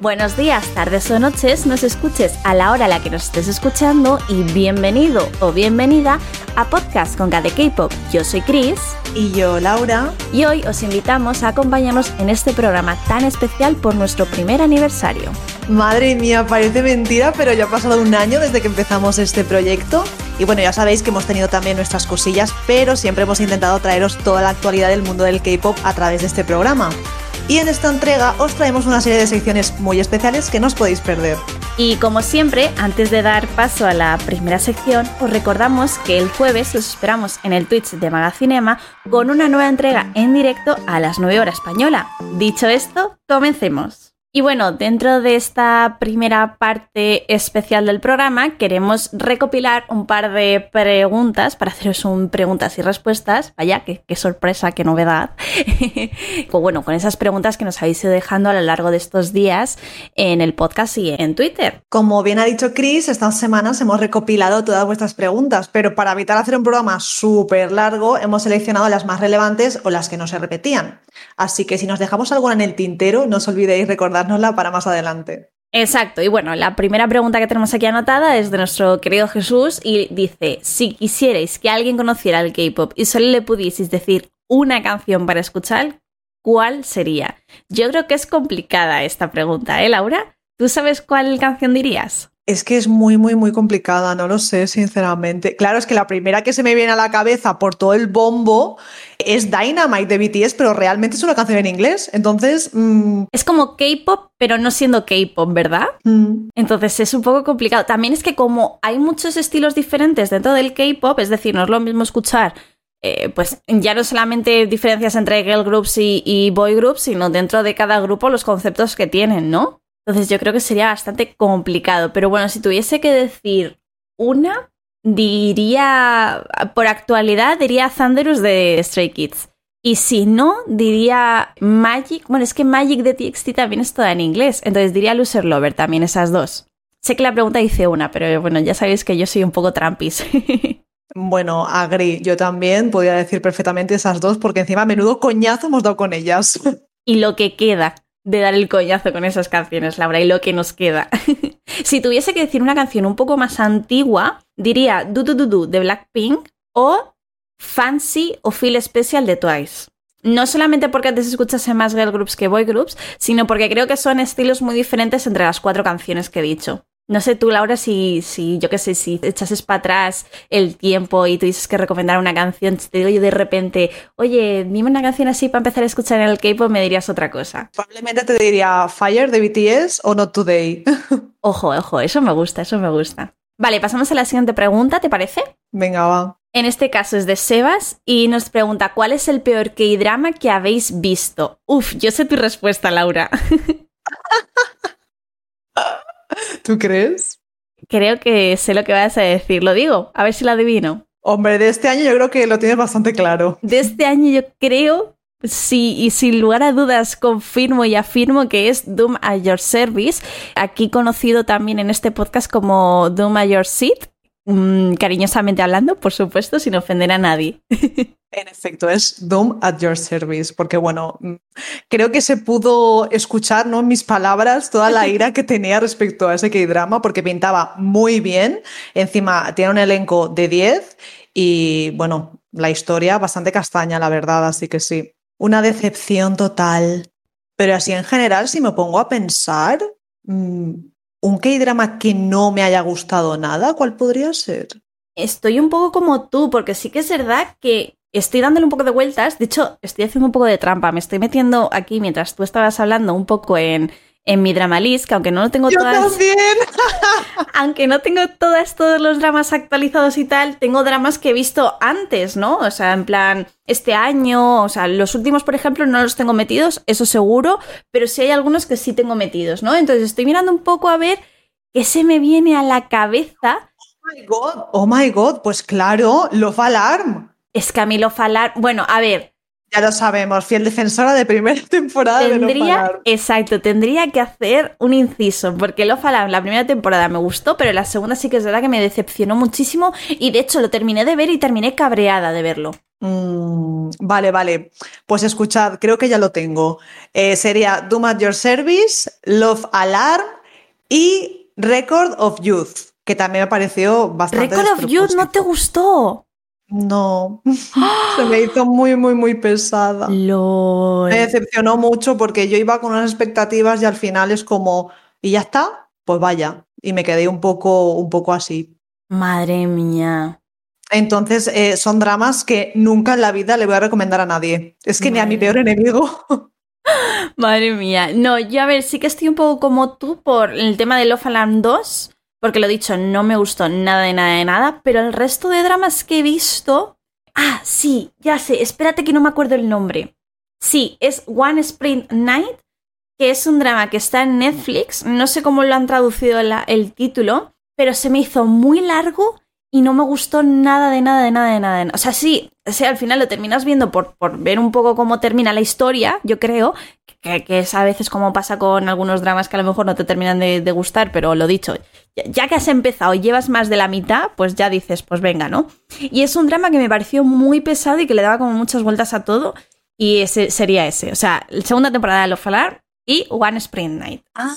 Buenos días, tardes o noches, nos escuches a la hora a la que nos estés escuchando y bienvenido o bienvenida a Podcast con de K-Pop. Yo soy Chris. Y yo, Laura. Y hoy os invitamos a acompañarnos en este programa tan especial por nuestro primer aniversario. Madre mía, parece mentira, pero ya ha pasado un año desde que empezamos este proyecto. Y bueno, ya sabéis que hemos tenido también nuestras cosillas, pero siempre hemos intentado traeros toda la actualidad del mundo del K-Pop a través de este programa y en esta entrega os traemos una serie de secciones muy especiales que no os podéis perder. Y como siempre, antes de dar paso a la primera sección, os recordamos que el jueves os esperamos en el Twitch de Magacinema con una nueva entrega en directo a las 9 horas española. Dicho esto, comencemos. Y bueno, dentro de esta primera parte especial del programa queremos recopilar un par de preguntas para haceros un preguntas y respuestas. Vaya, qué, sorpresa, qué novedad. pues bueno, con esas preguntas que nos habéis ido dejando a lo largo de estos días en el podcast y en Twitter. Como bien ha dicho Chris, estas semanas hemos recopilado todas vuestras preguntas, pero para evitar hacer un programa súper largo hemos seleccionado las más relevantes o las que no se repetían. Así que si nos dejamos alguna en el tintero, no os olvidéis recordárnosla para más adelante. Exacto, y bueno, la primera pregunta que tenemos aquí anotada es de nuestro querido Jesús y dice, si quisierais que alguien conociera el K-Pop y solo le pudieseis decir una canción para escuchar, ¿cuál sería? Yo creo que es complicada esta pregunta, ¿eh, Laura? ¿Tú sabes cuál canción dirías? Es que es muy, muy, muy complicada, no lo sé, sinceramente. Claro, es que la primera que se me viene a la cabeza por todo el bombo es Dynamite de BTS, pero realmente es una canción en inglés. Entonces. Mm, es como K-pop, pero no siendo K-pop, ¿verdad? Mm. Entonces es un poco complicado. También es que, como hay muchos estilos diferentes dentro del K-pop, es decir, no es lo mismo escuchar. Eh, pues ya no solamente diferencias entre girl groups y boy groups, sino dentro de cada grupo los conceptos que tienen, ¿no? Entonces yo creo que sería bastante complicado. Pero bueno, si tuviese que decir una, diría, por actualidad, diría Thunderous de Stray Kids. Y si no, diría Magic. Bueno, es que Magic de TXT también es toda en inglés. Entonces diría Loser Lover también, esas dos. Sé que la pregunta dice una, pero bueno, ya sabéis que yo soy un poco trampis. Bueno, agree. Yo también podría decir perfectamente esas dos, porque encima menudo coñazo hemos dado con ellas. Y lo que queda de dar el coñazo con esas canciones, Laura, y lo que nos queda. si tuviese que decir una canción un poco más antigua, diría Do Do Do Do de Blackpink o Fancy o Feel Special de Twice. No solamente porque antes escuchase más girl groups que boy groups, sino porque creo que son estilos muy diferentes entre las cuatro canciones que he dicho. No sé tú, Laura, si, si yo qué sé, si echases para atrás el tiempo y tuvieses que recomendar una canción, te digo yo de repente, oye, dime una canción así para empezar a escuchar en el K-pop, me dirías otra cosa. Probablemente te diría Fire de BTS o Not Today. ojo, ojo, eso me gusta, eso me gusta. Vale, pasamos a la siguiente pregunta, ¿te parece? Venga, va. En este caso es de Sebas y nos pregunta, ¿cuál es el peor K-drama que habéis visto? Uf, yo sé tu respuesta, Laura. ¿Tú crees? Creo que sé lo que vas a decir. Lo digo, a ver si lo adivino. Hombre, de este año yo creo que lo tienes bastante claro. De este año yo creo, sí, y sin lugar a dudas confirmo y afirmo que es Doom at Your Service, aquí conocido también en este podcast como Doom at Your Seat, mm, cariñosamente hablando, por supuesto, sin ofender a nadie. En efecto, es Doom at Your Service, porque bueno, mm, creo que se pudo escuchar ¿no? en mis palabras toda la ira que tenía respecto a ese K-drama, porque pintaba muy bien, encima tiene un elenco de 10 y bueno, la historia bastante castaña, la verdad, así que sí, una decepción total. Pero así en general, si me pongo a pensar, mm, un K-drama que no me haya gustado nada, ¿cuál podría ser? Estoy un poco como tú, porque sí que es verdad que Estoy dándole un poco de vueltas, de hecho estoy haciendo un poco de trampa, me estoy metiendo aquí mientras tú estabas hablando un poco en, en mi drama list, que aunque no lo tengo Yo todas. También. aunque no tengo todas, todos los dramas actualizados y tal, tengo dramas que he visto antes, ¿no? O sea, en plan, este año, o sea, los últimos, por ejemplo, no los tengo metidos, eso seguro, pero sí hay algunos que sí tengo metidos, ¿no? Entonces estoy mirando un poco a ver qué se me viene a la cabeza. Oh my god, oh my god, pues claro, Love Alarm. Es Camilo Falar. Bueno, a ver. Ya lo sabemos, fiel defensora de primera temporada tendría, Exacto, tendría que hacer un inciso, porque lo Alarm la primera temporada me gustó, pero la segunda sí que es verdad que me decepcionó muchísimo y de hecho lo terminé de ver y terminé cabreada de verlo. Mm, vale, vale. Pues escuchad, creo que ya lo tengo. Eh, sería Doom at Your Service, Love Alarm y Record of Youth, que también me pareció bastante. Record of Youth no te gustó. No, se me hizo muy, muy, muy pesada. Lol. Me decepcionó mucho porque yo iba con unas expectativas y al final es como, ¿y ya está? Pues vaya. Y me quedé un poco, un poco así. Madre mía. Entonces, eh, son dramas que nunca en la vida le voy a recomendar a nadie. Es que ni a mi peor enemigo. Madre mía. No, yo a ver, sí que estoy un poco como tú por el tema de Love Alarm 2 porque lo dicho, no me gustó nada de nada de nada, pero el resto de dramas que he visto... Ah, sí, ya sé, espérate que no me acuerdo el nombre. Sí, es One Spring Night, que es un drama que está en Netflix, no sé cómo lo han traducido el título, pero se me hizo muy largo y no me gustó nada de nada de nada de nada. O sea, sí, o sea, al final lo terminas viendo por, por ver un poco cómo termina la historia, yo creo, que, es a veces como pasa con algunos dramas que a lo mejor no te terminan de, gustar, pero lo dicho, ya, que has empezado y llevas más de la mitad, pues ya dices, pues venga, ¿no? Y es un drama que me pareció muy pesado y que le daba como muchas vueltas a todo, y ese sería ese. O sea, la segunda temporada de Love Alarm y One Spring Night. Ah,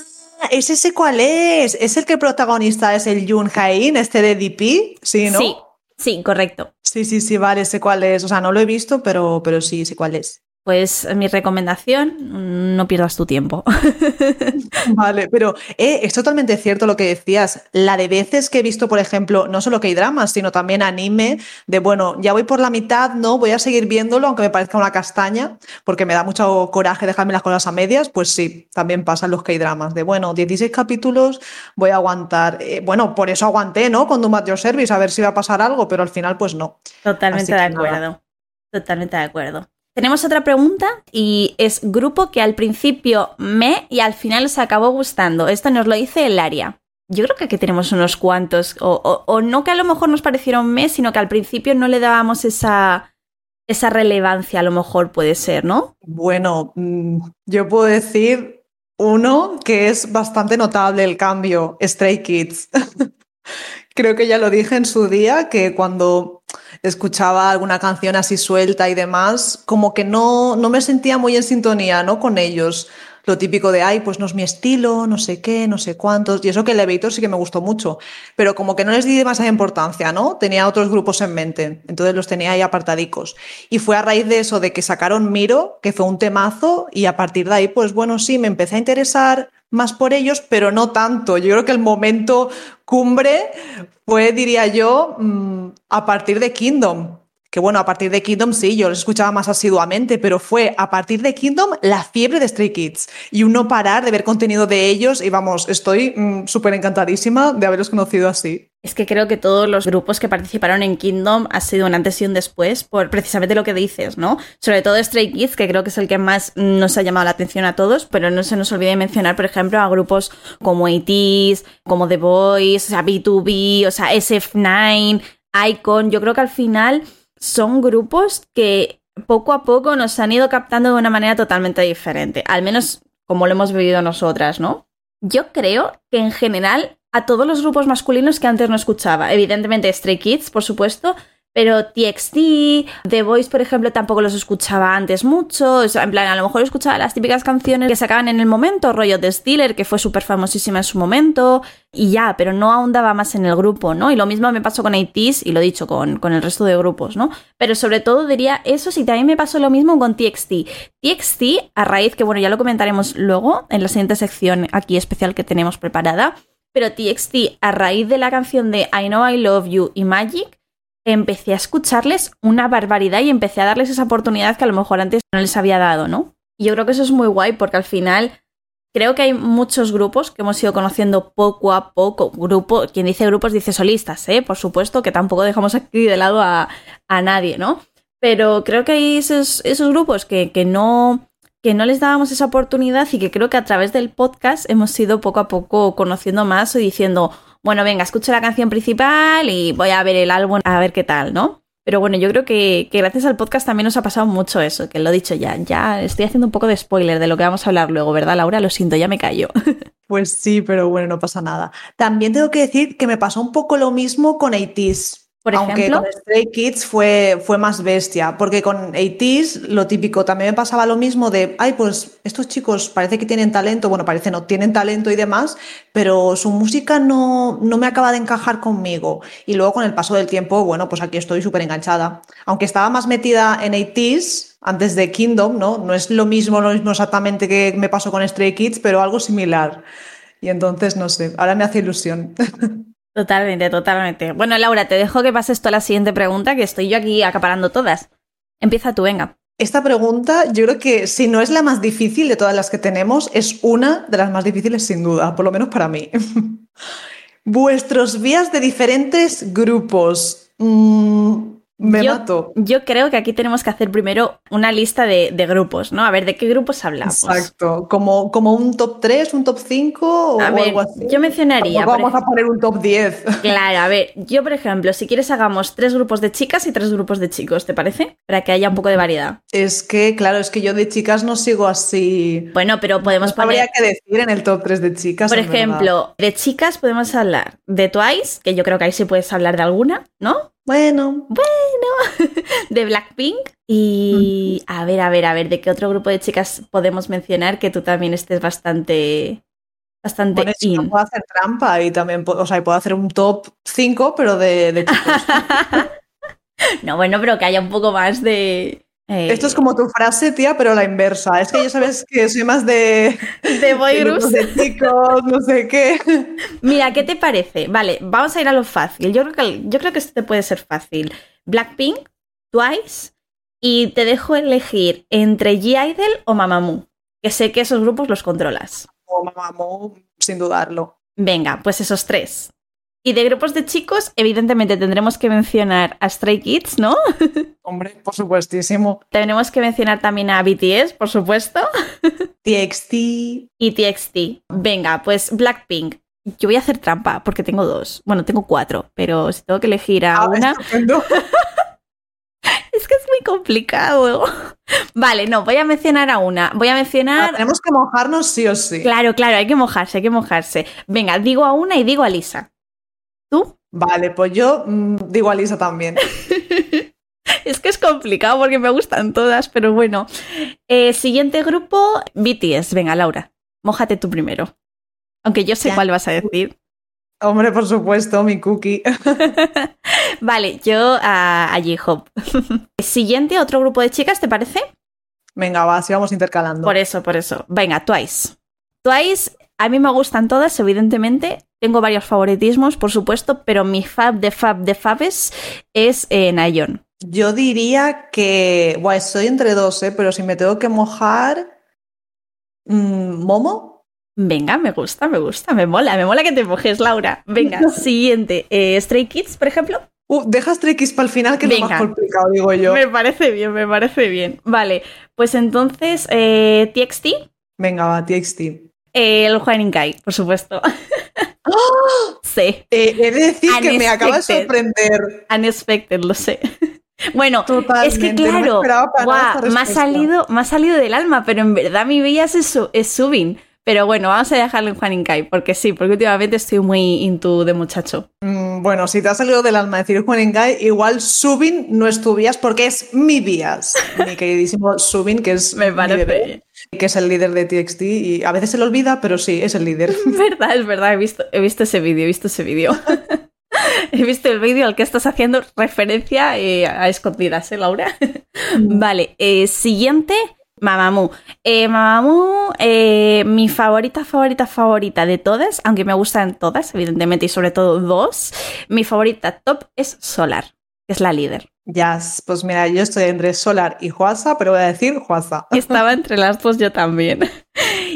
¿es ese cuál es? ¿Es el que el protagonista es el Jun Hain, este de DP? Sí, ¿no? Sí, sí, correcto. Sí, sí, sí, vale, sé cuál es. O sea, no lo he visto, pero, pero sí, sé cuál es. Pues mi recomendación, no pierdas tu tiempo. Vale, pero eh, es totalmente cierto lo que decías. La de veces que he visto, por ejemplo, no solo que hay dramas, sino también anime, de bueno, ya voy por la mitad, no, voy a seguir viéndolo, aunque me parezca una castaña, porque me da mucho coraje dejarme las cosas a medias, pues sí, también pasan los que hay dramas, de bueno, 16 capítulos, voy a aguantar. Eh, bueno, por eso aguanté, ¿no? Con Doom Your Service, a ver si va a pasar algo, pero al final, pues no. Totalmente de acuerdo. Totalmente de acuerdo. Tenemos otra pregunta y es grupo que al principio me y al final se acabó gustando. Esto nos lo dice el área. Yo creo que aquí tenemos unos cuantos, o, no que a lo mejor nos parecieron me, sino que al principio no le dábamos esa, esa relevancia, a lo mejor puede ser, ¿no? Bueno, mm, yo puedo decir uno que es bastante notable el cambio, Stray Kids. Creo que ya lo dije en su día, que cuando escuchaba alguna canción así suelta y demás, como que no, no me sentía muy en sintonía ¿no? con ellos. Lo típico de, ay, pues no es mi estilo, no sé qué, no sé cuántos. Y eso que Elevator sí que me gustó mucho, pero como que no les di demasiada importancia, ¿no? Tenía otros grupos en mente, entonces los tenía ahí apartadicos. Y fue a raíz de eso, de que sacaron Miro, que fue un temazo, y a partir de ahí, pues bueno, sí, me empecé a interesar más por ellos, pero no tanto. Yo creo que el momento cumbre fue, diría yo, mm, a partir de Kingdom. Que bueno, a partir de Kingdom sí, yo los escuchaba más asiduamente, pero fue a partir de Kingdom la fiebre de Stray Kids y un no parar de ver contenido de ellos y vamos, estoy mm, súper encantadísima de haberlos conocido así. Es que creo que todos los grupos que participaron en Kingdom ha sido un antes y un después por precisamente lo que dices, ¿no? Sobre todo Stray Kids, que creo que es el que más nos ha llamado la atención a todos, pero no se nos olvide mencionar, por ejemplo, a grupos como ATEEZ, como The Boys, o sea, B2B, o sea, SF9, Icon. Yo creo que al final son grupos que poco a poco nos han ido captando de una manera totalmente diferente, al menos como lo hemos vivido nosotras, ¿no? Yo creo que en general a todos los grupos masculinos que antes no escuchaba, evidentemente Stray Kids, por supuesto, pero TXT, The Voice, por ejemplo, tampoco los escuchaba antes mucho. En plan, a lo mejor escuchaba las típicas canciones que sacaban en el momento, rollo de Steeler, que fue súper famosísima en su momento, y ya, pero no ahondaba más en el grupo, ¿no? Y lo mismo me pasó con ATEEZ y lo dicho con, con el resto de grupos, ¿no? Pero sobre todo diría eso, sí, también me pasó lo mismo con TXT. TXT, a raíz, que bueno, ya lo comentaremos luego en la siguiente sección aquí especial que tenemos preparada, pero TXT, a raíz de la canción de I Know I Love You y Magic, empecé a escucharles una barbaridad y empecé a darles esa oportunidad que a lo mejor antes no les había dado, ¿no? Y yo creo que eso es muy guay porque al final creo que hay muchos grupos que hemos ido conociendo poco a poco. Grupo, quien dice grupos dice solistas, ¿eh? Por supuesto que tampoco dejamos aquí de lado a, nadie, ¿no? Pero creo que hay esos, esos grupos que, que, no, que no les dábamos esa oportunidad y que creo que a través del podcast hemos ido poco a poco conociendo más y diciendo, bueno, venga, escucho la canción principal y voy a ver el álbum a ver qué tal, ¿no? Pero bueno, yo creo que, gracias al podcast también nos ha pasado mucho eso, que lo he dicho ya. Ya estoy haciendo un poco de spoiler de lo que vamos a hablar luego, ¿verdad, Laura? Lo siento, ya me callo. Pues sí, pero bueno, no pasa nada. También tengo que decir que me pasó un poco lo mismo con ATEEZ. Por Aunque ejemplo, con Stray Kids fue, fue más bestia, porque con 80s lo típico, también me pasaba lo mismo de, ay, pues estos chicos parece que tienen talento, bueno, parece no, tienen talento y demás, pero su música no, no me acaba de encajar conmigo. Y luego con el paso del tiempo, bueno, pues aquí estoy súper enganchada. Aunque estaba más metida en 80s antes de Kingdom, ¿no? No es lo mismo, lo mismo exactamente que me pasó con Stray Kids, pero algo similar. Y entonces, no sé, ahora me hace ilusión. totalmente, totalmente. Bueno, Laura, te dejo que pases tú a la siguiente pregunta, que estoy yo aquí acaparando todas. Empieza tú, venga. Esta pregunta, yo creo que si no es la más difícil de todas las que tenemos, es una de las más difíciles sin duda, por lo menos para mí. Vuestros vías de diferentes grupos. Mm, me yo, mato. Yo creo que aquí tenemos que hacer primero una lista de, de, grupos, ¿no? A ver, ¿de qué grupos hablamos? Exacto. Como, como un top 3, un top 5 o, a ver, algo así. Yo mencionaría. Vamos a poner un top 10. Claro, a ver, yo por ejemplo, si quieres hagamos tres grupos de chicas y tres grupos de chicos, ¿te parece? Para que haya un poco de variedad. Es que, claro, es que yo de chicas no sigo así. Bueno, pero podemos no poner. Habría que decir en el top 3 de chicas. Por ejemplo, de chicas podemos hablar de Twice, que yo creo que ahí sí puedes hablar de alguna, ¿no? Bueno. Bueno. de Blackpink. Y a ver, a ver, a ver, ¿de qué otro grupo de chicas podemos mencionar que tú también estés bastante. Bastante bueno, puedo hacer trampa y también, o sea, puedo hacer un top 5, pero de, de chicos. no, bueno, pero que haya un poco más de. Eh... Esto es como tu frase, tía, pero la inversa. Es que ya sabes que soy más de. De boy groups. De chicos, no sé qué. Mira, ¿qué te parece? Vale, vamos a ir a lo fácil. Yo creo que, yo creo que esto te puede ser fácil. Blackpink, Twice, y te dejo elegir entre G-Idol o Mamamoo. Que sé que esos grupos los controlas. O Mamamoo, sin dudarlo. Venga, pues esos tres. Y de grupos de chicos, evidentemente tendremos que mencionar a Stray Kids, ¿no? Hombre, por supuestísimo. Tenemos que mencionar también a BTS, por supuesto. TXT. Y TXT. Venga, pues Blackpink. Yo voy a hacer trampa porque tengo dos. Bueno, tengo cuatro, pero si tengo que elegir a ah, una. es que es muy complicado. Vale, no, voy a mencionar a una. Voy a mencionar. Ah, tenemos que mojarnos sí o sí. Claro, claro, hay que mojarse, hay que mojarse. Venga, digo a una y digo a Lisa. ¿Tú? Vale, pues yo mmm, digo a Lisa también. es que es complicado porque me gustan todas, pero bueno. Eh, siguiente grupo, BTS. Venga, Laura, mójate tú primero. Aunque yo sé ya. cuál vas a decir. Hombre, por supuesto, mi cookie. vale, yo a, a J-Hope. Siguiente, otro grupo de chicas, ¿te parece? Venga, va, así vamos intercalando. Por eso, por eso. Venga, Twice. Twice, a mí me gustan todas, evidentemente. Tengo varios favoritismos, por supuesto, pero mi fab de fab de fabes es eh. Yo diría que, bueno, estoy entre dos, ¿eh? pero si me tengo que mojar, mmm, Momo. Venga, me gusta, me gusta, me mola, me mola que te mojes, Laura. Venga, siguiente. Eh, Stray Kids, por ejemplo. Uh, deja Stray Kids para el final, que Venga. es lo más complicado, digo yo. Me parece bien, me parece bien. Vale, pues entonces, eh, TXT. Venga, va, TXT. El Juanin Kai, por supuesto. ¡Oh! Sí. Eh, he de decir que me acaba de sorprender. Unexpected, lo sé. Bueno, Totalmente, es que claro, no me, guau, me, ha salido, me ha salido del alma, pero en verdad mi bellas es, es Subin. Pero bueno, vamos a dejarlo en Juan Inkai, porque sí, porque últimamente estoy muy into de muchacho. Mm, bueno, si te ha salido del alma decir Juan Inkai, igual Subin no es tu vías porque es mi vías. Mi queridísimo Subin, que es Me parece. mi bebé, que es el líder de TXT y a veces se le olvida, pero sí, es el líder. Es verdad, es verdad, he visto, he visto ese vídeo, he visto ese vídeo. he visto el vídeo al que estás haciendo referencia eh, a escondidas, ¿eh, Laura? vale, eh, siguiente. Mamamoo. Eh, Mamamoo, eh, mi favorita, favorita, favorita de todas, aunque me gustan todas, evidentemente, y sobre todo dos. Mi favorita top es Solar, que es la líder. Ya, yes, pues mira, yo estoy entre Solar y Juasa, pero voy a decir Juasa. Estaba entre las dos yo también.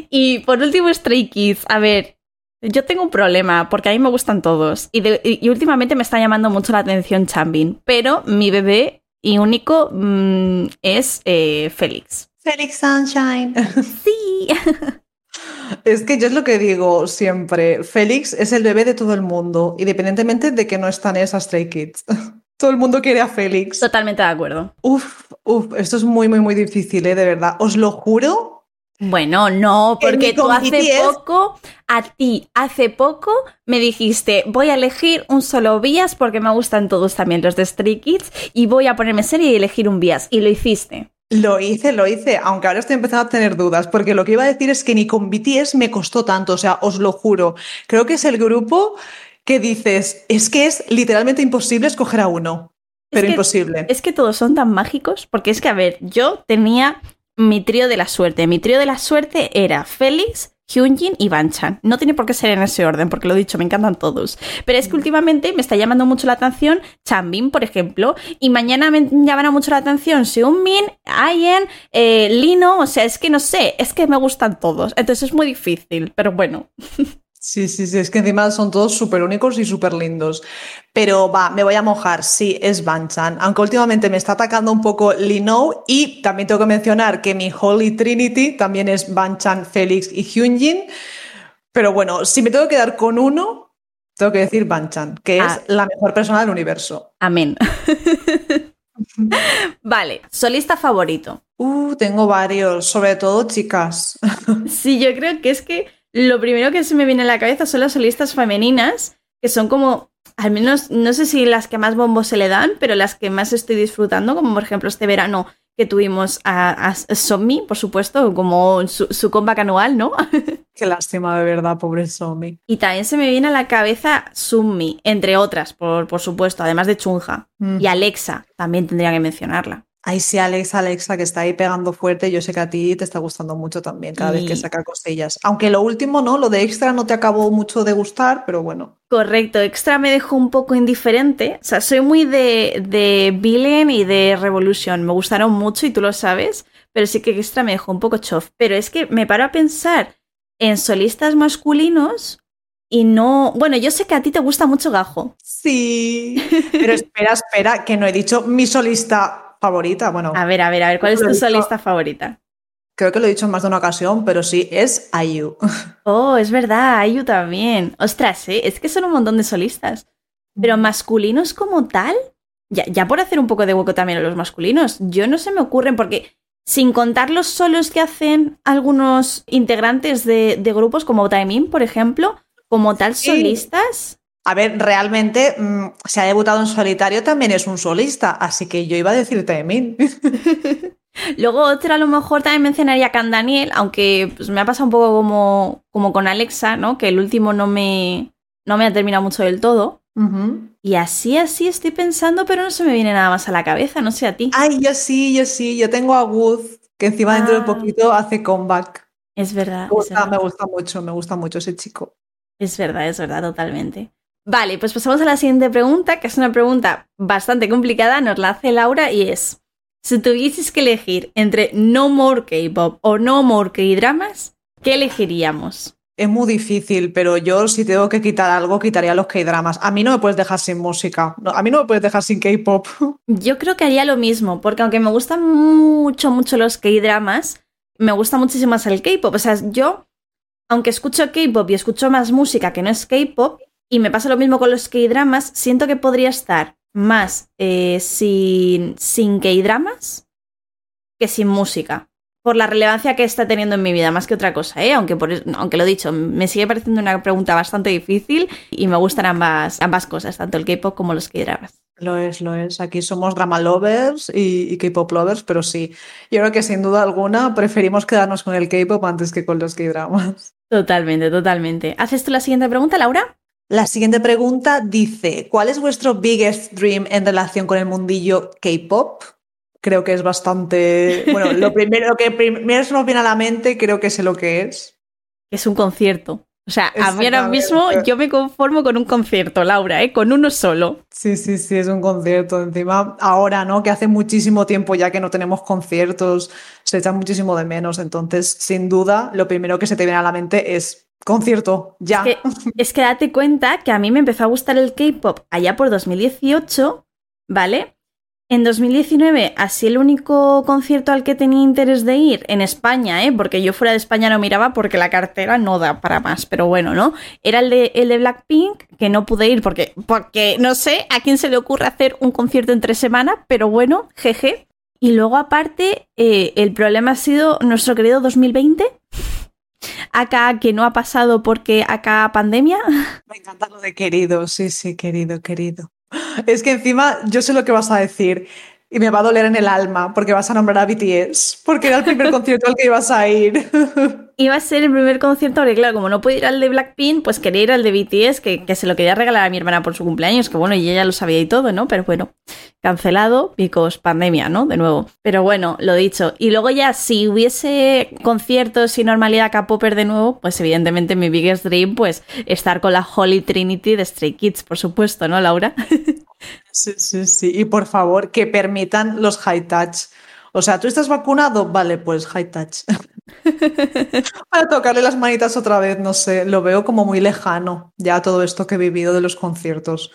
Y por último, Stray Kids. A ver, yo tengo un problema, porque a mí me gustan todos. Y, de, y últimamente me está llamando mucho la atención Chambin, pero mi bebé y único mmm, es eh, Félix. Felix Sunshine. Sí. Es que yo es lo que digo siempre. Félix es el bebé de todo el mundo, independientemente de que no están esas Stray Kids. Todo el mundo quiere a Félix. Totalmente de acuerdo. Uf, uf, esto es muy, muy, muy difícil, ¿eh? de verdad. Os lo juro Bueno, no, porque tú hace poco, a ti, hace poco me dijiste, voy a elegir un solo Vías porque me gustan todos también los de Stray Kids y voy a ponerme serie y elegir un Vías. Y lo hiciste. Lo hice, lo hice, aunque ahora estoy empezando a tener dudas, porque lo que iba a decir es que ni con BTS me costó tanto, o sea, os lo juro. Creo que es el grupo que dices, es que es literalmente imposible escoger a uno, pero imposible. Es que todos son tan mágicos, porque es que, a ver, yo tenía mi trío de la suerte. Mi trío de la suerte era Félix, Hyunjin y Banchan. No tiene por qué ser en ese orden, porque lo he dicho, me encantan todos. Pero es que últimamente me está llamando mucho la atención Chanbin, por ejemplo, y mañana me llamará mucho la atención Seungmin, Ayen, eh, Lino, o sea, es que no sé, es que me gustan todos. Entonces es muy difícil, pero bueno. Sí, sí, sí, es que encima son todos súper únicos y súper lindos. Pero va, me voy a mojar, sí, es Banchan. Aunque últimamente me está atacando un poco Lino y también tengo que mencionar que mi Holy Trinity también es Banchan, Félix y Hyunjin. Pero bueno, si me tengo que quedar con uno, tengo que decir Banchan, que es ah. la mejor persona del universo. Amén. vale, solista favorito. Uh, tengo varios, sobre todo chicas. sí, yo creo que es que lo primero que se me viene a la cabeza son las solistas femeninas, que son como, al menos, no sé si las que más bombo se le dan, pero las que más estoy disfrutando, como por ejemplo este verano que tuvimos a, a Sommi, por supuesto, como su, su comeback anual, ¿no? Qué lástima, de verdad, pobre Sommi. Y también se me viene a la cabeza Summi, entre otras, por, por supuesto, además de Chunja. Mm. Y Alexa, también tendría que mencionarla. Ay, sí, Alexa, Alexa, que está ahí pegando fuerte. Yo sé que a ti te está gustando mucho también cada vez que saca cosillas. Aunque lo último, ¿no? Lo de extra no te acabó mucho de gustar, pero bueno. Correcto, extra me dejó un poco indiferente. O sea, soy muy de, de Villain y de Revolution. Me gustaron mucho y tú lo sabes, pero sí que extra me dejó un poco chof. Pero es que me paro a pensar en solistas masculinos y no. Bueno, yo sé que a ti te gusta mucho Gajo. Sí, pero espera, espera, que no he dicho mi solista favorita. Bueno, a ver, a ver, a ver, ¿cuál es tu solista favorita? Creo que lo he dicho en más de una ocasión, pero sí, es IU. Oh, es verdad, IU también. Ostras, ¿eh? es que son un montón de solistas. Pero mm. masculinos como tal, ya, ya por hacer un poco de hueco también a los masculinos, yo no se me ocurren porque sin contar los solos que hacen algunos integrantes de, grupos como Taemin, por ejemplo, como tal solistas. A ver, realmente mm, se ha debutado en solitario, también es un solista, así que yo iba a decir Taemin. Luego otra a lo mejor también mencionaría Can Daniel, aunque pues, me ha pasado un poco como, como con Alexa, ¿no? Que el último no me, no me ha terminado mucho del todo. Y así, así estoy pensando, pero no se me viene nada más a la cabeza, no sé a ti. Ay, yo sí, yo sí, yo tengo a Wood, que encima dentro de ah. poquito hace comeback. Es verdad. me gusta mucho, me gusta mucho ese chico. Es verdad, es verdad, totalmente. Vale, pues pasamos a la siguiente pregunta, que es una pregunta bastante complicada, nos la hace Laura y es, si tuvieses que elegir entre No More K-Pop o No More K-Dramas, ¿qué elegiríamos? Es muy difícil, pero yo si tengo que quitar algo, quitaría los K-dramas. A mí no me puedes dejar sin música. a mí no me puedes dejar sin K-pop. Yo creo que haría lo mismo, porque aunque me gustan mucho, mucho los K-dramas, me gusta muchísimo más el K-pop. O sea, yo, aunque escucho K-pop y escucho más música que no es K-pop, y me pasa lo mismo con los K-dramas. Siento que podría estar más eh, sin, sin K-dramas que sin música. Por la relevancia que está teniendo en mi vida, más que otra cosa, ¿eh? aunque, por, aunque lo he dicho, me sigue pareciendo una pregunta bastante difícil y me gustan ambas, ambas cosas, tanto el K-pop como los K-dramas. Lo es, lo es. Aquí somos drama lovers y, y K-pop lovers, pero sí, yo creo que sin duda alguna preferimos quedarnos con el K-pop antes que con los K-dramas. Totalmente, totalmente. ¿Haces tú la siguiente pregunta, Laura? La siguiente pregunta dice, ¿cuál es vuestro biggest dream en relación con el mundillo K-pop? Creo que es bastante, bueno, lo primero que primero se nos viene a la mente, creo que sé lo que es. Es un concierto. O sea, a mí ahora mismo yo me conformo con un concierto, Laura, ¿eh? con uno solo. Sí, sí, sí, es un concierto. Encima, ahora, ¿no? Que hace muchísimo tiempo ya que no tenemos conciertos, se echa muchísimo de menos. Entonces, sin duda, lo primero que se te viene a la mente es concierto, ya. Es que, date cuenta que a mí me empezó a gustar el K-pop allá por 2018, ¿vale? En 2019, así el único concierto al que tenía interés de ir en España, ¿eh? porque yo fuera de España no miraba porque la cartera no da para más, pero bueno, ¿no? Era el de, el de Blackpink, que no pude ir porque, porque no sé a quién se le ocurre hacer un concierto en tres semanas, pero bueno, jeje. Y luego, aparte, eh, el problema ha sido nuestro querido 2020. Acá que no ha pasado porque acá pandemia. Me encanta lo de querido, sí, sí, querido, querido. Es que encima yo sé lo que vas a decir y me va a doler en el alma porque vas a nombrar a BTS, porque era el primer concierto al que ibas a ir. Iba a ser el primer concierto, porque claro, como no pude ir al de Blackpink, pues quería ir al de BTS, que, que, se lo quería regalar a mi hermana por su cumpleaños, que bueno, y ella lo sabía y todo, ¿no? Pero bueno, cancelado, picos, pandemia, ¿no? De nuevo. Pero bueno, lo dicho. Y luego ya, si hubiese conciertos y normalidad K-Popper de nuevo, pues evidentemente mi biggest dream, pues estar con la Holy Trinity de Stray Kids, por supuesto, ¿no, Laura? Sí, sí, sí. Y por favor, que permitan los high touch. O sea, ¿tú estás vacunado? Vale, pues high touch. Para tocarle las manitas otra vez, no sé, lo veo como muy lejano ya todo esto que he vivido de los conciertos.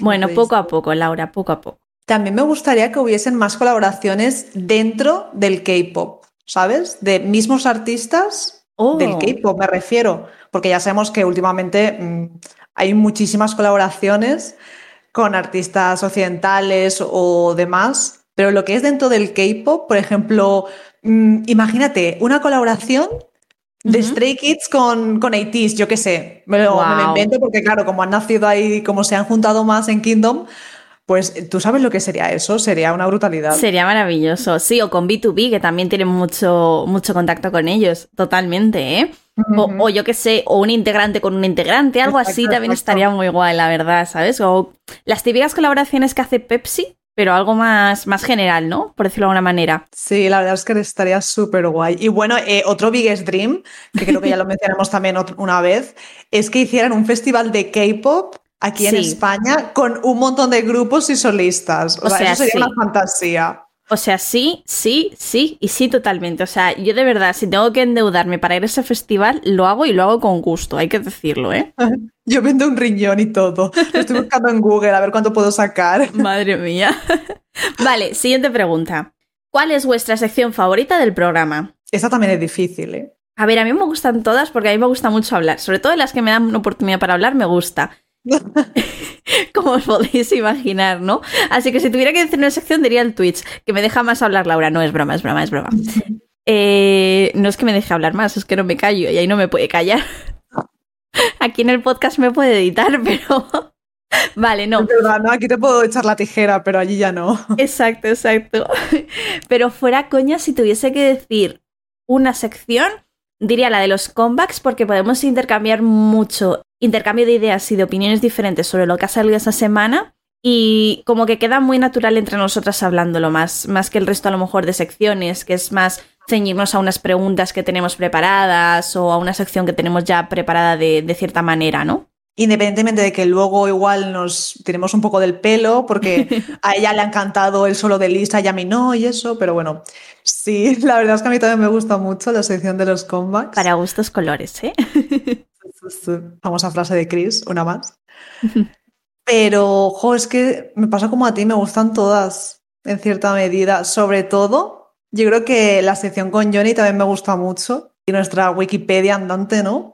bueno, poco a poco, Laura, poco a poco. También me gustaría que hubiesen más colaboraciones dentro del K-pop, ¿sabes? De mismos artistas del oh. K-pop, me refiero, porque ya sabemos que últimamente mmm, hay muchísimas colaboraciones con artistas occidentales o demás, pero lo que es dentro del K-pop, por ejemplo, mmm, imagínate una colaboración de Stray Kids con, con ATEEZ, yo qué sé, me lo, wow. me lo, invento porque claro, como han nacido ahí, como se han juntado más en Kingdom, pues tú sabes lo que sería eso, sería una brutalidad. Sería maravilloso, sí, o con B2B, que también tienen mucho, mucho contacto con ellos, totalmente, ¿eh? Uh -huh. o, o, yo qué sé, o un integrante con un integrante, algo exacto, así también exacto. estaría muy guay, la verdad, ¿sabes? O las típicas colaboraciones que hace Pepsi, pero algo más, más general, ¿no? Por decirlo de alguna manera. Sí, la verdad es que estaría súper guay. Y bueno, eh, otro Biggest Dream, que creo que ya lo mencionamos también una vez, es que hicieran un festival de K-pop aquí sí. en España con un montón de grupos y solistas. O, o sea, sea, eso sería sí. una fantasía. O sea, sí, sí, sí y sí totalmente. O sea, yo de verdad, si tengo que endeudarme para ir a ese festival, lo hago y lo hago con gusto, hay que decirlo, ¿eh? Yo vendo un riñón y todo. Lo estoy buscando en Google a ver cuánto puedo sacar. Madre mía. vale, siguiente pregunta. ¿Cuál es vuestra sección favorita del programa? Esta también es difícil, ¿eh? A ver, a mí me gustan todas porque a mí me gusta mucho hablar. Sobre todo las que me dan una oportunidad para hablar, me gusta. Como os podéis imaginar, ¿no? Así que si tuviera que decir una sección, diría el Twitch, que me deja más hablar Laura. No, es broma, es broma, es broma. Eh, no es que me deje hablar más, es que no me callo y ahí no me puede callar. Aquí en el podcast me puede editar, pero... Vale, no. Es verdad, no. Aquí te puedo echar la tijera, pero allí ya no. Exacto, exacto. Pero fuera coña, si tuviese que decir una sección, diría la de los comebacks porque podemos intercambiar mucho intercambio de ideas y de opiniones diferentes sobre lo que ha salido esa semana y como que queda muy natural entre nosotras hablándolo más, más que el resto a lo mejor de secciones, que es más ceñirnos a unas preguntas que tenemos preparadas o a una sección que tenemos ya preparada de, de cierta manera, ¿no? Independientemente de que luego igual nos tenemos un poco del pelo, porque a ella le ha encantado el solo de Lisa y a mí no, y eso, pero bueno, sí, la verdad es que a mí también me gusta mucho la sección de los comebacks. Para gustos colores, ¿eh? famosa frase de Chris, una más. Pero, jo, es que me pasa como a ti, me gustan todas en cierta medida. Sobre todo, yo creo que la sección con Johnny también me gusta mucho. Y nuestra Wikipedia andante, ¿no?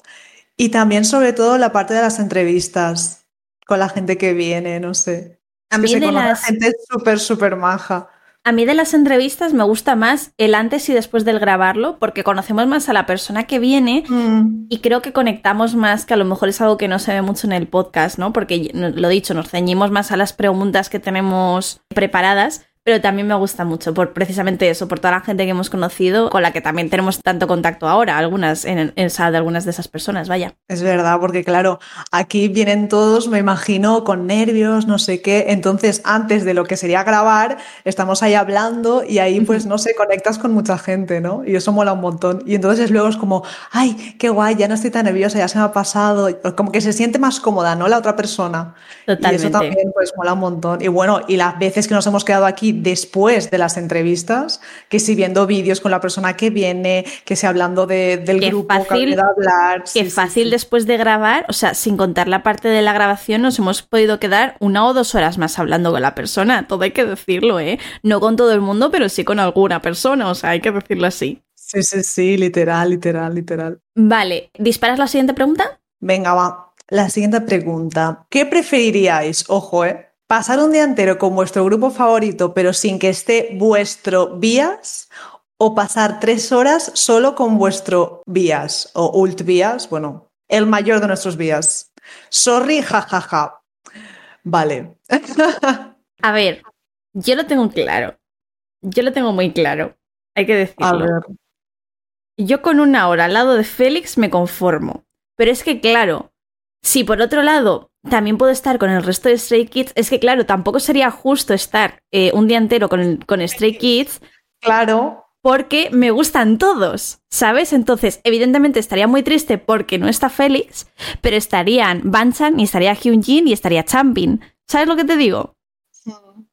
Y también, sobre todo, la parte de las entrevistas con la gente que viene, no sé. A mí que de las... gente súper, súper maja. A mí de las entrevistas me gusta más el antes y después del grabarlo, porque conocemos más a la persona que viene mm. y creo que conectamos más, que a lo mejor es algo que no se ve mucho en el podcast, ¿no? Porque lo dicho, nos ceñimos más a las preguntas que tenemos preparadas, pero también me gusta mucho por precisamente eso, por toda la gente que hemos conocido, con la que también tenemos tanto contacto ahora, algunas en, en sala de algunas de esas personas, vaya. Es verdad, porque claro, aquí vienen todos, me imagino, con nervios, no sé qué, entonces antes de lo que sería grabar, estamos ahí hablando y ahí pues no sé, conectas con mucha gente, ¿no? Y eso mola un montón. Y entonces luego es como, ay, qué guay, ya no estoy tan nerviosa, ya se me ha pasado, como que se siente más cómoda, ¿no? La otra persona. Totalmente. Y eso también pues mola un montón. Y bueno, y las veces que nos hemos quedado aquí después de las entrevistas, que si viendo vídeos con la persona que viene, que si hablando de, del qué grupo fácil, que hablar. Qué sí, fácil sí. después de grabar, o sea, sin contar la parte de la grabación, nos hemos podido quedar una o dos horas más hablando con la persona. Todo hay que decirlo, ¿eh? No con todo el mundo, pero sí con alguna persona, o sea, hay que decirlo así. Sí, sí, sí, literal, literal, literal. Vale, ¿disparas la siguiente pregunta? Venga, va. La siguiente pregunta. ¿Qué preferiríais, ojo, eh, pasar un día entero con vuestro grupo favorito, pero sin que esté vuestro vías, o pasar tres horas solo con vuestro vías o ult vías, bueno, el mayor de nuestros vías. Sorry, jajaja. Vale. A ver, yo lo tengo claro. Yo lo tengo muy claro. Hay que decirlo. Yo con una hora al lado de Félix me conformo. Pero es que, claro, si por otro lado también puedo estar con el resto de Stray Kids, es que, claro, tampoco sería justo estar eh, un día entero con, con Stray Kids. Claro. Porque me gustan todos, ¿sabes? Entonces, evidentemente estaría muy triste porque no está Félix, pero estarían Banchan y estaría Hyunjin y estaría Champin. ¿Sabes lo que te digo?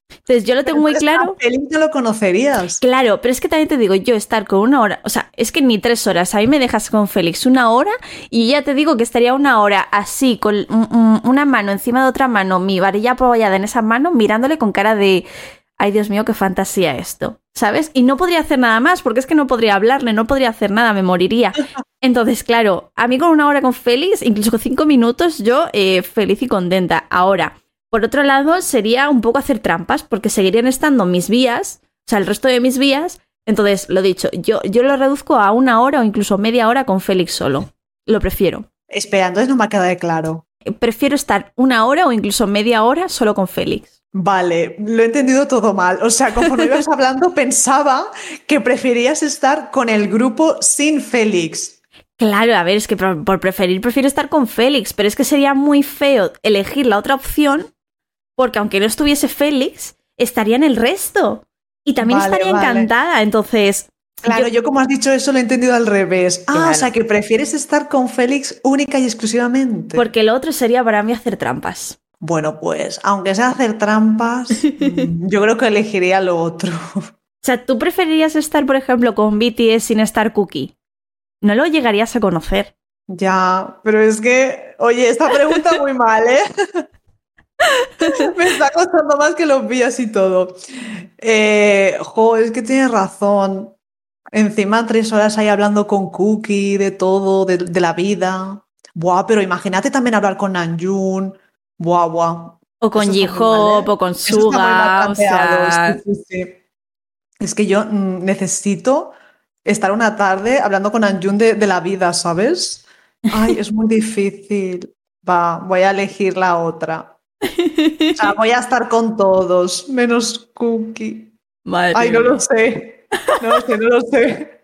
Entonces yo lo tengo muy claro. Félix no lo conocerías. Claro, pero es que también te digo, yo estar con una hora, o sea, es que ni tres horas, a mí me dejas con Félix una hora y ya te digo que estaría una hora así, con una mano encima de otra mano, mi varilla apoyada en esa mano, mirándole con cara de, ay Dios mío, qué fantasía esto, ¿sabes? Y no podría hacer nada más, porque es que no podría hablarle, no podría hacer nada, me moriría. Entonces, claro, a mí con una hora con Félix, incluso con cinco minutos, yo eh, feliz y contenta. Ahora, por otro lado, sería un poco hacer trampas, porque seguirían estando mis vías, o sea, el resto de mis vías. Entonces, lo dicho, yo, yo lo reduzco a una hora o incluso media hora con Félix solo. Lo prefiero. Espera, entonces no me ha quedado claro. Prefiero estar una hora o incluso media hora solo con Félix. Vale, lo he entendido todo mal. O sea, conforme ibas hablando, pensaba que preferías estar con el grupo sin Félix. Claro, a ver, es que por, preferir prefiero estar con Félix, pero es que sería muy feo elegir la otra opción porque aunque no estuviese Félix, estaría en el resto. Y también estaría encantada, entonces... Claro, yo... como has dicho eso lo he entendido al revés. Ah, o sea, que prefieres estar con Félix única y exclusivamente. Porque lo otro sería para mí hacer trampas. Bueno, pues, aunque sea hacer trampas, yo creo que elegiría lo otro. O sea, ¿tú preferirías estar, por ejemplo, con BTS sin estar Cookie? No lo llegarías a conocer. Ya, pero es que, oye, esta pregunta muy mal, ¿eh? Me está costando más que los vías y todo. Eh, jo, es que tienes razón. Encima tres horas ahí hablando con Cookie de todo, de, la vida. Buah, pero imagínate también hablar con Nanjun. Buah, buah. O con J-Hope, ¿eh? o con Suga. Es que yo mm, necesito estar una tarde hablando con Nanjun de, de la vida, ¿sabes? Ay, es muy difícil. Va, voy a elegir la otra. O sea, voy a estar con todos, menos Cookie. Ay, no lo sé. No lo sé, no lo sé.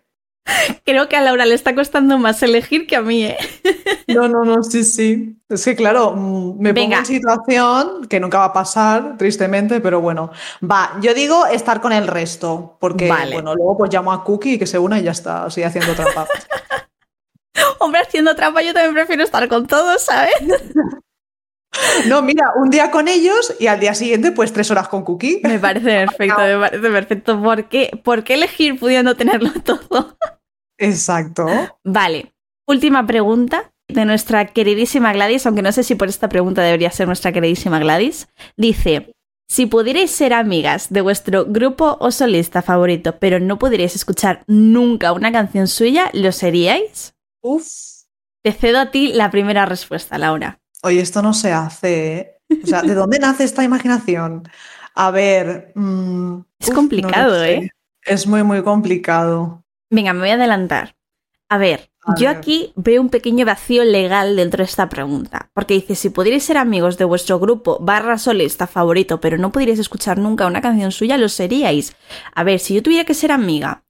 Creo que a Laura le está costando más elegir que a mí, ¿eh? No, no, no, sí, sí. Es que, claro, mm, me pongo en situación que nunca va a pasar, tristemente, pero bueno. Va, yo digo estar con el resto, porque, bueno, luego pues llamo a Cookie y que se una y ya está, sigue haciendo trampa. Hombre, haciendo trampa yo también prefiero estar con todos, ¿sabes? No, mira, un día con ellos y al día siguiente, pues tres horas con Cookie. Me parece perfecto, me parece perfecto. ¿Por qué, ¿Por qué elegir pudiendo tenerlo todo? Exacto. Vale, última pregunta de nuestra queridísima Gladys, aunque no sé si por esta pregunta debería ser nuestra queridísima Gladys. Dice, si pudierais ser amigas de vuestro grupo o solista favorito, pero no pudierais escuchar nunca una canción suya, ¿lo seríais? Uf. Te cedo a ti la primera respuesta, Laura. Oye, esto no se hace. ¿eh? O sea, ¿de dónde nace esta imaginación? A ver. Mm, es complicado, ¿eh? Es muy, muy complicado. Venga, me voy a adelantar. A ver, yo aquí veo un pequeño vacío legal dentro de esta pregunta. Porque dice: si pudierais ser amigos de vuestro grupo barra solista favorito, pero no pudierais escuchar nunca una canción suya, lo seríais. A ver, si yo tuviera que ser amiga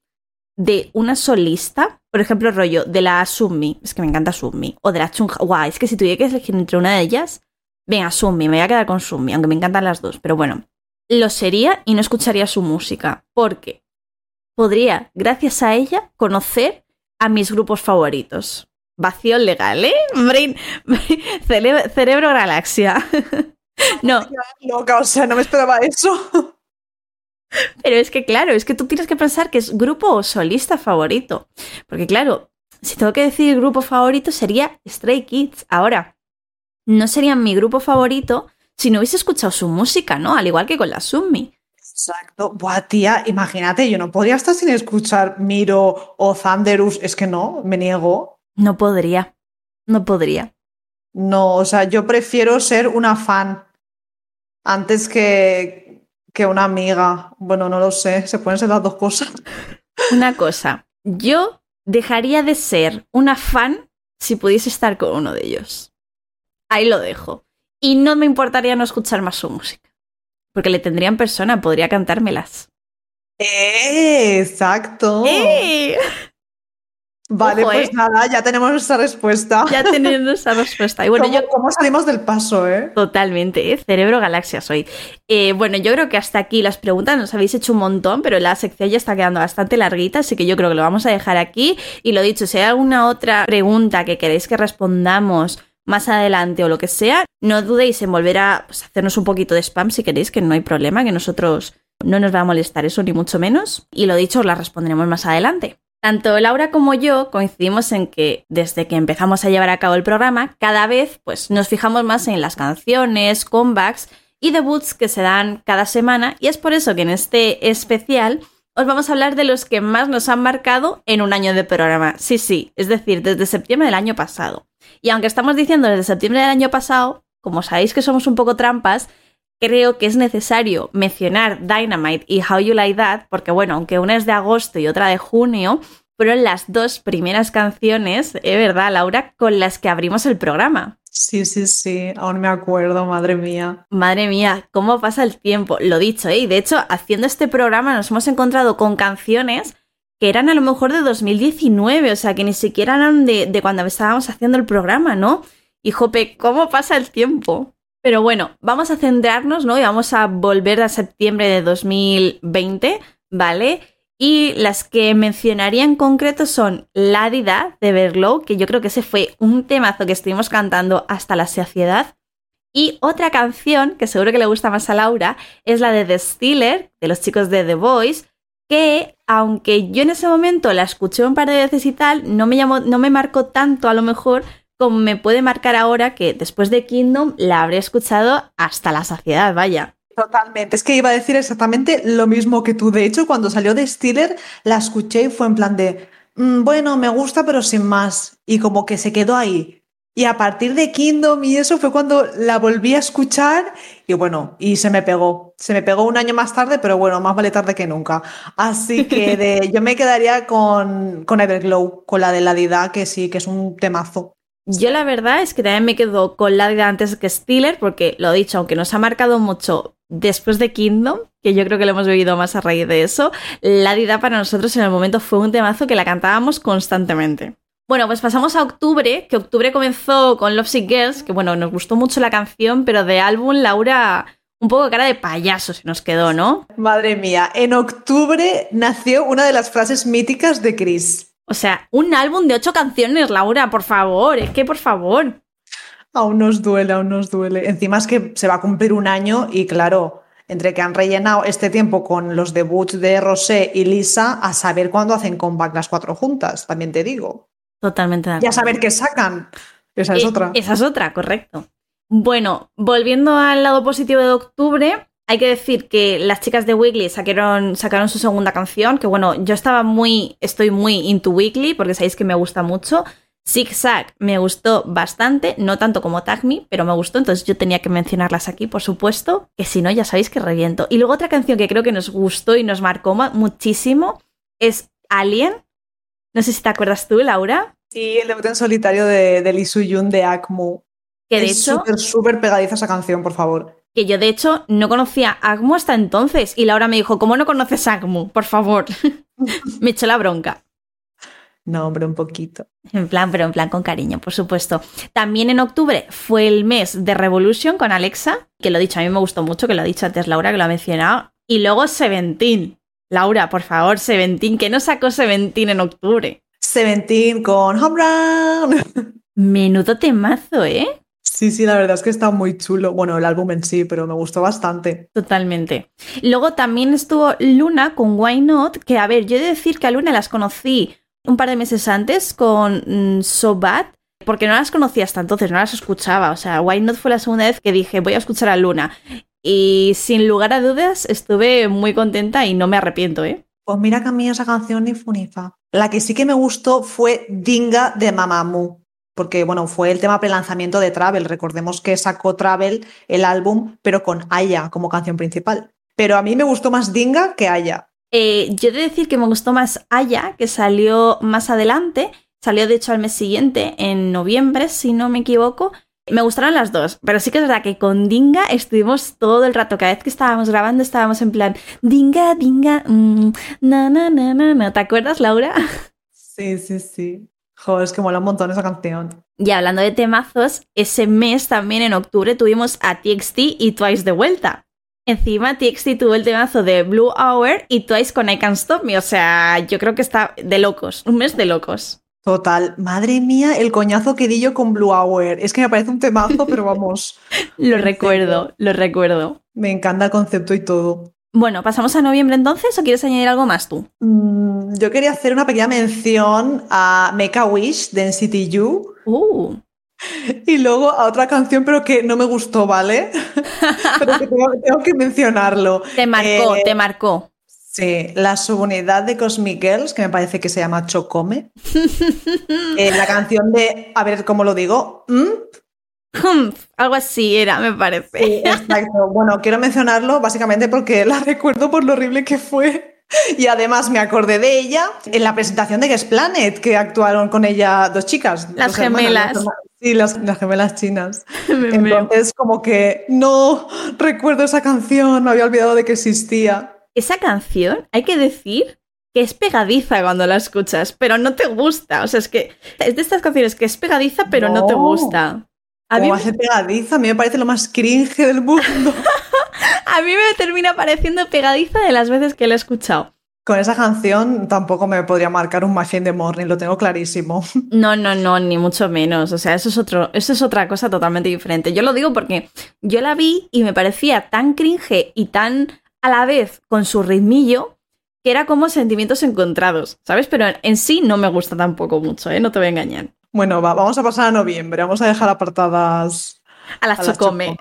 de una solista, por ejemplo, rollo de la Sunmi, es que me encanta Sunmi, o de la Chungha, guau, es que si tuviera que elegir entre una de ellas, venga, Sunmi, me voy a quedar con Sunmi, aunque me encantan las dos, pero bueno, lo sería y no escucharía su música, porque podría, gracias a ella, conocer a mis grupos favoritos. Vacío legal, ¿eh? Brain, cerebro galaxia. no. Loca, o sea, no me esperaba eso. Pero es que, claro, es que tú tienes que pensar que es grupo o solista favorito. Porque, claro, si tengo que decir grupo favorito sería Stray Kids. Ahora, no serían mi grupo favorito si no hubiese escuchado su música, ¿no? Al igual que con la Summi. Exacto. Buah, tía, imagínate, yo no podría estar sin escuchar Miro o Thunderous. Es que no, me niego. No podría. No podría. No, o sea, yo prefiero ser una fan antes que, que una amiga. Bueno, no lo sé, se pueden ser las dos cosas. Una cosa, yo dejaría de ser una fan si pudiese estar con uno de ellos. Ahí lo dejo. Y no me importaría no escuchar más su música. Porque le tendría en persona, podría cantármelas. ¡Eh! Exacto. ¡Eh! Vale, Ojo, pues ¿eh? nada, ya tenemos nuestra respuesta. Ya teniendo esa respuesta. Y bueno, ¿Cómo, yo cómo salimos del paso, eh? Totalmente, ¿eh? cerebro galaxia soy. Eh, bueno, yo creo que hasta aquí las preguntas nos habéis hecho un montón, pero la sección ya está quedando bastante larguita, así que yo creo que lo vamos a dejar aquí. Y lo dicho, si hay alguna otra pregunta que queréis que respondamos más adelante o lo que sea, no dudéis en volver a pues, hacernos un poquito de spam si queréis, que no hay problema, que nosotros no nos va a molestar eso, ni mucho menos. Y lo dicho, os las responderemos más adelante. Tanto Laura como yo coincidimos en que desde que empezamos a llevar a cabo el programa, cada vez pues, nos fijamos más en las canciones, comebacks y debuts que se dan cada semana y es por eso que en este especial os vamos a hablar de los que más nos han marcado en un año de programa. Sí, sí, es decir, desde septiembre del año pasado. Y aunque estamos diciendo desde septiembre del año pasado, como sabéis que somos un poco trampas, creo que es necesario mencionar Dynamite y How You Like That, porque bueno, aunque una es de agosto y otra de junio, fueron las dos primeras canciones, es verdad, Laura, con las que abrimos el programa. Sí, sí, sí, aún me acuerdo, madre mía. Madre mía, cómo pasa el tiempo. Lo dicho, ¿eh? Y de hecho, haciendo este programa nos hemos encontrado con canciones que eran a lo mejor de 2019, o sea, que ni siquiera eran de, de cuando estábamos haciendo el programa, ¿no? Y jope, ¿cómo pasa el tiempo? Pero bueno, vamos a centrarnos, ¿no? Y vamos a volver a septiembre de 2020, ¿vale? Y las que mencionaría en concreto son La Dida de Berlow, que yo creo que ese fue un temazo que estuvimos cantando hasta la saciedad. Y otra canción que seguro que le gusta más a Laura es la de The Stealer, de los chicos de The Voice, que aunque yo en ese momento la escuché un par de veces y tal, no me, llamó, no me marcó tanto a lo mejor como me puede marcar ahora que después de Kingdom la habré escuchado hasta la saciedad, vaya. Totalmente, es que iba a decir exactamente lo mismo que tú. De hecho, cuando salió de Steeler, la escuché y fue en plan de, "Mm, bueno, me gusta, pero sin más. Y como que se quedó ahí. Y a partir de Kingdom y eso fue cuando la volví a escuchar y bueno, y se me pegó. Se me pegó un año más tarde, pero bueno, más vale tarde que nunca. Así que de- yo me quedaría con, con Everglow, con la de la Dida, que sí, que es un temazo. Yo la verdad es que también me quedo con la de antes que Steeler, porque lo dicho, aunque nos ha marcado mucho después de Kingdom, que yo creo que lo hemos vivido más a raíz de eso, la Dida para nosotros en el momento fue un temazo que la cantábamos constantemente. Bueno, pues pasamos a octubre, que octubre comenzó con Lovesick Girls, que bueno, nos gustó mucho la canción, pero de álbum Laura un poco cara de payaso se nos quedó, ¿no? Madre mía, en octubre nació una de las frases míticas de Chris. O sea, un álbum de ocho canciones, Laura, por favor, es que por favor. Aún nos duele, aún nos duele. Encima es que se va a cumplir un año y claro, entre que han rellenado este tiempo con los debuts de Rosé y Lisa, a saber cuándo hacen comeback las cuatro juntas, también te digo. Totalmente de Y a saber qué sacan. Esa es Eh, otra. Esa es otra, correcto. Bueno, volviendo al lado positivo de octubre, hay que decir que las chicas de Weekly sacaron, sacaron su segunda canción, que bueno, yo estaba muy, estoy muy into Weekly, porque sabéis que me gusta mucho. Zig Zag me gustó bastante, no tanto como Tag Me, pero me gustó, entonces yo tenía que mencionarlas aquí, por supuesto, que si no, ya sabéis que reviento. Y luego otra canción que creo que nos gustó y nos marcó ma- muchísimo es Alien. No sé si te acuerdas tú, Laura. Sí, el debut en solitario de, de Lee Soo-yoon de Akmu. Que de es hecho, súper, súper pegadiza esa canción, por favor. Que yo de hecho no conocía a Agmu hasta entonces y Laura me dijo, ¿cómo no conoces a Agmu? Por favor. me echó la bronca. No, hombre, un poquito. En plan, pero en plan con cariño, por supuesto. También en octubre fue el mes de Revolution con Alexa, que lo he dicho, a mí me gustó mucho, que lo ha dicho antes Laura, que lo ha mencionado. Y luego Seventeen. Laura, por favor, Seventeen, que no sacó Seventeen en octubre. Seventeen con Home Run. Menudo temazo, ¿eh? Sí, sí, la verdad es que está muy chulo. Bueno, el álbum en sí, pero me gustó bastante. Totalmente. Luego también estuvo Luna con Why Not, que a ver, yo he de decir que a Luna las conocí un par de meses antes con mm, So Bad, porque no las conocía hasta entonces, no las escuchaba. O sea, Why Not fue la segunda vez que dije, voy a escuchar a Luna. Y sin lugar a dudas, estuve muy contenta y no me arrepiento, ¿eh? Pues mira que a mí esa canción ni funifa. La que sí que me gustó fue Dinga de Mamamoo. Porque bueno, fue el tema prelanzamiento de Travel. Recordemos que sacó Travel el álbum, pero con Aya como canción principal. Pero a mí me gustó más Dinga que Aya. Eh, yo he de decir que me gustó más Aya, que salió más adelante. Salió de hecho al mes siguiente, en noviembre, si no me equivoco. Me gustaron las dos, pero sí que es verdad que con Dinga estuvimos todo el rato, cada vez que estábamos grabando estábamos en plan Dinga, Dinga, mm, na, na, na, na, na. ¿Te acuerdas, Laura? Sí, sí, sí. Joder, es que mola un montón esa canción. Y hablando de temazos, ese mes también en octubre tuvimos a TXT y Twice de vuelta. Encima TXT tuvo el temazo de Blue Hour y Twice con I Can't Stop Me, o sea, yo creo que está de locos, un mes de locos. Total, madre mía, el coñazo que di yo con Blue Hour. Es que me parece un temazo, pero vamos. lo recuerdo, lo recuerdo. Me encanta el concepto y todo. Bueno, ¿pasamos a noviembre entonces o quieres añadir algo más tú? Mm, yo quería hacer una pequeña mención a Make a Wish de NCT U. Uh. Y luego a otra canción, pero que no me gustó, ¿vale? pero que tengo, que mencionarlo. Te marcó, Eh, te marcó. Sí, la subunidad de Cosmic Girls, que me parece que se llama Chocome. Eh, la canción de, a ver cómo lo digo, ¿Mm? Algo así era, me parece. Sí, exacto. Bueno, quiero mencionarlo básicamente porque la recuerdo por lo horrible que fue. Y además me acordé de ella en la presentación de Guest Planet, que actuaron con ella dos chicas. Las dos gemelas. hermanas. Sí, las, las gemelas chinas. Me. Entonces, como que no recuerdo esa canción, me había olvidado de que existía. Esa canción, hay que decir que es pegadiza cuando la escuchas, pero no te gusta. O sea, es que es de estas canciones que es pegadiza, pero no, te No. gusta. A mí, hace pegadiza, a mí me parece lo más cringe del mundo. a mí me termina pareciendo pegadiza de las veces que la he escuchado. Con esa canción tampoco me podría marcar un Machine de Morning, lo tengo clarísimo. No, no, no, ni mucho menos. O sea, eso es otro, eso es otra cosa totalmente diferente. Yo lo digo porque yo la vi y me parecía tan cringe y tan a la vez con su ritmillo que era como sentimientos encontrados, ¿sabes? Pero en sí no me gusta tampoco mucho, ¿eh? No te voy a engañar. Bueno, va, vamos a pasar a noviembre, vamos a dejar apartadas A las a las chocome.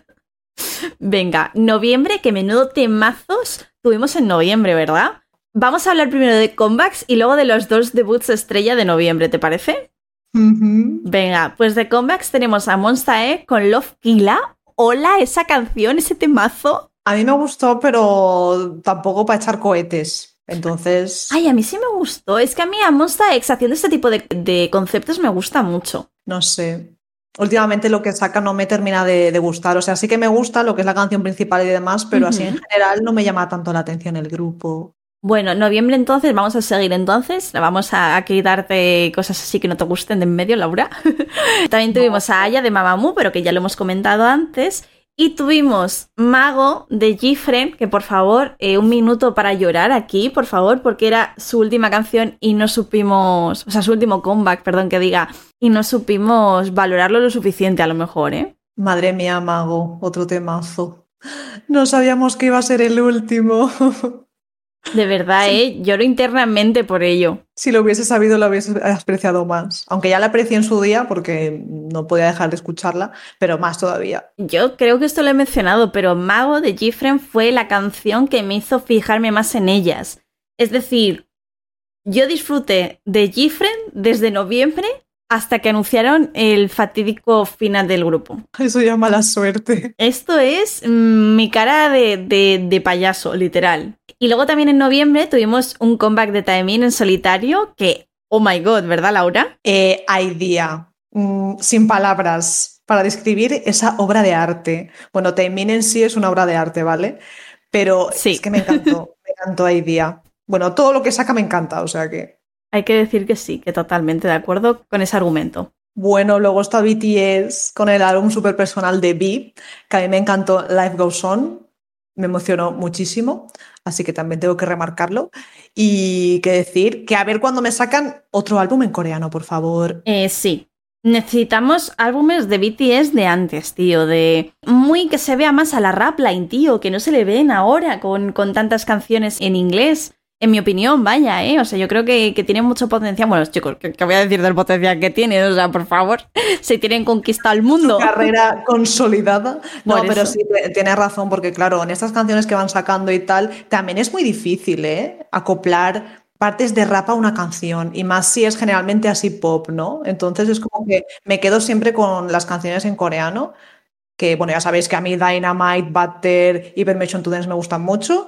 Venga, noviembre, que menudo temazos tuvimos en noviembre, ¿verdad? Vamos a hablar primero de comebacks y luego de los dos debuts estrella de noviembre, ¿te parece? Venga, pues de comebacks tenemos a Monsta E con Love Killa. Hola, esa canción, ese temazo. A mí me gustó, pero tampoco para echar cohetes. Entonces, Ay, a mí sí me gustó. Es que a mí a Monsta X haciendo este tipo de, de conceptos me gusta mucho. no sé. Últimamente lo que saca no me termina de, de gustar. O sea, sí que me gusta lo que es la canción principal y demás, pero así en general no me llama tanto la atención el grupo. Bueno, noviembre entonces, vamos a seguir entonces. Vamos a, a quitarte cosas así que no te gusten de en medio, Laura. También tuvimos a Aya de Mamamoo, pero que ya lo hemos comentado antes. Y tuvimos Mago de Gifren, que por favor, eh, un minuto para llorar aquí, por favor, porque era su última canción y no supimos, o sea, su último comeback, perdón que diga, y no supimos valorarlo lo suficiente a lo mejor, ¿eh? Madre mía, Mago, otro temazo. No sabíamos que iba a ser el último. De verdad, ¿eh? Lloro internamente por ello. Si lo hubiese sabido, lo hubiese apreciado más. Aunque ya la aprecié en su día porque no podía dejar de escucharla, pero más todavía. Yo creo que esto lo he mencionado, pero Mago de Gifren fue la canción que me hizo fijarme más en ellas. Es decir, yo disfruté de Gifren desde noviembre hasta que anunciaron el fatídico final del grupo. Eso ya mala suerte. Esto es mm, mi cara de, de- de payaso, literal. Y luego también en noviembre tuvimos un comeback de Taemin en solitario que, oh my god, ¿verdad, Laura? Eh, idea. Mm, sin palabras para describir esa obra de arte. Bueno, Taemin en sí es una obra de arte, ¿vale? Pero Sí. es que me encantó, me encantó Idea. Bueno, todo lo que saca me encanta, o sea que. Hay que decir que sí, que totalmente de acuerdo con ese argumento. Bueno, luego está BTS con el álbum super personal de V, que a mí me encantó Life Goes On, me emocionó muchísimo, así que también tengo que remarcarlo. Y que decir que a ver cuándo me sacan otro álbum en coreano, por favor. Eh, sí. Necesitamos álbumes de BTS de antes, tío, de muy que se vea más a la rapline, tío, que no se le ven ahora con, con tantas canciones en inglés. En mi opinión, vaya, ¿eh? O sea, yo creo que, que tiene mucho potencial. Bueno, chicos, ¿qué, qué voy a decir del potencial que tiene? O sea, por favor, se tienen conquistado el mundo. carrera consolidada. No, Por pero eso. sí, te- tienes razón, porque claro, en estas canciones que van sacando y tal, también es muy difícil, ¿eh? Acoplar partes de rap a una canción, y más si es generalmente así pop, ¿no? Entonces es como que me quedo siempre con las canciones en coreano, que bueno, ya sabéis que a mí Dynamite, Butter y Permission to Dance me gustan mucho,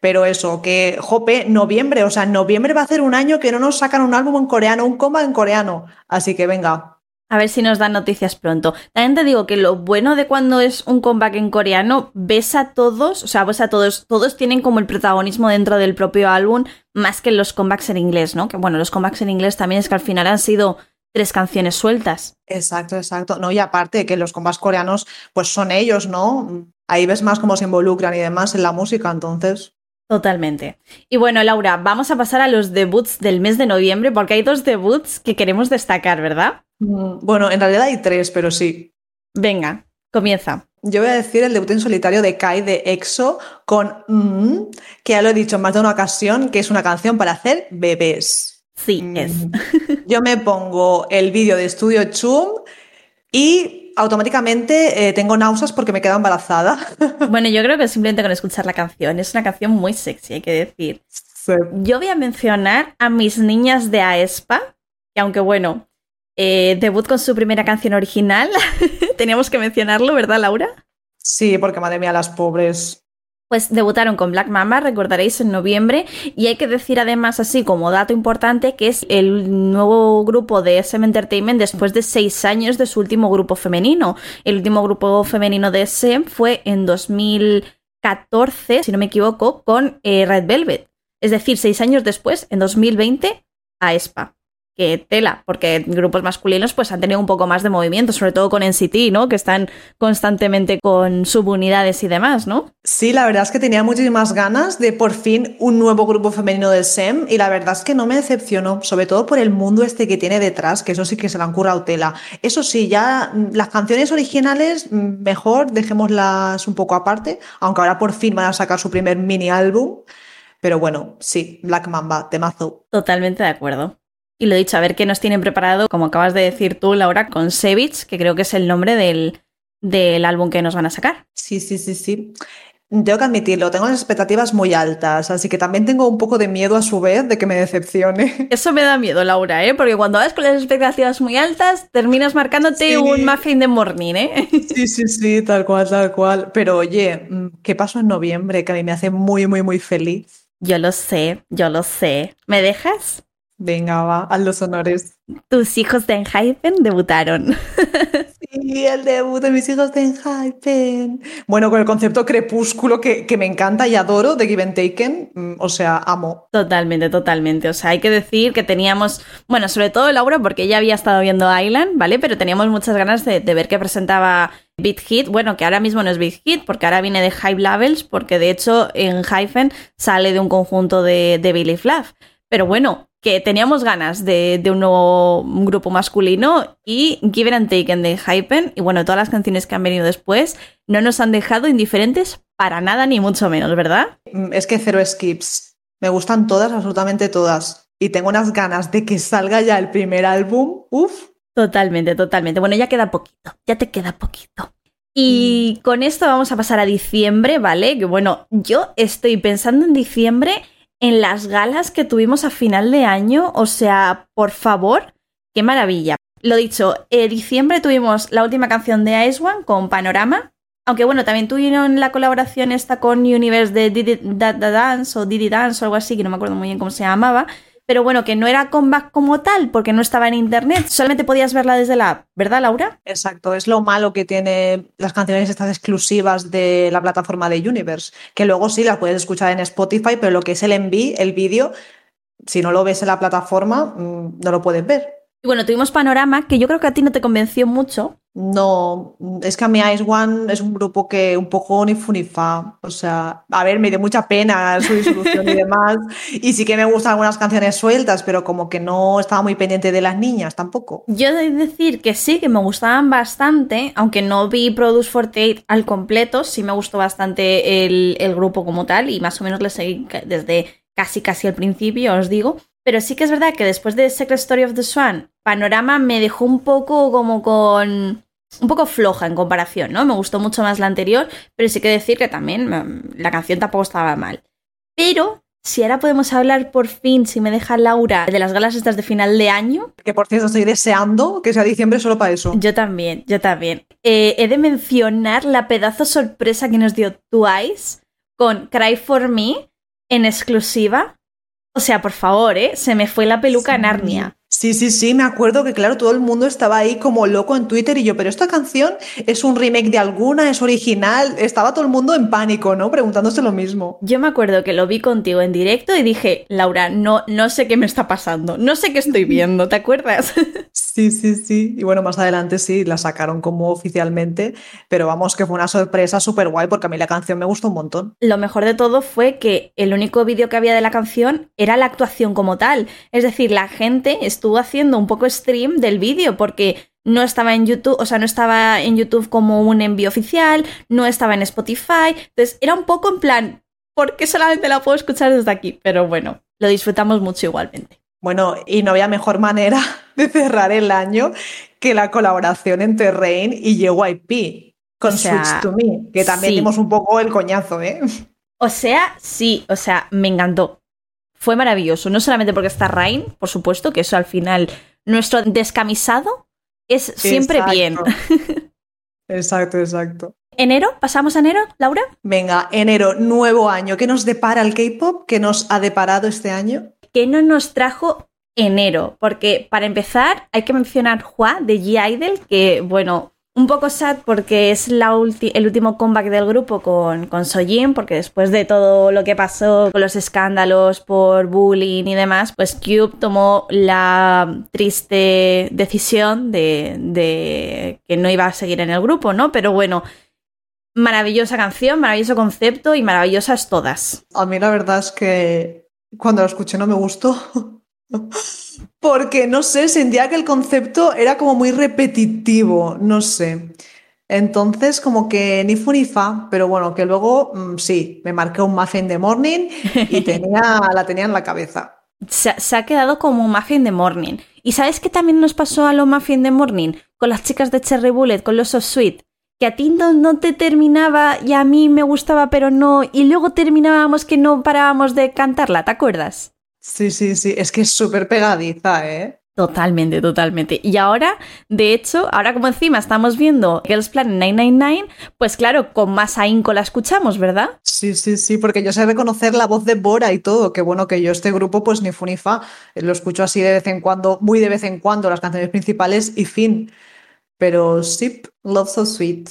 pero eso, que, jope, noviembre, o sea, noviembre va a ser un año que no nos sacan un álbum en coreano, un coma en coreano. Así que venga. A ver si nos dan noticias pronto. También te digo que lo bueno de cuando es un comeback en coreano, ves a todos, o sea, ves a todos, todos tienen como el protagonismo dentro del propio álbum, más que los comebacks en inglés, ¿no? Que bueno, los comebacks en inglés también es que al final han sido tres canciones sueltas. Exacto, exacto. No, y aparte que los comebacks coreanos, pues son ellos, ¿no? Ahí ves más cómo se involucran y demás en la música, entonces. Totalmente. Y bueno, Laura, vamos a pasar a los debuts del mes de noviembre, porque hay dos debuts que queremos destacar, ¿verdad? Mm, bueno, en realidad hay tres, pero sí. Venga, comienza. Yo voy a decir el debut en solitario de Kai de EXO con mm, que ya lo he dicho en más de una ocasión, que es una canción para hacer bebés. Sí, es. Mm. Yo me pongo el vídeo de Estudio Chum y automáticamente eh, tengo náuseas porque me quedo embarazada. Bueno, yo creo que simplemente con escuchar la canción, es una canción muy sexy, hay que decir. Yo voy a mencionar a mis niñas de Aespa, que aunque bueno, eh, debut con su primera canción original, teníamos que mencionarlo, ¿verdad, Laura? Sí, porque madre mía, las pobres pues debutaron con Black Mamba, recordaréis, en noviembre. Y hay que decir además, así como dato importante, que es el nuevo grupo de SM Entertainment después de seis años de su último grupo femenino. El último grupo femenino de SM fue en 2014, si no me equivoco, con eh, Red Velvet. Es decir, seis años después, en 2020, a ESPA que tela, porque grupos masculinos pues han tenido un poco más de movimiento, sobre todo con NCT, ¿no? Que están constantemente con subunidades y demás, ¿no? Sí, la verdad es que tenía muchísimas ganas de por fin un nuevo grupo femenino del SEM y la verdad es que no me decepcionó, sobre todo por el mundo este que tiene detrás, que eso sí que se le han currado tela. Eso sí, ya mm, las canciones originales mm, mejor dejémoslas un poco aparte, aunque ahora por fin van a sacar su primer mini álbum. Pero bueno, sí, Black Mamba, temazo. Totalmente de acuerdo. Y lo dicho, a ver qué nos tienen preparado, como acabas de decir tú, Laura, con Sevich, que creo que es el nombre del, del álbum que nos van a sacar. Sí, sí, sí, sí. Tengo que admitirlo, tengo las expectativas muy altas, así que también tengo un poco de miedo a su vez de que me decepcione. Eso me da miedo, Laura, ¿eh? Porque cuando vas con las expectativas muy altas, terminas marcándote un muffin de morning, ¿eh? Sí, sí, sí, tal cual, tal cual. Pero oye, mm, ¿qué pasó en noviembre que a mí me hace muy, muy, muy feliz? Yo lo sé, yo lo sé. ¿Me dejas? Venga, va, a los honores. Tus hijos de Enhypen debutaron. Sí, el debut de mis hijos de Enhypen. Bueno, con el concepto crepúsculo que, que, me encanta y adoro de Given Taken, mm, o sea, amo. Totalmente, totalmente. O sea, hay que decir que teníamos, bueno, sobre todo Laura, porque ella había estado viendo Island, ¿vale? Pero teníamos muchas ganas de, de ver qué presentaba Beat Hit, bueno, que ahora mismo no es Beat Hit, porque ahora viene de Hype Levels, porque de hecho en Hyphen sale de un conjunto de, de Billy Fluff. Pero bueno, que teníamos ganas de, un nuevo grupo masculino y Given and Taken de Hypen y bueno, todas las canciones que han venido después no nos han dejado indiferentes para nada ni mucho menos, ¿verdad? Mm, es que cero skips. Me gustan todas, absolutamente todas. Y tengo unas ganas de que salga ya el primer álbum. Uf. Totalmente, totalmente. Bueno, ya queda poquito, ya te queda poquito. Y mm. con esto vamos a pasar a diciembre, ¿vale? Que bueno, yo estoy pensando en diciembre en las galas que tuvimos a final de año. O sea, por favor, qué maravilla. Lo dicho, en diciembre tuvimos la última canción de Ice One con Panorama. Aunque bueno, también tuvieron la colaboración esta con Universe de Didi Dance o Didi Dance o algo así, que no me acuerdo muy bien cómo se llamaba pero bueno, que no era comeback como tal, porque no estaba en internet, solamente podías verla desde la app, ¿verdad, Laura? Exacto, es lo malo que tiene las canciones estas exclusivas de la plataforma de Universe, que luego sí las puedes escuchar en Spotify, pero lo que es el envío, el vídeo, si no lo ves en la plataforma, mm, no lo puedes ver. Y bueno, tuvimos Panorama, que yo creo que a ti no te convenció mucho. No, es que a mí Ice One es un grupo que un poco ni funifa. O sea, a ver, me dio mucha pena su disolución y demás. Y sí que me gustan algunas canciones sueltas, pero como que no estaba muy pendiente de las niñas tampoco. Yo he de decir que sí, que me gustaban bastante, aunque no vi Produce 48 al completo, sí me gustó bastante el, el grupo como tal y más o menos le seguí desde casi casi al principio, os digo. Pero sí que es verdad que después de Secret Story of the Swan, Panorama me dejó un poco como con un poco floja en comparación, ¿no? Me gustó mucho más la anterior, pero sí que decir que también mm, la canción tampoco estaba mal. Pero si ahora podemos hablar por fin, si me deja Laura, de las galas estas de final de año. Que por cierto estoy deseando que sea diciembre solo para eso. Yo también, yo también. Eh, he de mencionar la pedazo sorpresa que nos dio Twice con Cry for Me en exclusiva. O sea, por favor, ¿eh? Se me fue la peluca en Narnia. Sí, sí, sí, me acuerdo que claro, todo el mundo estaba ahí como loco en Twitter y yo, pero esta canción es un remake de alguna, es original, estaba todo el mundo en pánico, ¿no? Preguntándose lo mismo. Yo me acuerdo que lo vi contigo en directo y dije, Laura, no, no sé qué me está pasando, no sé qué estoy viendo, ¿te acuerdas? Sí, sí, sí. Y bueno, más adelante sí, la sacaron como oficialmente, pero vamos, que fue una sorpresa súper guay porque a mí la canción me gustó un montón. Lo mejor de todo fue que el único vídeo que había de la canción era la actuación como tal. Es decir, la gente estuvo haciendo un poco stream del vídeo porque no estaba en YouTube, o sea, no estaba en YouTube como un envío oficial, no estaba en Spotify. Entonces, era un poco en plan, ¿por qué solamente la puedo escuchar desde aquí? Pero bueno, lo disfrutamos mucho igualmente. Bueno, y no había mejor manera de cerrar el año que la colaboración entre Rain y JYP con Switch to Me, que también dimos un poco el coñazo, ¿eh? O sea, sí, o sea, me encantó. Fue maravilloso, no solamente porque está Rain, por supuesto, que eso al final, nuestro descamisado es siempre bien. exacto, exacto. ¿Enero? ¿Pasamos a enero, Laura? Venga, enero, nuevo año. ¿Qué nos depara el K-pop? ¿Qué nos ha deparado este año? ¿Qué no nos trajo enero? Porque para empezar hay que mencionar Hua de G-Idol, que bueno, un poco sad porque es la el último comeback del grupo con, con Sojin, porque después de todo lo que pasó con los escándalos por bullying y demás, pues Cube tomó la triste decisión de, de que no iba a seguir en el grupo, ¿no? Pero bueno, maravillosa canción, maravilloso concepto y maravillosas todas. A mí la verdad es que cuando lo escuché no me gustó. Porque, no sé, sentía que el concepto era como muy repetitivo, no sé. Entonces, como que ni fu ni fa, pero bueno, que luego mm, sí, me marqué un muffin de morning y tenía, la tenía en la cabeza. Se, ha quedado como muffin de morning. ¿Y sabes qué también nos pasó a los muffin de morning? Con las chicas de Cherry Bullet, con los of Sweet que a ti no, te terminaba y a mí me gustaba pero no, y luego terminábamos que no parábamos de cantarla, ¿te acuerdas? Sí, sí, sí, es que es súper pegadiza, ¿eh? Totalmente, totalmente. Y ahora, de hecho, ahora como encima estamos viendo Girls Planet 999, pues claro, con más ahínco la escuchamos, ¿verdad? Sí, sí, sí, porque yo sé reconocer la voz de Bora y todo, que bueno, que yo este grupo pues ni fu ni fa, lo escucho así de vez en cuando, muy de vez en cuando, las canciones principales y fin. Pero sí, Love So Sweet.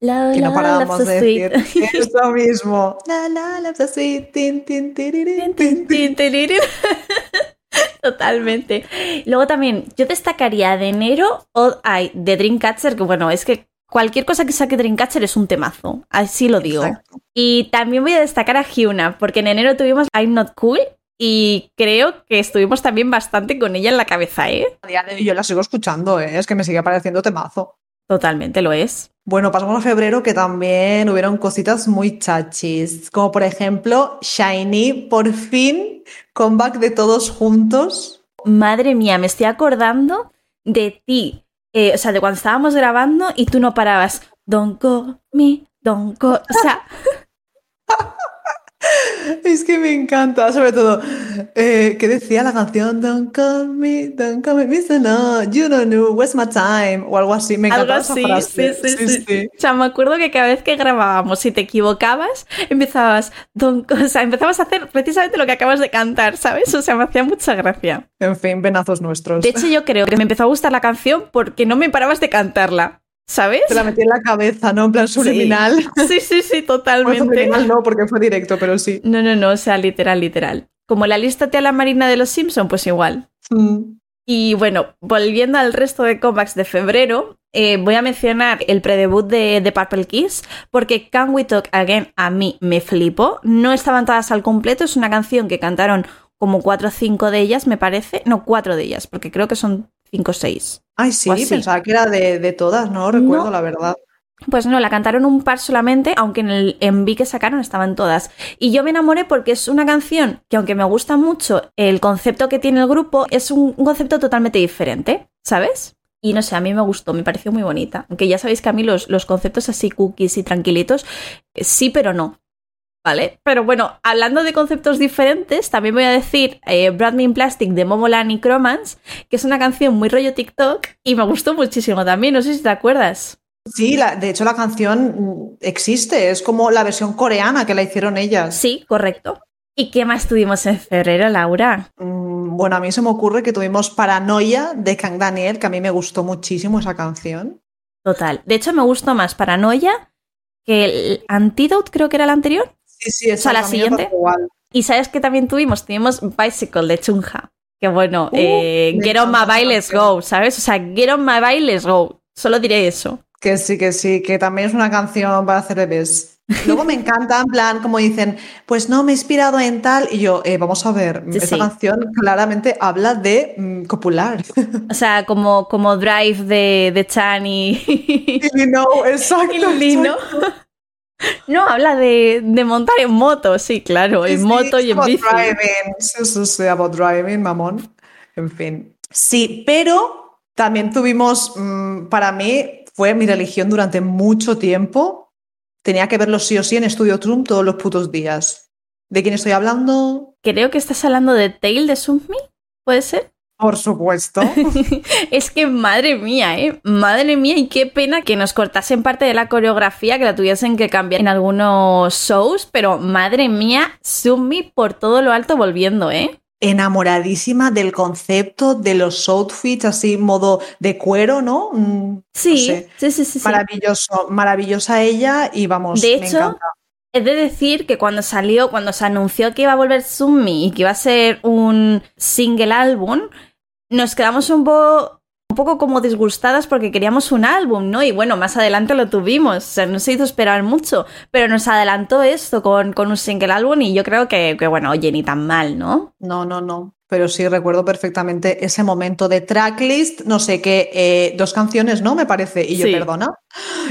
La, que no parábamos de sweet. decir eso mismo. La, la, so sweet. Tin, tin, tin, tin, Totalmente. Luego también, yo destacaría de enero o ay, de Dreamcatcher, que bueno, es que cualquier cosa que saque Dreamcatcher es un temazo, así lo digo. Y también voy a destacar a Hyuna, porque en enero tuvimos I'm Not Cool y creo que estuvimos también bastante con ella en la cabeza, ¿eh? Yo la sigo escuchando, ¿eh? es que me sigue pareciendo temazo. Totalmente lo es. Bueno, pasamos a febrero que también hubieron cositas muy chachis, como por ejemplo Shiny, por fin, comeback de todos juntos. Madre mía, me estoy acordando de ti, eh, o sea, de cuando estábamos grabando y tú no parabas. Don't go me, don't go. O sea, Es que me encanta, sobre todo, eh, que decía la canción Don't call me, don't call me, Mr. No, you don't know, where's my time, o algo así, me encanta esa frase. Sí, sí, sí, O sea, me acuerdo que cada vez que grabábamos, si te equivocabas, empezabas, don't, o sea, empezabas a hacer precisamente lo que acabas de cantar, ¿sabes? O sea, me hacía mucha gracia. En fin, venazos nuestros. De hecho, yo creo que me empezó a gustar la canción porque no me parabas de cantarla. ¿Sabes? Te la metí en la cabeza, ¿no? En plan subliminal. Sí, sí, sí, totalmente. subliminal no, porque fue directo, pero sí. No, no, no, o sea, literal, literal. Como la lista a la marina de los Simpson, pues igual. Mm. Y bueno, volviendo al resto de comebacks de febrero, eh, voy a mencionar el predebut de, de Purple Kiss, porque Can We Talk Again a mí me flipo. No estaban todas al completo, es una canción que cantaron como cuatro o cinco de ellas, me parece. No, cuatro de ellas, porque creo que son cinco o seis. Ay, sí, pensaba que era de, todas, no recuerdo la verdad. Pues no, la cantaron un par solamente, aunque en el enví que sacaron estaban todas. Y yo me enamoré porque es una canción que, aunque me gusta mucho el concepto que tiene el grupo, es un, concepto totalmente diferente, ¿sabes? Y no sé, a mí me gustó, me pareció muy bonita. Aunque ya sabéis que a mí los, los conceptos así cookies y tranquilitos, eh, sí, pero no. ¿Vale? Pero bueno, hablando de conceptos diferentes, también voy a decir eh, Brand Me in Plastic de Momoland y Cromance, que es una canción muy rollo TikTok y me gustó muchísimo también, no sé si te acuerdas. Sí, la, de hecho la canción mm, existe, es como la versión coreana que la hicieron ellas. Sí, correcto. ¿Y qué más tuvimos en febrero, Laura? Mm, bueno, a mí se me ocurre que tuvimos Paranoia de Kang Daniel, que a mí me gustó muchísimo esa canción. Total. De hecho, me gustó más Paranoia que el Antidote, creo que era el anterior. Sí, sí, O sea, la siguiente. igual. Y sabes que también tuvimos, tuvimos Bicycle de Chunja. Que bueno, Uh, eh, Get on my bike, let's go, ¿sabes? O sea, Get on my bike, let's go. Solo diré eso. Que sí, que sí, que también es una canción para hacer bebés. Luego me encanta, en plan, como dicen, pues no, me he inspirado en tal. Y yo, eh, vamos a ver, Sí, esta sí. canción claramente habla de mm, copular. O sea, como, como Drive de, de Chan y, Y no, exacto. y Lino. No, habla de, de montar en moto, sí, claro, en Sí, moto sí, y en bici. Driving. Sí, sí, sí, about driving, mamón. En fin. Sí, pero también tuvimos, mm, para mí, fue mi religión durante mucho tiempo. Tenía que verlo sí o sí en Studio Trump todos los putos días. ¿De quién estoy hablando? Creo que estás hablando de Tail de Sumi, ¿puede ser? Por supuesto. Es que madre mía, ¿eh? Madre mía, y qué pena que nos cortasen parte de la coreografía, que la tuviesen que cambiar en algunos shows, pero madre mía, Sumi por todo lo alto volviendo, ¿eh? Enamoradísima del concepto de los outfits, así modo de cuero, ¿no? Mm, no Sí, sé. sí, sí, sí. sí. Maravilloso, maravillosa ella y vamos, De me hecho, encanta. He de decir que cuando salió, cuando se anunció que iba a volver Sumi y que iba a ser un single álbum, nos quedamos un poco, un poco como disgustadas porque queríamos un álbum, ¿no? Y bueno, más adelante lo tuvimos, o sea, no se hizo esperar mucho, pero nos adelantó esto con, con un single álbum y yo creo que, que, bueno, oye, ni tan mal, ¿no? No, no, no. Pero sí recuerdo perfectamente ese momento de tracklist, no sé qué, eh, dos canciones, ¿no? Me parece. Y yo, Sí. perdona.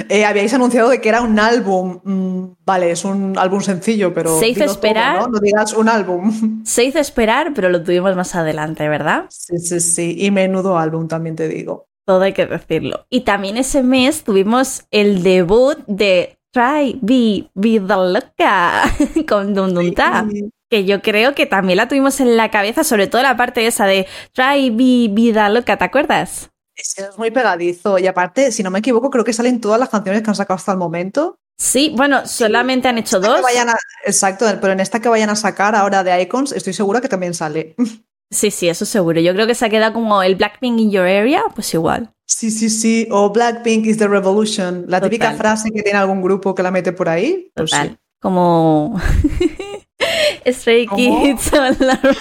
Eh, habíais anunciado de que era un álbum. Mm, vale, es un álbum sencillo, pero. Se hizo todo, esperar. ¿no? No digas un álbum. Se hizo esperar, pero lo tuvimos más adelante, ¿verdad? Sí, sí, sí. Y menudo álbum, también te digo. Todo hay que decirlo. Y también ese mes tuvimos el debut de Try Be Vida Loca con Dun Dun Ta, Y- que yo creo que también la tuvimos en la cabeza, sobre todo la parte esa de Try Be Vida Loca, ¿te acuerdas? Es muy pegadizo. Y aparte, si no me equivoco, creo que salen todas las canciones que han sacado hasta el momento. Sí, bueno, solamente han hecho dos. que vayan a- exacto, pero en esta que vayan a sacar ahora de Icons, estoy segura que también sale. Sí, sí, eso seguro. Yo creo que se ha quedado como el Blackpink in your area, pues igual. Sí, sí, sí. O Blackpink is the revolution. La típica frase que tiene algún grupo que la mete por ahí. Pues Total. sí. Como Stray. Kids. all around-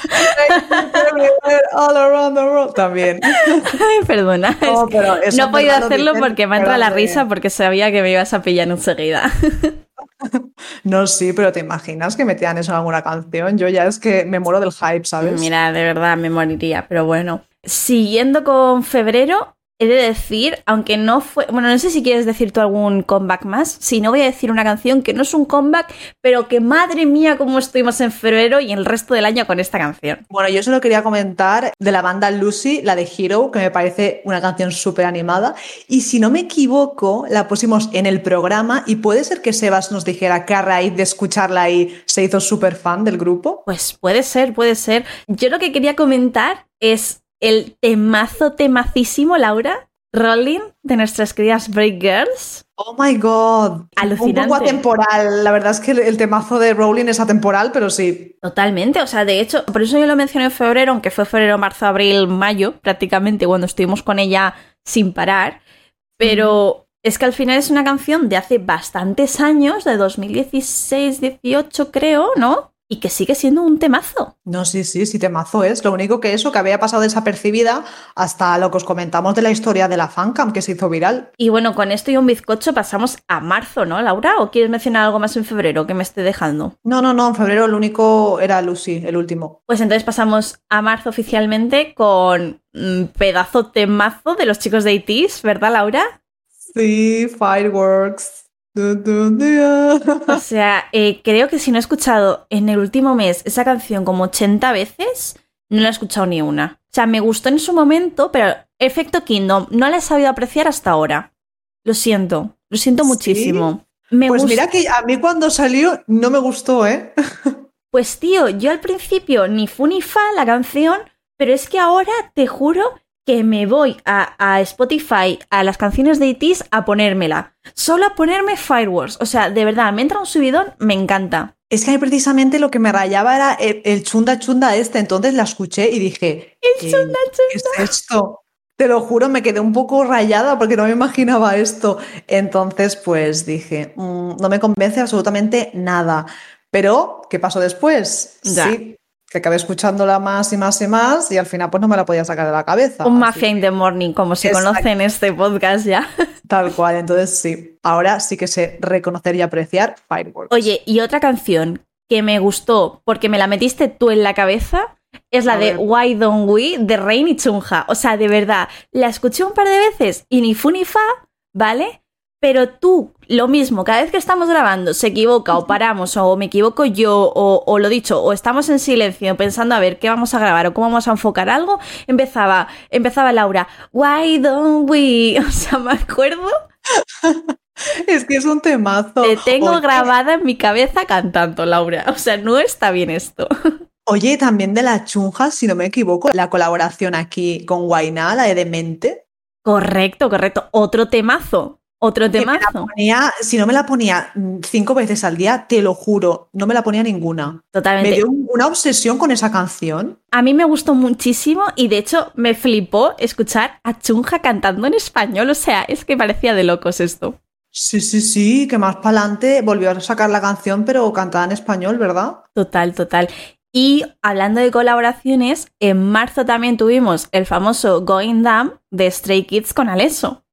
All around the world también. Ay, Perdona. No, he podido hacerlo porque me ha entrado la risa porque sabía que me ibas a pillar enseguida. No, sí, pero ¿te imaginas que metían eso en alguna canción? Yo ya es que me muero del hype, ¿sabes? Mira, de verdad me moriría, pero bueno. Siguiendo con febrero, he de decir, aunque no fue. Bueno, no sé si quieres decir tú algún comeback más. Si no, voy a decir una canción que no es un comeback, pero que madre mía, cómo estuvimos en febrero y el resto del año con esta canción. Bueno, yo solo quería comentar de la banda Lucy, la de Hero, que me parece una canción súper animada. Y si no me equivoco, la pusimos en el programa y puede ser que Sebas nos dijera que a raíz de escucharla ahí se hizo súper fan del grupo. Pues puede ser, puede ser. Yo lo que quería comentar es el temazo, temacísimo, Laura, Rolling, de nuestras queridas Break Girls. Oh my god. Alucinante. Un poco atemporal. La verdad es que el, temazo de Rowling es atemporal, pero sí. Totalmente, o sea, de hecho, por eso yo lo mencioné en febrero, aunque fue febrero, marzo, abril, mayo, prácticamente, cuando estuvimos con ella sin parar. Pero es que al final es una canción de hace bastantes años, de 2016, 18 creo, ¿no? Y que sigue siendo un temazo. No, sí, sí, sí, temazo es. Lo único que eso, que había pasado desapercibida hasta lo que os comentamos de la historia de la fancam que se hizo viral. Y bueno, con esto y un bizcocho pasamos a marzo, ¿no, Laura? ¿O quieres mencionar algo más en febrero que me esté dejando? No, no, no, en febrero el único era Lucy, el último. Pues entonces pasamos a marzo oficialmente con mm, pedazo temazo de los chicos de ITs, ¿verdad, Laura? Sí, Fireworks. O sea, eh, creo que si no he escuchado en el último mes esa canción como 80 veces, no la he escuchado ni una. O sea, me gustó en su momento, pero Efecto Kingdom no la he sabido apreciar hasta ahora. Lo siento, lo siento ¿Sí? muchísimo. Me Pues mira que a mí cuando salió no me gustó, ¿eh? Pues tío, yo al principio ni fu ni fa la canción, pero es que ahora te juro que me voy a, a Spotify, a las canciones de ITs, a ponérmela. Solo a ponerme Fireworks. O sea, de verdad, me entra un subidón, me encanta. Es que a mí precisamente lo que me rayaba era el, el chunda chunda este, entonces la escuché y dije, El "Eh, chunda ¿qué es esto? Te lo juro, me quedé un poco rayada porque no me imaginaba esto. Entonces, pues dije, "Mm, no me convence absolutamente nada. Pero, ¿qué pasó después? Ya. Sí, que acabé escuchándola más y más y más y al final pues no me la podía sacar de la cabeza. Un Mafia in the Morning, como se Exacto. conoce en este podcast ya. Tal cual, entonces sí, ahora sí que sé reconocer y apreciar Fireworks. Oye, y otra canción que me gustó porque me la metiste tú en la cabeza es la de. Why Don't We de Rain y Chunja. O sea, de verdad, la escuché un par de veces y ni fu ni fa, ¿vale? Pero tú, lo mismo, cada vez que estamos grabando, se equivoca o paramos o me equivoco yo o, o lo dicho, o estamos en silencio pensando a ver qué vamos a grabar o cómo vamos a enfocar algo, empezaba, empezaba Laura, Why Don't We? O sea, me acuerdo Es que es un temazo. Te tengo Oye, grabada en mi cabeza cantando, Laura. O sea, no está bien esto. Oye, también de la chunja, si no me equivoco, la colaboración aquí con Guainá, la de Demente. Correcto, correcto. Otro temazo. Otro me ponía- si no me la ponía mm, cinco veces al día, te lo juro, no me la ponía ninguna. Me Totalmente. dio un- una obsesión con esa canción. A mí me gustó muchísimo y de hecho me flipó escuchar a Chunja cantando en español. O sea, es que parecía de locos esto. Sí, sí, sí, que más para adelante volvió a sacar la canción, pero cantada en español, ¿verdad? Total, total. Y hablando de colaboraciones, en marzo también tuvimos el famoso Going Down de Stray Kids con Alesso.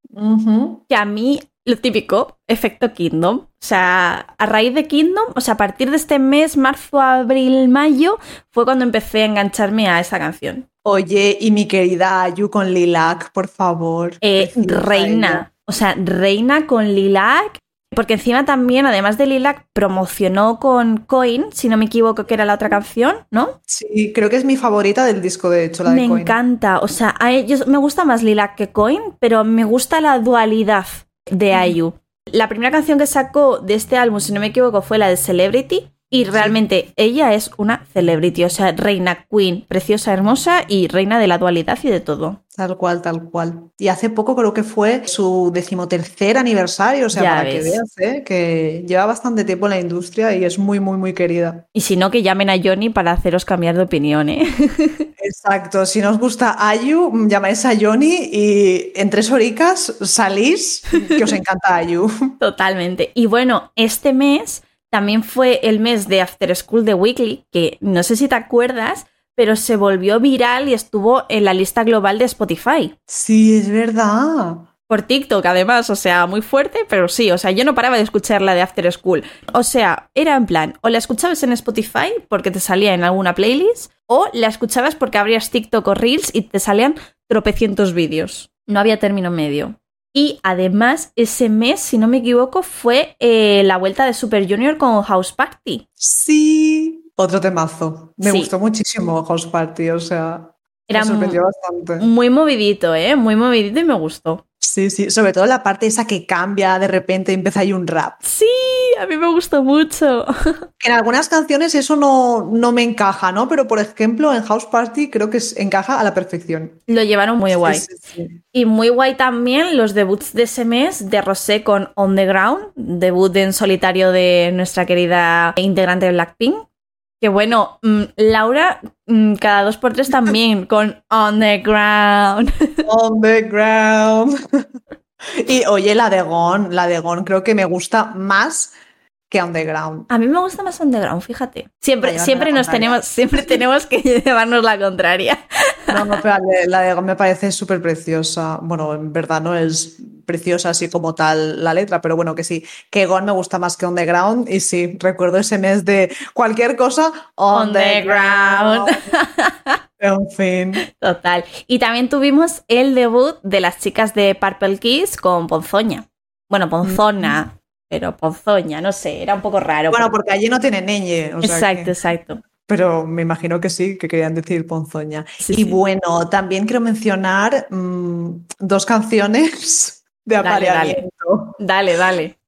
Que a mí lo típico, efecto Kingdom. O sea, a raíz de Kingdom, o sea, a partir de este mes, marzo, abril, mayo, fue cuando empecé a engancharme a esa canción. Oye, y mi querida Ayu con Lilac, por favor. Eh, reina, o sea, reina con Lilac. Porque encima también, además de Lilac, promocionó con Coin, si no me equivoco, que era la otra canción, ¿no? Sí, creo que es mi favorita del disco, de hecho, la de Me Coin. encanta, o sea, a ellos, me gusta más Lilac que Coin, pero me gusta la dualidad de IU. La primera canción que sacó de este álbum, si no me equivoco, fue la de Celebrity. Y realmente ella es una celebrity, o sea, reina, queen, preciosa, hermosa y reina de la dualidad y de todo. Tal cual, tal cual. Y hace poco creo que fue su decimotercer aniversario, o sea, Ya para que veas, ¿eh? que lleva bastante tiempo en la industria y es muy, muy, muy querida. Y si no, que llamen a Johnny para haceros cambiar de opinión, ¿eh? Exacto, si no os gusta Ayu, llamáis a Johnny y en tres horicas salís, que os encanta Ayu. Totalmente. Y bueno, este mes también fue el mes de After School de Weekly, que no sé si te acuerdas, pero se volvió viral y estuvo en la lista global de Spotify. Sí, es verdad. Por TikTok, además, o sea, muy fuerte, pero sí, o sea, yo no paraba de escuchar la de After School. O sea, era en plan, o la escuchabas en Spotify porque te salía en alguna playlist, o la escuchabas porque abrías TikTok o Reels y te salían tropecientos vídeos. No había término medio. Y además, ese mes, si no me equivoco, fue eh, la vuelta de Super Junior con House Party. Sí. Otro temazo. Me Sí. gustó muchísimo House Party, o sea, Era me sorprendió bastante. muy movidito, ¿eh? Muy movidito y me gustó. Sí, sí, sobre todo la parte esa que cambia de repente y empieza ahí un rap. Sí, a mí me gustó mucho. En algunas canciones eso no, no me encaja, ¿no? Pero por ejemplo en House Party creo que es- encaja a la perfección. Lo llevaron muy Sí, guay. sí, sí. Y muy guay también los debuts de ese mes de Rosé con On the Ground, debut en solitario de nuestra querida integrante de Blackpink. Que bueno, mm, Laura mm, cada dos por tres también con On the Ground. On the ground. y oye, la de Gon, la de Gon creo que me gusta más que On the ground. A mí me gusta más On the Ground, fíjate. Siempre, siempre nos contraria. tenemos, siempre tenemos que llevarnos la contraria. No, no, pero la de- me parece súper preciosa. Bueno, en verdad no es preciosa así como tal la letra, pero bueno, que sí, que Gon me gusta más que On the ground. Y sí, recuerdo ese mes de cualquier cosa, On, On the ground. En fin. Total. Y también tuvimos el debut de las chicas de Purple Kiss con Ponzoña. Bueno, Ponzona, pero Ponzoña, no sé, era un poco raro. Bueno, porque allí no tiene ñe. o sea exacto, que- exacto. pero me imagino que sí, que querían decir ponzoña. Sí, y sí. bueno, también quiero mencionar mm, dos canciones de Dale, dale. apareamiento. Dale, dale.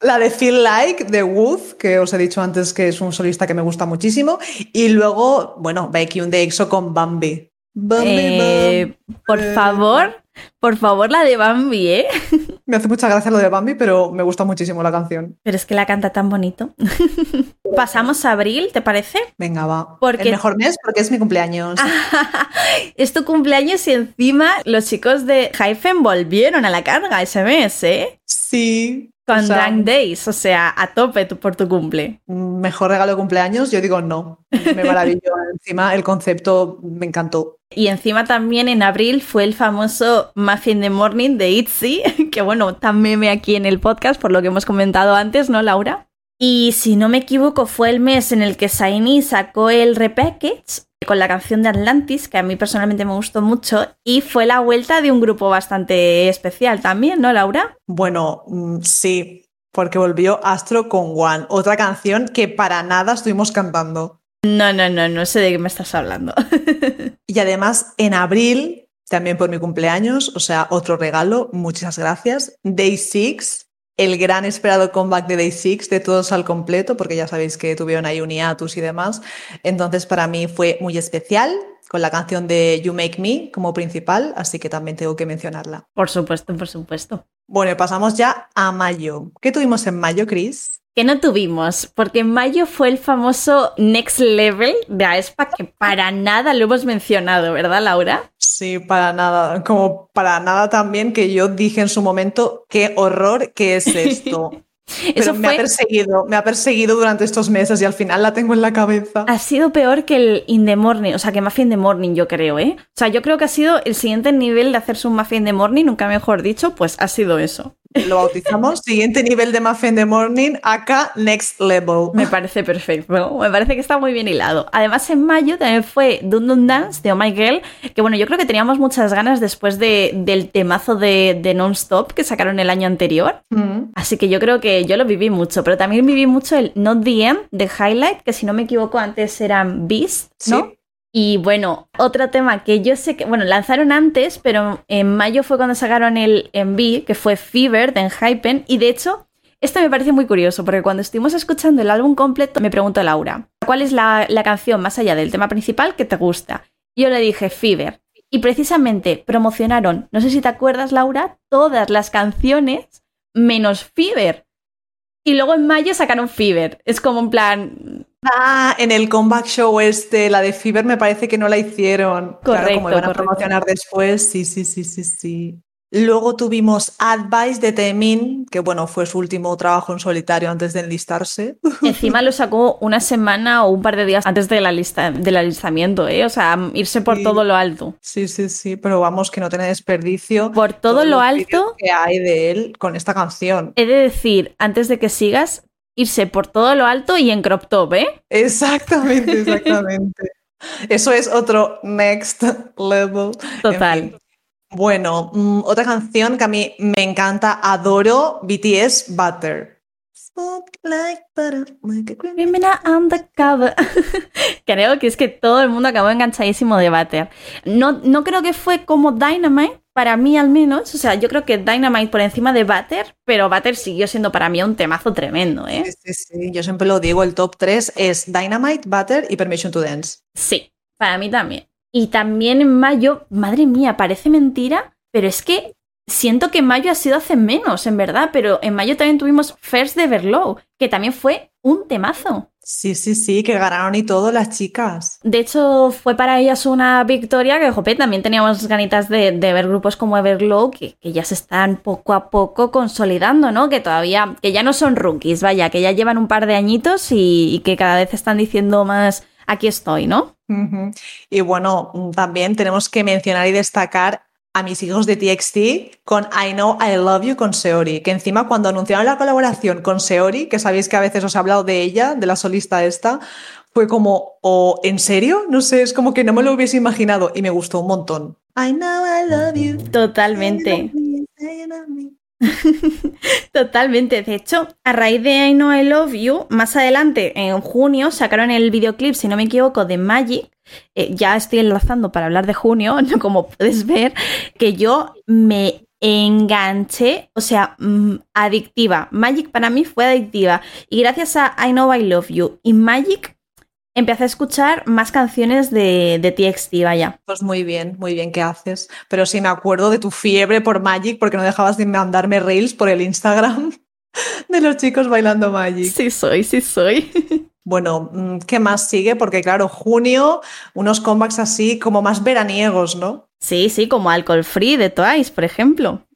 La de Feel Like de Wood, que os he dicho antes que es un solista que me gusta muchísimo. Y luego, bueno, Baekhyun de EXO con Bambi. Bambi, Eh, Bambi. por favor, por favor, la de Bambi, ¿eh? Me hace mucha gracia lo de Bambi, pero me gusta muchísimo la canción. Pero es que la canta tan bonito. Pasamos a abril, ¿te parece? Venga, va. Porque- El mejor mes porque es mi cumpleaños. es tu cumpleaños y encima los chicos de Hyphen volvieron a la carga ese mes, ¿eh? Sí. Con o sea, Drunk Days, o sea, a tope tu- por tu cumple. Mejor regalo de cumpleaños, yo digo no. Me maravilló. Encima el concepto me encantó. Y encima también en abril fue el famoso Muffin the Morning de ITZY, que bueno, tan meme aquí en el podcast por lo que hemos comentado antes, ¿no, Laura? Y si no me equivoco, fue el mes en el que Saini sacó el repackage con la canción de Atlantis, que a mí personalmente me gustó mucho, y fue la vuelta de un grupo bastante especial también, ¿no, Laura? Bueno, mm, sí, porque volvió Astro con One, otra canción que para nada estuvimos cantando. No, no, no, no sé de qué me estás hablando. Y además en abril, también por mi cumpleaños, o sea, otro regalo, muchas gracias. Day 6, el gran esperado comeback de Day 6 de todos al completo, porque ya sabéis que tuvieron ahí un hiatus y demás. Entonces para mí fue muy especial, con la canción de You Make Me como principal, así que también tengo que mencionarla. por supuesto, por supuesto. Bueno, y pasamos ya a mayo. ¿Qué tuvimos en mayo, Chris? Que no tuvimos, porque en mayo fue el famoso Next Level de Aespa, que para nada lo hemos mencionado, ¿verdad, Laura? Sí, para nada, como para nada también que yo dije en su momento, qué horror que es esto. Pero Eso me ha perseguido, me ha perseguido durante estos meses y al final la tengo en la cabeza. ha sido peor que el In the Morning, o sea, que Muffin the Morning, yo creo, ¿eh? O sea, yo creo que ha sido el siguiente nivel de hacerse un Muffin the Morning, nunca mejor dicho, pues ha sido eso. Lo bautizamos. Siguiente nivel de Muffin the Morning, acá Next Level. Me parece perfecto, me parece que está muy bien hilado. Además, en mayo también fue Dun Dun Dance de Oh My Girl, que bueno, yo creo que teníamos muchas ganas después de, del temazo de, de Non-Stop que sacaron el año anterior. Mm, Así que yo creo que yo lo viví mucho, pero también viví mucho el Not the End de Highlight, que si no me equivoco antes eran Beast, ¿no? Sí. Y bueno, otro tema que yo sé que, bueno, lanzaron antes, pero en mayo fue cuando sacaron el MV, que fue Fever de Enhypen, y de hecho, esto me parece muy curioso, porque cuando estuvimos escuchando el álbum completo, me preguntó Laura, ¿cuál es la, la canción más allá del tema principal que te gusta? Yo le dije Fever. Y precisamente promocionaron, no sé si te acuerdas, Laura, todas las canciones menos Fever. Y luego en mayo sacaron Fever. Es como en plan, Ah, en el comeback show este, la de Fever, me parece que no la hicieron. claro, Correcto, como iban a correcto. promocionar después, sí, sí, sí, sí, sí. Luego tuvimos Advice de Temin, que bueno, fue su último trabajo en solitario antes de enlistarse. Encima lo sacó una semana o un par de días antes de la lista, del alistamiento, ¿eh? O sea, irse por Sí. todo lo alto. Sí, sí, sí, pero vamos, que no tiene desperdicio. Por todo lo alto, que hay de él con esta canción. he de decir, antes de que sigas, irse por todo lo alto y en crop top, ¿eh? Exactamente, exactamente. Eso es otro next level. En Total. fin. Bueno, mm, otra canción que a mí me encanta, adoro, BTS Butter. Like butter, like a cream. Criminal undercover. creo que es que todo el mundo acabó enganchadísimo de Butter. No, no creo que fue como Dynamite, para mí al menos. O sea, yo creo que Dynamite por encima de Butter, pero Butter siguió siendo para mí un temazo tremendo, ¿eh? Sí, sí, sí, Yo siempre lo digo, el top 3 es Dynamite, Butter y Permission to Dance. Sí, para mí también. Y también en mayo, madre mía, parece mentira, pero es que siento que mayo ha sido hace menos, en verdad, pero en mayo también tuvimos First de Verlow, que también fue un temazo. Sí, sí, sí, que ganaron y todo las chicas. De hecho, fue para ellas una victoria que, jope, también teníamos ganitas de, de ver grupos como Everglow que, que ya se están poco a poco consolidando, ¿no? Que todavía, que ya no son rookies, vaya, que ya llevan un par de añitos y, y que cada vez están diciendo más, aquí estoy, ¿no? Y bueno, también tenemos que mencionar y destacar a mis hijos de TXT con I Know I Love You con Seori, que encima cuando anunciaron la colaboración con Seori, que sabéis que a veces os he hablado de ella, de la solista esta, fue como, ¿o en serio? No sé, es como que no me lo hubiese imaginado y me gustó un montón. I know I love you. Totalmente. Love love. Totalmente. De hecho, a raíz de I Know I Love You, más adelante, en junio, sacaron el videoclip, si no me equivoco, de Magic. Eh, ya estoy enlazando para hablar de junio, como puedes ver, que yo me enganché, o sea, mm, adictiva. Magic para mí fue adictiva. Y gracias a I Know I Love You y Magic empecé a escuchar más canciones de, de TXT, vaya. Pues muy bien, muy bien que haces. Pero sí me acuerdo de tu fiebre por Magic porque no dejabas de mandarme reels por el Instagram de los chicos bailando Magic. Sí soy, sí soy. Bueno, mm, ¿qué más sigue? Porque claro, junio, unos comebacks así como más veraniegos, ¿no? Sí, sí, como Alcohol Free de Twice, por ejemplo.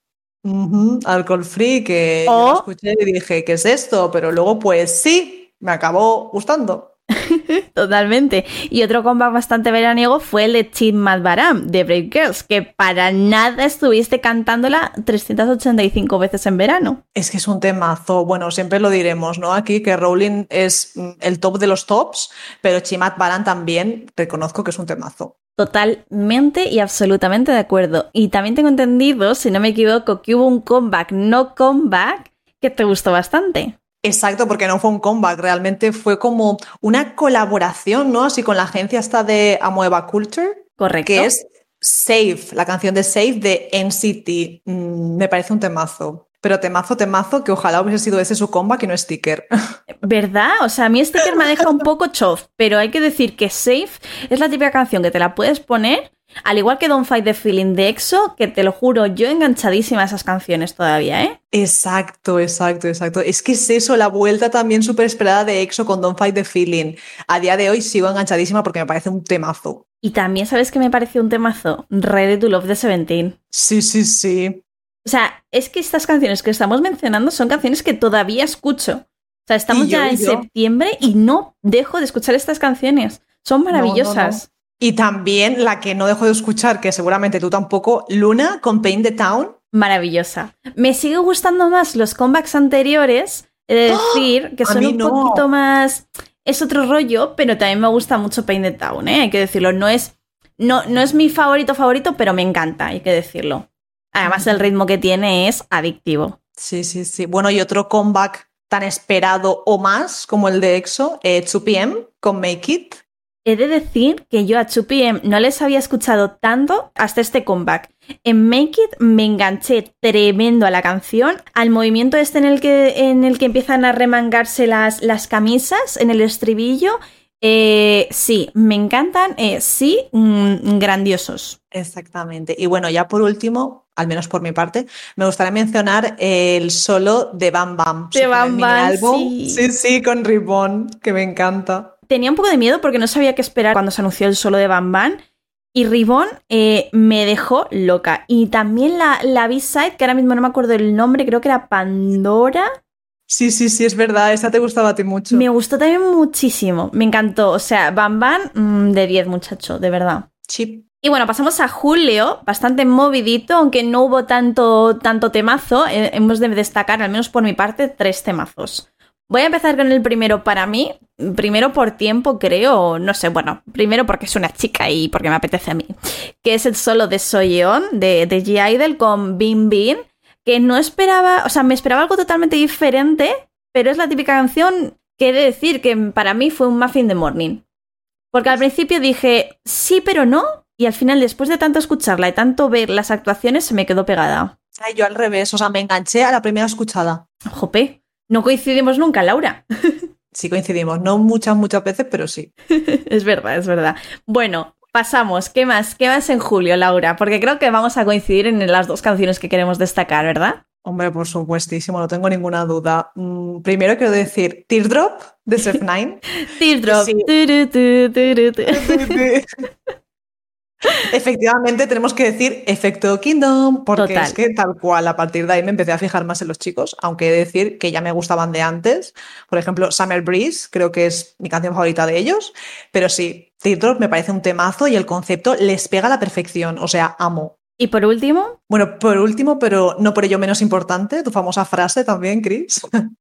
Alcohol Free, que yo escuché y dije, ¿qué es esto? Pero luego, pues sí, me acabó gustando. Totalmente. Y otro comeback bastante veraniego fue el de Chip Mad Baram, de Brave Girls, que para nada estuviste cantándola 385 veces en verano. Es que es un temazo. Bueno, siempre lo diremos, ¿no? Aquí que Rowling es mm, el top de los tops, pero Chimat Baran también reconozco que es un temazo. Totalmente y absolutamente de acuerdo. Y también tengo entendido, si no me equivoco, que hubo un comeback, no comeback, que te gustó bastante. Exacto, porque no fue un comeback, realmente fue como una colaboración, ¿no? Así con la agencia esta de Amoeba Culture. Correcto. Que es Safe, la canción de Safe de NCT. Mm, me parece un temazo. Pero temazo, temazo, que ojalá hubiese sido ese su comeback y no sticker. ¿Verdad? O sea, a mí sticker me deja un poco chof, pero hay que decir que Safe es la típica canción que te la puedes poner al igual que Don't Fight the Feeling de EXO, que te lo juro, yo enganchadísima a esas canciones todavía, ¿eh? Exacto, exacto, exacto. Es que es eso, la vuelta también súper esperada de EXO con Don't Fight the Feeling. A día de hoy sigo enganchadísima porque me parece un temazo. Y también, ¿sabes que me parece un temazo? Ready to Love the Seventeen. Sí, sí, sí. O sea, es que estas canciones que estamos mencionando son canciones que todavía escucho. O sea, estamos ya en septiembre y no dejo de escuchar estas canciones. Son maravillosas. Y también la que no dejo de escuchar, que seguramente tú tampoco, Luna con Paint the Town. Maravillosa. Me sigue gustando más los comebacks anteriores, es ¡Oh! decir, que son un poquito más. Es otro rollo, pero también me gusta mucho Paint the Town, ¿eh? hay que decirlo. No es, no, no es mi favorito favorito, pero me encanta, hay que decirlo. Además, el ritmo que tiene es adictivo. Sí, sí, sí. Bueno, y otro comeback tan esperado o más como el de EXO, eh, 2PM con Make It. He de decir que yo a 2PM no les había escuchado tanto hasta este comeback. En Make It me enganché tremendo a la canción, al movimiento este en el que, en el que empiezan a remangarse las, las camisas en el estribillo. Eh, sí, me encantan, eh, sí, mm, grandiosos. Exactamente. Y bueno, ya por último, al menos por mi parte, me gustaría mencionar el solo de Bam Bam. De Bam Bam, sí. sí, sí, con Ribbon, que me encanta tenía un poco de miedo porque no sabía qué esperar cuando se anunció el solo de Bam Bam. Y Ribbon eh, me dejó loca. Y también la, la B-side, que ahora mismo no me acuerdo el nombre, creo que era Pandora. Sí, sí, sí, es verdad. Esa te gustaba a ti mucho. Me gustó también muchísimo. Me encantó. O sea, Bam Bam mm, de 10, muchacho, de verdad. Chip. Y bueno, pasamos a julio, bastante movidito, aunque no hubo tanto, tanto temazo. Eh, hemos de destacar, al menos por mi parte, tres temazos. Voy a empezar con el primero para mí. Primero por tiempo, creo. No sé, bueno, primero porque es una chica y porque me apetece a mí. Que es el solo de Soyeon, de, de G-Idol, con Bin Bin. Que no esperaba, o sea, me esperaba algo totalmente diferente, pero es la típica canción que he de decir que para mí fue un muffin de morning. Porque al principio dije, sí, pero no. Y al final, después de tanto escucharla y tanto ver las actuaciones, se me quedó pegada. Ay, yo al revés, o sea, me enganché a la primera escuchada. Jope. No coincidimos nunca, Laura. Sí coincidimos, no muchas, muchas veces, pero sí. es verdad, es verdad. Bueno, pasamos. ¿Qué más? ¿Qué más en julio, Laura? Porque creo que vamos a coincidir en las dos canciones que queremos destacar, ¿verdad? Hombre, por supuestísimo, no tengo ninguna duda. Mm, primero quiero decir Teardrop de Sef9. Teardrop. Efectivamente, tenemos que decir efecto Kingdom, porque es que tal cual, a partir de ahí me empecé a fijar más en los chicos, aunque he de decir que ya me gustaban de antes. Por ejemplo, Summer Breeze, creo que es mi canción favorita de ellos, pero sí, Teardrop me parece un temazo y el concepto les pega a la perfección, o sea, amo. ¿Y por último? Bueno, por último, pero no por ello menos importante, tu famosa frase también, Chris.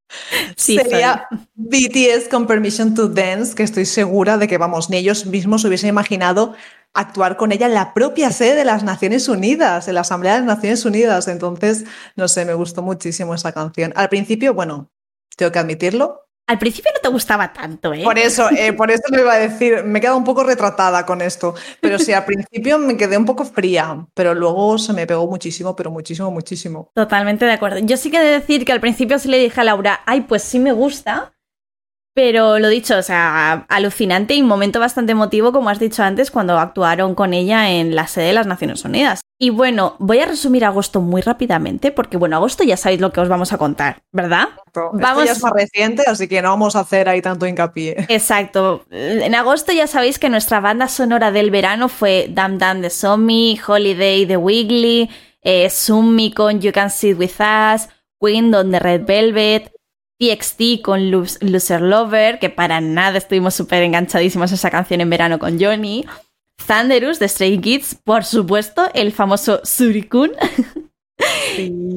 Sí, Sería BTS con Permission to Dance, que estoy segura de que, vamos, ni ellos mismos hubiesen imaginado actuar con ella en la propia sede de las Naciones Unidas, en la Asamblea de las Naciones Unidas. Entonces, no sé, me gustó muchísimo esa canción. Al principio, bueno, tengo que admitirlo, Al principio no te gustaba tanto, ¿eh? Por eso, eh, por eso lo iba a decir, me he quedado un poco retratada con esto, pero sí, al principio me quedé un poco fría, pero luego se me pegó muchísimo, pero muchísimo, muchísimo. Totalmente de acuerdo. Yo sí que he de decir que al principio sí le dije a Laura, ay, pues sí me gusta, pero lo dicho, o sea, alucinante y un momento bastante emotivo, como has dicho antes, cuando actuaron con ella en la sede de las Naciones Unidas. Y bueno, voy a resumir agosto muy rápidamente, porque bueno, agosto ya sabéis lo que os vamos a contar, ¿verdad? Vamos... Esto ya es más reciente, así que no vamos a hacer ahí tanto hincapié. Exacto. En agosto ya sabéis que nuestra banda sonora del verano fue Dam Dam de Somi, Holiday de Wiggly, eh, Summi con You Can Sit With Us, Queen de Red Velvet, TXT con Loser Lover, que para nada estuvimos súper enganchadísimos a esa canción en verano con Johnny. Thunderous de Stray Kids, por supuesto, el famoso Surikun.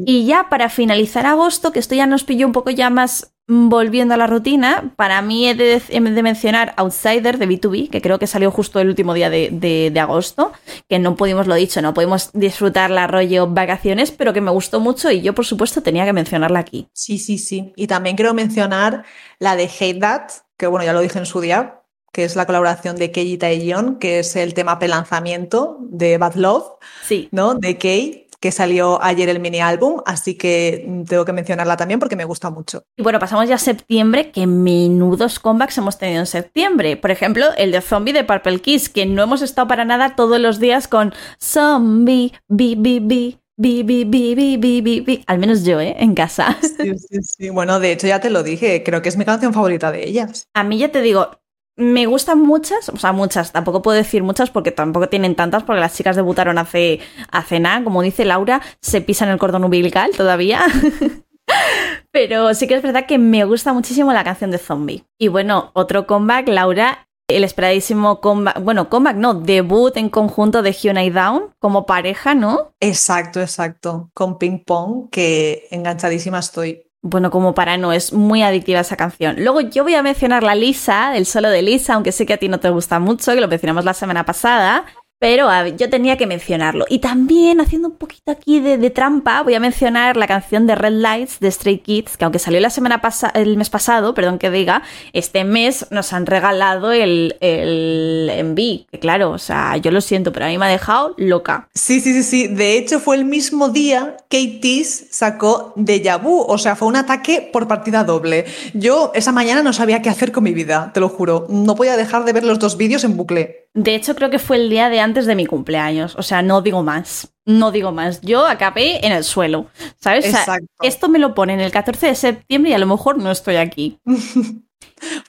Y ya para finalizar agosto, que esto ya nos pilló un poco ya más volviendo a la rutina, para mí he de, mencionar Outsider de B2B, que creo que salió justo el último día de, agosto, que no pudimos, lo dicho, no pudimos disfrutar la rollo vacaciones, pero que me gustó mucho y yo, por supuesto, tenía que mencionarla aquí. Sí, sí, sí. Y también quiero mencionar la de Hate That, que bueno, ya lo dije en su día, que es la colaboración de Kei y John, que es el tema prelanzamiento de Bad Love, sí. ¿no? De Kei que salió ayer el mini álbum, así que tengo que mencionarla también porque me gusta mucho. Y bueno, pasamos ya a septiembre, que menudos comebacks hemos tenido en septiembre. Por ejemplo, el de Zombie de Purple Kiss, que no hemos estado para nada todos los días con Zombie, bi, bi, bi. Bi, bi, bi, bi, bi, bi, Al menos yo, ¿eh? En casa. Sí, sí, sí. Bueno, de hecho ya te lo dije, creo que es mi canción favorita de ellas. A mí ya te digo, me gustan muchas, o sea, muchas, tampoco puedo decir muchas porque tampoco tienen tantas, porque las chicas debutaron hace, hace nada, como dice Laura, se pisan el cordón umbilical todavía. Pero sí que es verdad que me gusta muchísimo la canción de Zombie. Y bueno, otro comeback, Laura, el esperadísimo comeback, bueno, comeback no, debut en conjunto de Hyuna y Down como pareja, ¿no? Exacto, exacto, con Ping Pong, que enganchadísima estoy bueno, como para no, es muy adictiva esa canción. Luego yo voy a mencionar la Lisa, el solo de Lisa, aunque sé que a ti no te gusta mucho, que lo mencionamos la semana pasada. Pero yo tenía que mencionarlo. Y también, haciendo un poquito aquí de, trampa, voy a mencionar la canción de Red Lights de Stray Kids, que aunque salió la semana el mes pasado, perdón que diga, este mes nos han regalado el, el Envy. Que claro, o sea, yo lo siento, pero a mí me ha dejado loca. Sí, sí, sí, sí. De hecho, fue el mismo día que Tis sacó Deja Vu. O sea, fue un ataque por partida doble. Yo esa mañana no sabía qué hacer con mi vida, te lo juro. No podía dejar de ver los dos vídeos en bucle. De hecho, creo que fue el día de antes de mi cumpleaños. O sea, no digo más. No digo más. Yo acabé en el suelo. ¿Sabes? Exacto. esto me lo ponen el 14 de septiembre y a lo mejor no estoy aquí.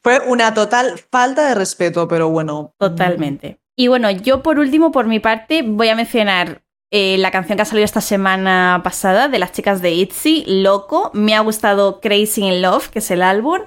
fue una total falta de respeto, pero bueno. Totalmente. Y bueno, yo por último, por mi parte, voy a mencionar eh, la canción que ha salido esta semana pasada de las chicas de ITZY, Loco. Me ha gustado Crazy in Love, que es el álbum.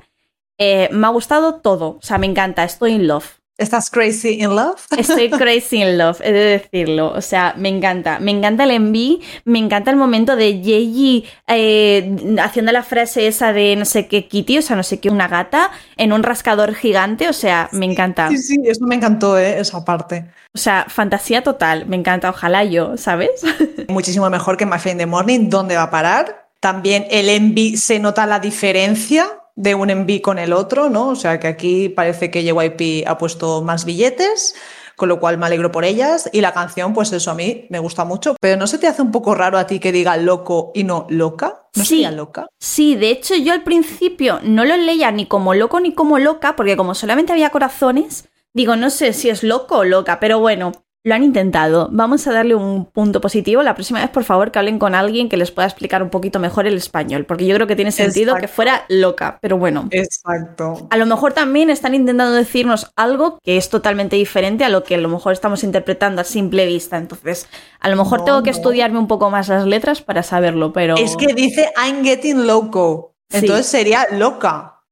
Eh, me ha gustado todo. O sea, me encanta. Estoy in love. ¿Estás crazy in love? Estoy crazy in love, he de decirlo. O sea, me encanta. Me encanta el enví, me encanta el momento de Yeji eh, haciendo la frase esa de no sé qué Kitty, o sea, no sé qué, una gata, en un rascador gigante. O sea, me encanta. Sí, sí, eso me encantó, ¿eh? esa parte. O sea, fantasía total. Me encanta, ojalá yo, ¿sabes? Muchísimo mejor que My Friend the Morning. ¿Dónde va a parar? También el enví se nota la diferencia de un enví con el otro, ¿no? O sea que aquí parece que JYP ha puesto más billetes, con lo cual me alegro por ellas. Y la canción, pues eso a mí me gusta mucho. Pero ¿no se te hace un poco raro a ti que diga loco y no loca? ¿No sí, loca? Sí, de hecho yo al principio no lo leía ni como loco ni como loca, porque como solamente había corazones, digo, no sé si es loco o loca, pero bueno, lo han intentado. Vamos a darle un punto positivo. La próxima vez, por favor, que hablen con alguien que les pueda explicar un poquito mejor el español, porque yo creo que tiene sentido que fuera loca, pero bueno. Exacto. A lo mejor también están intentando decirnos algo que es totalmente diferente a lo que a lo mejor estamos interpretando a simple vista. Entonces, a lo mejor tengo que estudiarme un poco más las letras para saberlo, pero... Es que dice I'm getting loco. Entonces sería loca.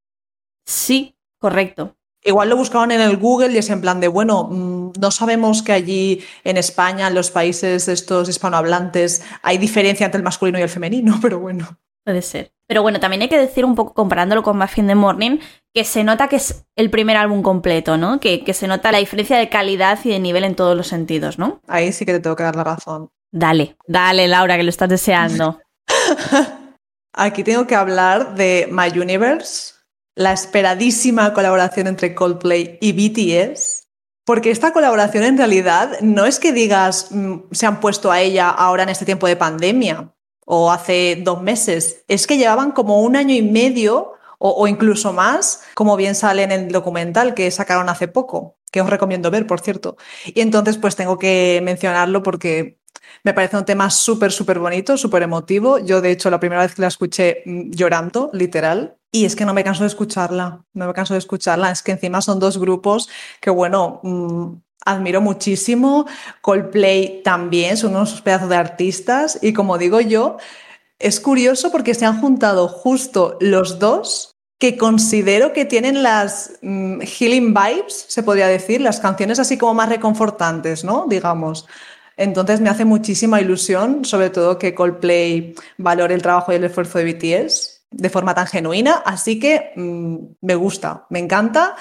Sí, correcto. Igual lo buscaban en el Google y es en plan de, bueno, mm, no sabemos que allí en España, en los países estos hispanohablantes, hay diferencia entre el masculino y el femenino, pero bueno. Puede ser. Pero bueno, también hay que decir un poco, comparándolo con Muffin the Morning, que se nota que es el primer álbum completo, ¿no? Que, que se nota la diferencia de calidad y de nivel en todos los sentidos, ¿no? Ahí sí que te tengo que dar la razón. Dale, dale, Laura, que lo estás deseando. Aquí tengo que hablar de My Universe, la esperadísima colaboración entre Coldplay y BTS, porque esta colaboración en realidad no es que digas mm, se han puesto a ella ahora en este tiempo de pandemia o hace dos meses, es que llevaban como un año y medio o, incluso más, como bien sale en el documental que sacaron hace poco, que os recomiendo ver, por cierto. Y entonces pues tengo que mencionarlo porque me parece un tema súper, súper bonito, súper emotivo. Yo, de hecho, la primera vez que la escuché mm, llorando, literal, y es que no me canso de escucharla, no me canso de escucharla. Es que encima son dos grupos que, bueno, mm, admiro muchísimo. Coldplay también, son unos pedazos de artistas. Y como digo yo, es curioso porque se han juntado justo los dos que considero que tienen las mm, healing vibes, se podría decir, las canciones así como más reconfortantes, ¿no? Digamos. Entonces me hace muchísima ilusión, sobre todo que Coldplay valore el trabajo y el esfuerzo de BTS de forma tan genuina, así que mm, me gusta, me encanta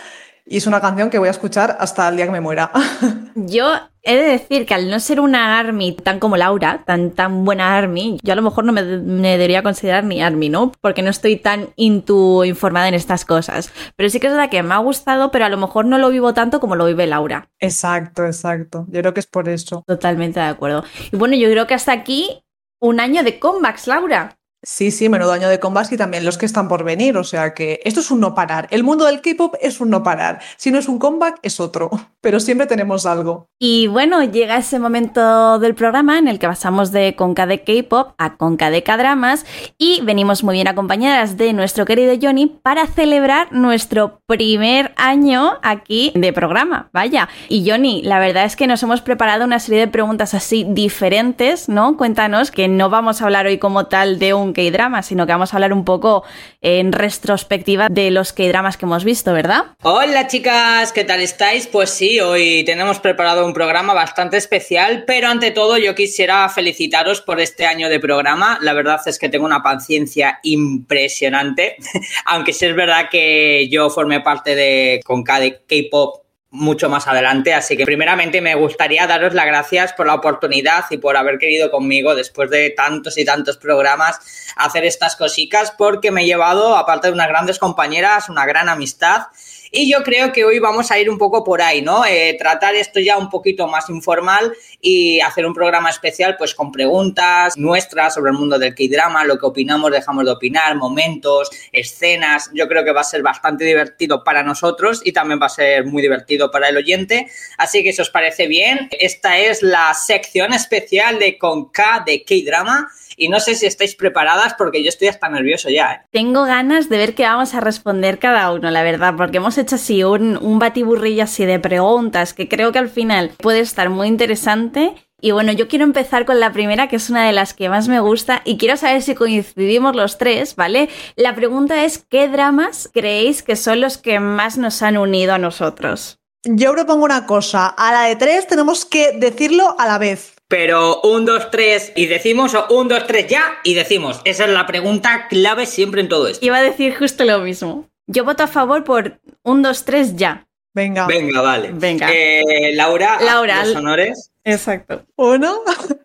y es una canción que voy a escuchar hasta el día que me muera. Yo he de decir que al no ser una ARMY tan como Laura, tan, tan buena ARMY, yo a lo mejor no me, debería considerar ni ARMY, ¿no? Porque no estoy tan into informada en estas cosas. Pero sí que es verdad que me ha gustado, pero a lo mejor no lo vivo tanto como lo vive Laura. Exacto, exacto. Yo creo que es por eso. Totalmente de acuerdo. Y bueno, yo creo que hasta aquí un año de comebacks, Laura. Sí, sí, menudo año de combats y también los que están por venir. O sea que esto es un no parar. El mundo del K-pop es un no parar. Si no es un comeback, es otro. Pero siempre tenemos algo. Y bueno, llega ese momento del programa en el que pasamos de Conca de K-pop a Conca de K-dramas y venimos muy bien acompañadas de nuestro querido Johnny para celebrar nuestro primer año aquí de programa. Vaya. Y Johnny, la verdad es que nos hemos preparado una serie de preguntas así diferentes, ¿no? Cuéntanos que no vamos a hablar hoy como tal de un K-drama, sino que vamos a hablar un poco en retrospectiva de los K-dramas que hemos visto, ¿verdad? Hola chicas, ¿qué tal estáis? Pues sí, hoy tenemos preparado un programa bastante especial, pero ante todo yo quisiera felicitaros por este año de programa. La verdad es que tengo una paciencia impresionante, aunque sí es verdad que yo formé parte de Conca de K-pop mucho más adelante. Así que primeramente me gustaría daros las gracias por la oportunidad y por haber querido conmigo después de tantos y tantos programas hacer estas cositas porque me he llevado, aparte de unas grandes compañeras, una gran amistad y yo creo que hoy vamos a ir un poco por ahí, ¿no? Eh, tratar esto ya un poquito más informal y hacer un programa especial, pues con preguntas nuestras sobre el mundo del K-drama, lo que opinamos, dejamos de opinar, momentos, escenas. Yo creo que va a ser bastante divertido para nosotros y también va a ser muy divertido para el oyente. Así que si os parece bien, esta es la sección especial de Con K de K-drama y no sé si estáis preparadas porque yo estoy hasta nervioso ya. ¿eh? Tengo ganas de ver qué vamos a responder cada uno, la verdad, porque hemos hecho así un, un batiburrillo así de preguntas que creo que al final puede estar muy interesante. Y bueno, yo quiero empezar con la primera, que es una de las que más me gusta, y quiero saber si coincidimos los tres, ¿vale? La pregunta es, ¿qué dramas creéis que son los que más nos han unido a nosotros? Yo propongo una cosa, a la de tres tenemos que decirlo a la vez. Pero un, dos, tres y decimos, o un, dos, tres ya y decimos. Esa es la pregunta clave siempre en todo esto. Iba a decir justo lo mismo. Yo voto a favor por un, dos, tres ya. Venga. Venga, vale. Venga. Eh, Laura, Laura, los honores. Exacto. Uno,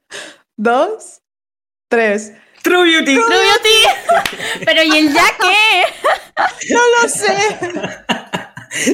dos, tres. True Beauty. True Beauty. Pero ¿y el ya qué? no lo sé.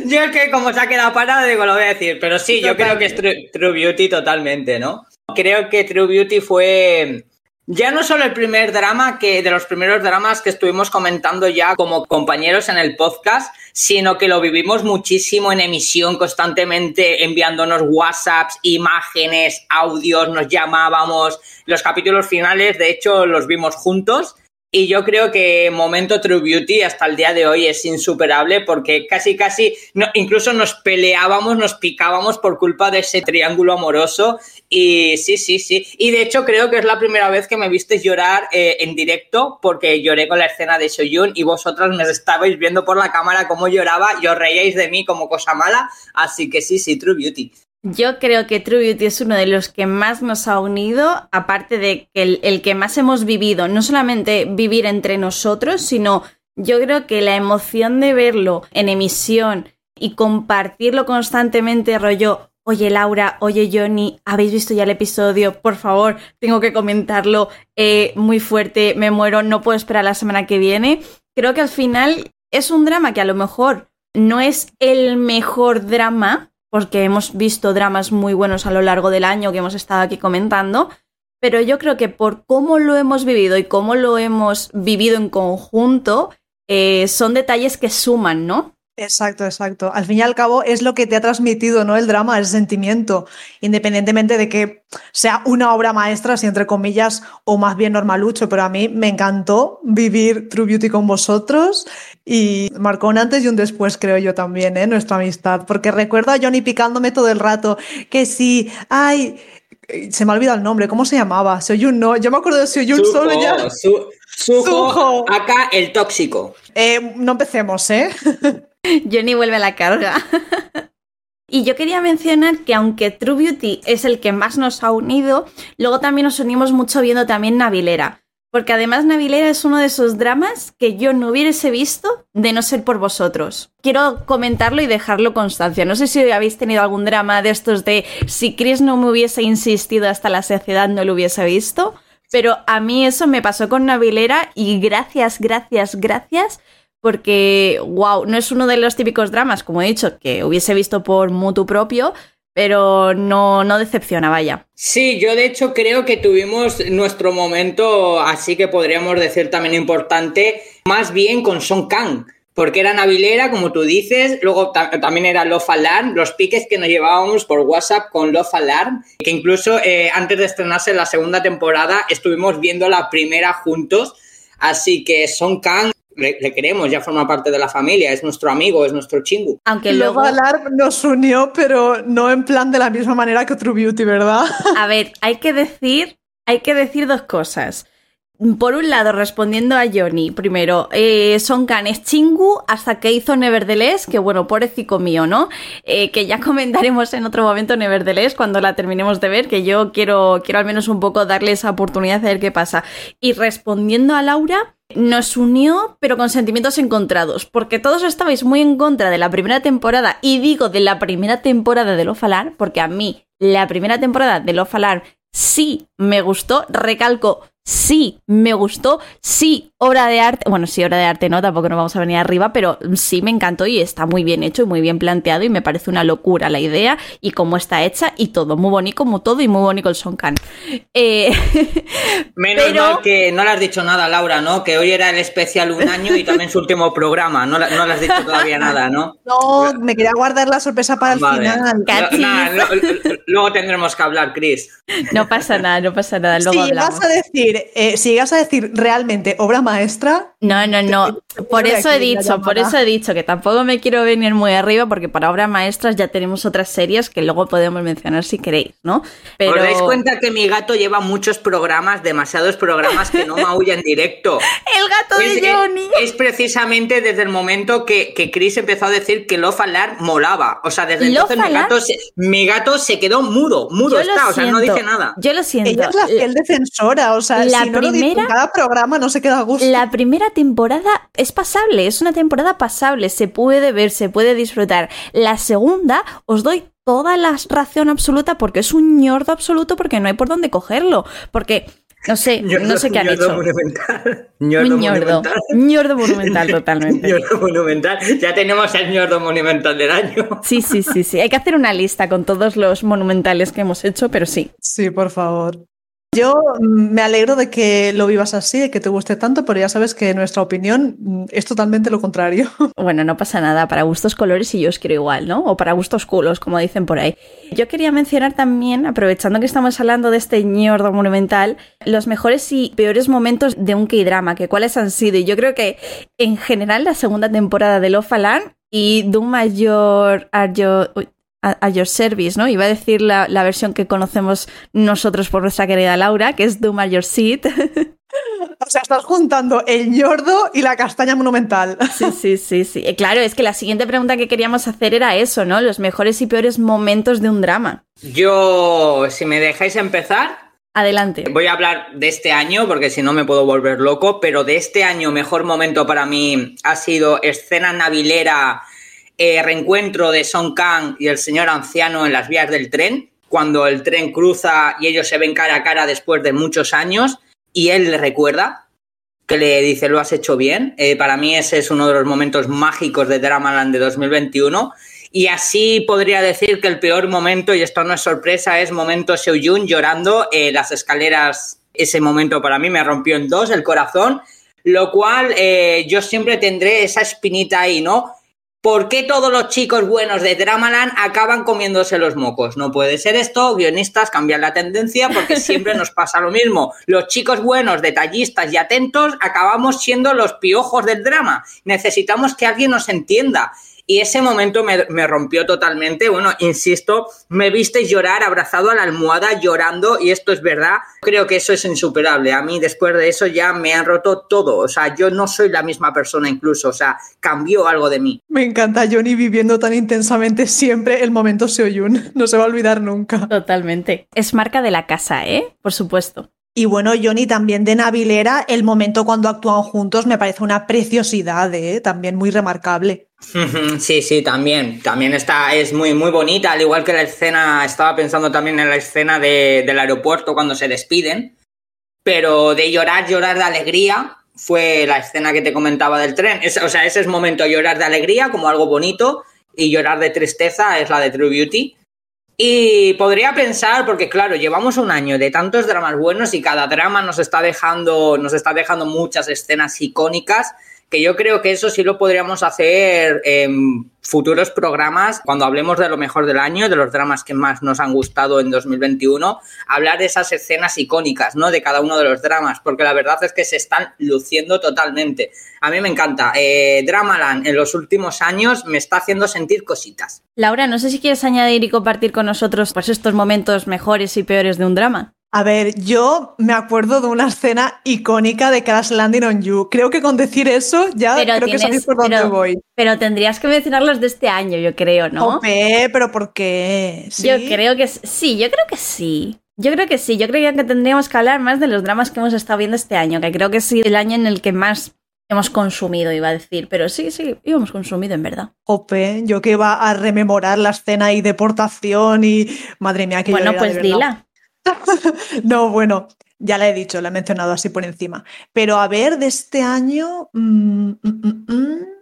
Yo es que como se ha quedado parado, digo, lo voy a decir. Pero sí, yo creo que es True Beauty totalmente, ¿no? Creo que True Beauty fue ya no solo el primer drama, que de los primeros dramas que estuvimos comentando ya como compañeros en el podcast, sino que lo vivimos muchísimo en emisión, constantemente enviándonos WhatsApps, imágenes, audios, nos llamábamos. Los capítulos finales, de hecho, los vimos juntos y yo creo que momento True Beauty hasta el día de hoy es insuperable porque casi, casi, no, incluso nos peleábamos, nos picábamos por culpa de ese triángulo amoroso. Y sí, sí, sí. Y de hecho creo que es la primera vez que me viste llorar eh, en directo porque lloré con la escena de Soyun y vosotras me estabais viendo por la cámara cómo lloraba y os reíais de mí como cosa mala. Así que sí, sí, True Beauty. Yo creo que True Beauty es uno de los que más nos ha unido, aparte de que el, que más hemos vivido, no solamente vivir entre nosotros, sino yo creo que la emoción de verlo en emisión y compartirlo constantemente, rollo, oye Laura, oye Johnny, ¿habéis visto ya el episodio? Por favor, tengo que comentarlo eh, muy fuerte, me muero, no puedo esperar la semana que viene. Creo que al final es un drama que a lo mejor no es el mejor drama, porque hemos visto dramas muy buenos a lo largo del año que hemos estado aquí comentando, pero yo creo que por cómo lo hemos vivido y cómo lo hemos vivido en conjunto, eh, son detalles que suman, ¿no? Exacto, exacto. Al fin y al cabo es lo que te ha transmitido, ¿no? El drama, el sentimiento, independientemente de que sea una obra maestra, si entre comillas, o más bien normalucho, pero a mí me encantó vivir True Beauty con vosotros y marcó un antes y un después, creo yo también, ¿eh? Nuestra amistad, porque recuerdo a Johnny picándome todo el rato, que sí, ay, se me ha olvidado el nombre, ¿cómo se llamaba? Soyun, no, yo me acuerdo de Soyun solo ya. Su, acá el tóxico. Eh, no empecemos, ¿eh? Johnny vuelve a la carga. y yo quería mencionar que aunque True Beauty es el que más nos ha unido, luego también nos unimos mucho viendo también Navilera. Porque además Navilera es uno de esos dramas que yo no hubiese visto de no ser por vosotros. Quiero comentarlo y dejarlo constancia. No sé si habéis tenido algún drama de estos de si Chris no me hubiese insistido hasta la saciedad no lo hubiese visto. Pero a mí eso me pasó con Navilera y gracias, gracias, gracias porque, wow, no es uno de los típicos dramas, como he dicho, que hubiese visto por mutu propio, pero no, no decepciona, vaya. Sí, yo de hecho creo que tuvimos nuestro momento, así que podríamos decir también importante, más bien con Son Kang. Porque era Navilera, como tú dices, luego también era Love Alarm, los piques que nos llevábamos por WhatsApp con Love Alarm, que incluso eh, antes de estrenarse la segunda temporada estuvimos viendo la primera juntos, así que Son Kang le, queremos, ya forma parte de la familia, es nuestro amigo, es nuestro chingu. Aunque luego Alarm nos unió, pero no en plan de la misma manera que True Beauty, ¿verdad? A ver, hay que decir, hay que decir dos cosas. Por un lado, respondiendo a Johnny, primero, eh, Son Khan es chingu hasta que hizo Nevertheless, que bueno, pobrecito mío, ¿no? Eh, que ya comentaremos en otro momento Nevertheless cuando la terminemos de ver, que yo quiero, quiero al menos un poco darle esa oportunidad de ver qué pasa. Y respondiendo a Laura, nos unió, pero con sentimientos encontrados, porque todos estabais muy en contra de la primera temporada, y digo de la primera temporada de Lo Falar, porque a mí la primera temporada de Lo Falar sí me gustó, recalco, sí me gustó, sí, obra de arte, bueno, sí, obra de arte no, tampoco nos vamos a venir arriba, pero sí me encantó y está muy bien hecho y muy bien planteado y me parece una locura la idea y cómo está hecha y todo, muy bonito como todo y muy bonito el Son Khan. Eh, Menos mal que no le has dicho nada, Laura, ¿no? Que hoy era el especial un año y también su último programa, no, no le has dicho todavía nada, ¿no? No, me quería guardar la sorpresa para el final. luego tendremos que hablar, Chris. No pasa nada, no pasa nada, luego si Vas a decir, eh, si vas a decir realmente obra maestra... No, no, no, por eso he dicho, por eso he dicho que tampoco me quiero venir muy arriba porque para obras maestras ya tenemos otras series que luego podemos mencionar si queréis, ¿no? Pero... ¿Os dais cuenta que mi gato lleva muchos programas, demasiados programas que no maulla en directo? el gato de Johnny. Es, precisamente desde el momento que, que Chris empezó a decir que Love Alarm molaba. O sea, desde entonces mi gato, se, mi gato se quedó mudo, mudo está, o sea, no dice nada. Yo lo siento. Ella es la fiel defensora, o sea, la si no primera, cada programa no se queda a gusto. La primera temporada es pasable, es una temporada pasable, se puede ver, se puede disfrutar. La segunda, os doy toda la razón absoluta porque es un ñordo absoluto porque no hay por dónde cogerlo. Porque no sé, no sé qué han hecho. Monumental. Ñordo, monumental. ñordo monumental totalmente. ñordo monumental. Ya tenemos el ñordo monumental del año. Sí, sí, sí, sí. Hay que hacer una lista con todos los monumentales que hemos hecho, pero sí. Sí, por favor. Yo me alegro de que lo vivas así, de que te guste tanto, pero ya sabes que nuestra opinión mm, es totalmente lo contrario. Bueno, no pasa nada, para gustos colores y yo os quiero igual, ¿no? O para gustos culos, como dicen por ahí. Yo quería mencionar también, aprovechando que estamos hablando de este ñordo monumental, los mejores y peores momentos de un K-drama, que cuáles han sido. Y yo creo que en general la segunda temporada de Love Alarm y un Mayor Arjo a, Your Service, ¿no? Iba a decir la, versión que conocemos nosotros por nuestra querida Laura, que es Doom at Your Seat. O sea, estás juntando el ñordo y la castaña monumental. Sí, sí, sí, sí. Eh, claro, es que la siguiente pregunta que queríamos hacer era eso, ¿no? Los mejores y peores momentos de un drama. Yo, si me dejáis empezar. Adelante. Voy a hablar de este año porque si no me puedo volver loco, pero de este año mejor momento para mí ha sido escena navilera eh, reencuentro de Son Kang y el señor anciano en las vías del tren, cuando el tren cruza y ellos se ven cara a cara después de muchos años y él le recuerda. que le dice lo has hecho bien. Eh, para mí ese es uno de los momentos mágicos de Dramaland de 2021. Y así podría decir que el peor momento, y esto no es sorpresa, es momento Seoyun llorando en las escaleras. Ese momento para mí me rompió en dos el corazón, lo cual eh, yo siempre tendré esa espinita ahí, ¿no? ¿Por qué todos los chicos buenos de Dramaland acaban comiéndose los mocos? No puede ser esto, guionistas, cambian la tendencia porque siempre nos pasa lo mismo. Los chicos buenos, detallistas y atentos acabamos siendo los piojos del drama. Necesitamos que alguien nos entienda. Y ese momento me, me, rompió totalmente. Bueno, insisto, me viste llorar abrazado a la almohada, llorando, y esto es verdad. Creo que eso es insuperable. A mí después de eso ya me han roto todo. O sea, yo no soy la misma persona incluso. O sea, cambió algo de mí. Me encanta Johnny viviendo tan intensamente siempre el momento Seoyun. No se va a olvidar nunca. Totalmente. Es marca de la casa, ¿eh? Por supuesto. Y bueno, Johnny también de Navilera, el momento cuando actúan juntos me parece una preciosidad, ¿eh? también muy remarcable. Sí, sí, también. También está, es muy, muy bonita, al igual que la escena, estaba pensando también en la escena de, del aeropuerto cuando se despiden, pero de llorar, llorar de alegría, fue la escena que te comentaba del tren. Es, o sea, ese es momento llorar de alegría como algo bonito y llorar de tristeza es la de True Beauty. Y podría pensar, porque claro, llevamos un año de tantos dramas buenos y cada drama nos está dejando, nos está dejando muchas escenas icónicas que yo creo que eso sí lo podríamos hacer en futuros programas, cuando hablemos de lo mejor del año, de los dramas que más nos han gustado en 2021, hablar de esas escenas icónicas, ¿no? De cada uno de los dramas, porque la verdad es que se están luciendo totalmente. A mí me encanta. Eh, Dramaland en los últimos años me está haciendo sentir cositas. Laura, no sé si quieres añadir y compartir con nosotros pues, estos momentos mejores y peores de un drama. A ver, yo me acuerdo de una escena icónica de Crash Landing on You. Creo que con decir eso ya pero creo tienes, que sabéis por dónde voy. Pero tendrías que mencionarlos de este año, yo creo, ¿no? Ope, pero ¿por qué? ¿Sí? Yo creo que sí, yo creo que sí. Yo creo que sí, yo creo que tendríamos que hablar más de los dramas que hemos estado viendo este año, que creo que sí, el año en el que más hemos consumido, iba a decir, pero sí, sí, hemos consumido en verdad. Ope, yo que iba a rememorar la escena y deportación y madre mía, que Bueno, yo pues dila. no, bueno, ya la he dicho, la he mencionado así por encima. Pero a ver, de este año. Mm, mm, mm,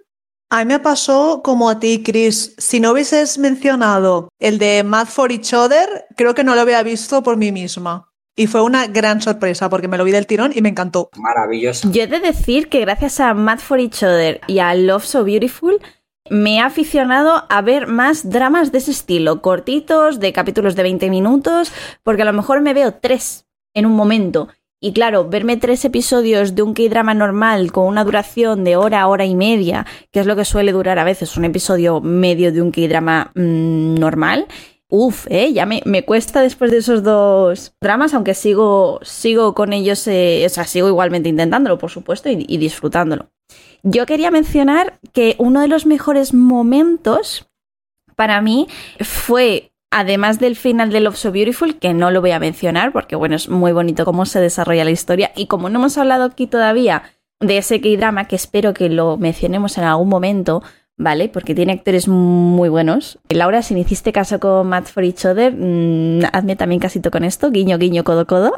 a mí me pasó como a ti, Chris. Si no hubieses mencionado el de Mad for Each Other, creo que no lo había visto por mí misma. Y fue una gran sorpresa porque me lo vi del tirón y me encantó. Maravilloso. Yo he de decir que gracias a Mad for Each Other y a Love So Beautiful me he aficionado a ver más dramas de ese estilo, cortitos, de capítulos de 20 minutos, porque a lo mejor me veo tres en un momento. Y claro, verme tres episodios de un K-drama normal con una duración de hora, hora y media, que es lo que suele durar a veces un episodio medio de un K-drama mmm, normal, Uf, eh, ya me, me, cuesta después de esos dos dramas, aunque sigo, sigo con ellos, eh, o sea, sigo igualmente intentándolo, por supuesto, y disfrutándolo. Yo quería mencionar que uno de los mejores momentos para mí fue, además del final de Love So Beautiful, que no lo voy a mencionar porque, bueno, es muy bonito cómo se desarrolla la historia. Y como no hemos hablado aquí todavía de ese K-drama, que espero que lo mencionemos en algún momento, ¿vale? Porque tiene actores muy buenos. Laura, si me hiciste caso con Match for Each Other, mmm, hazme también casito con esto, guiño, guiño, codo, codo.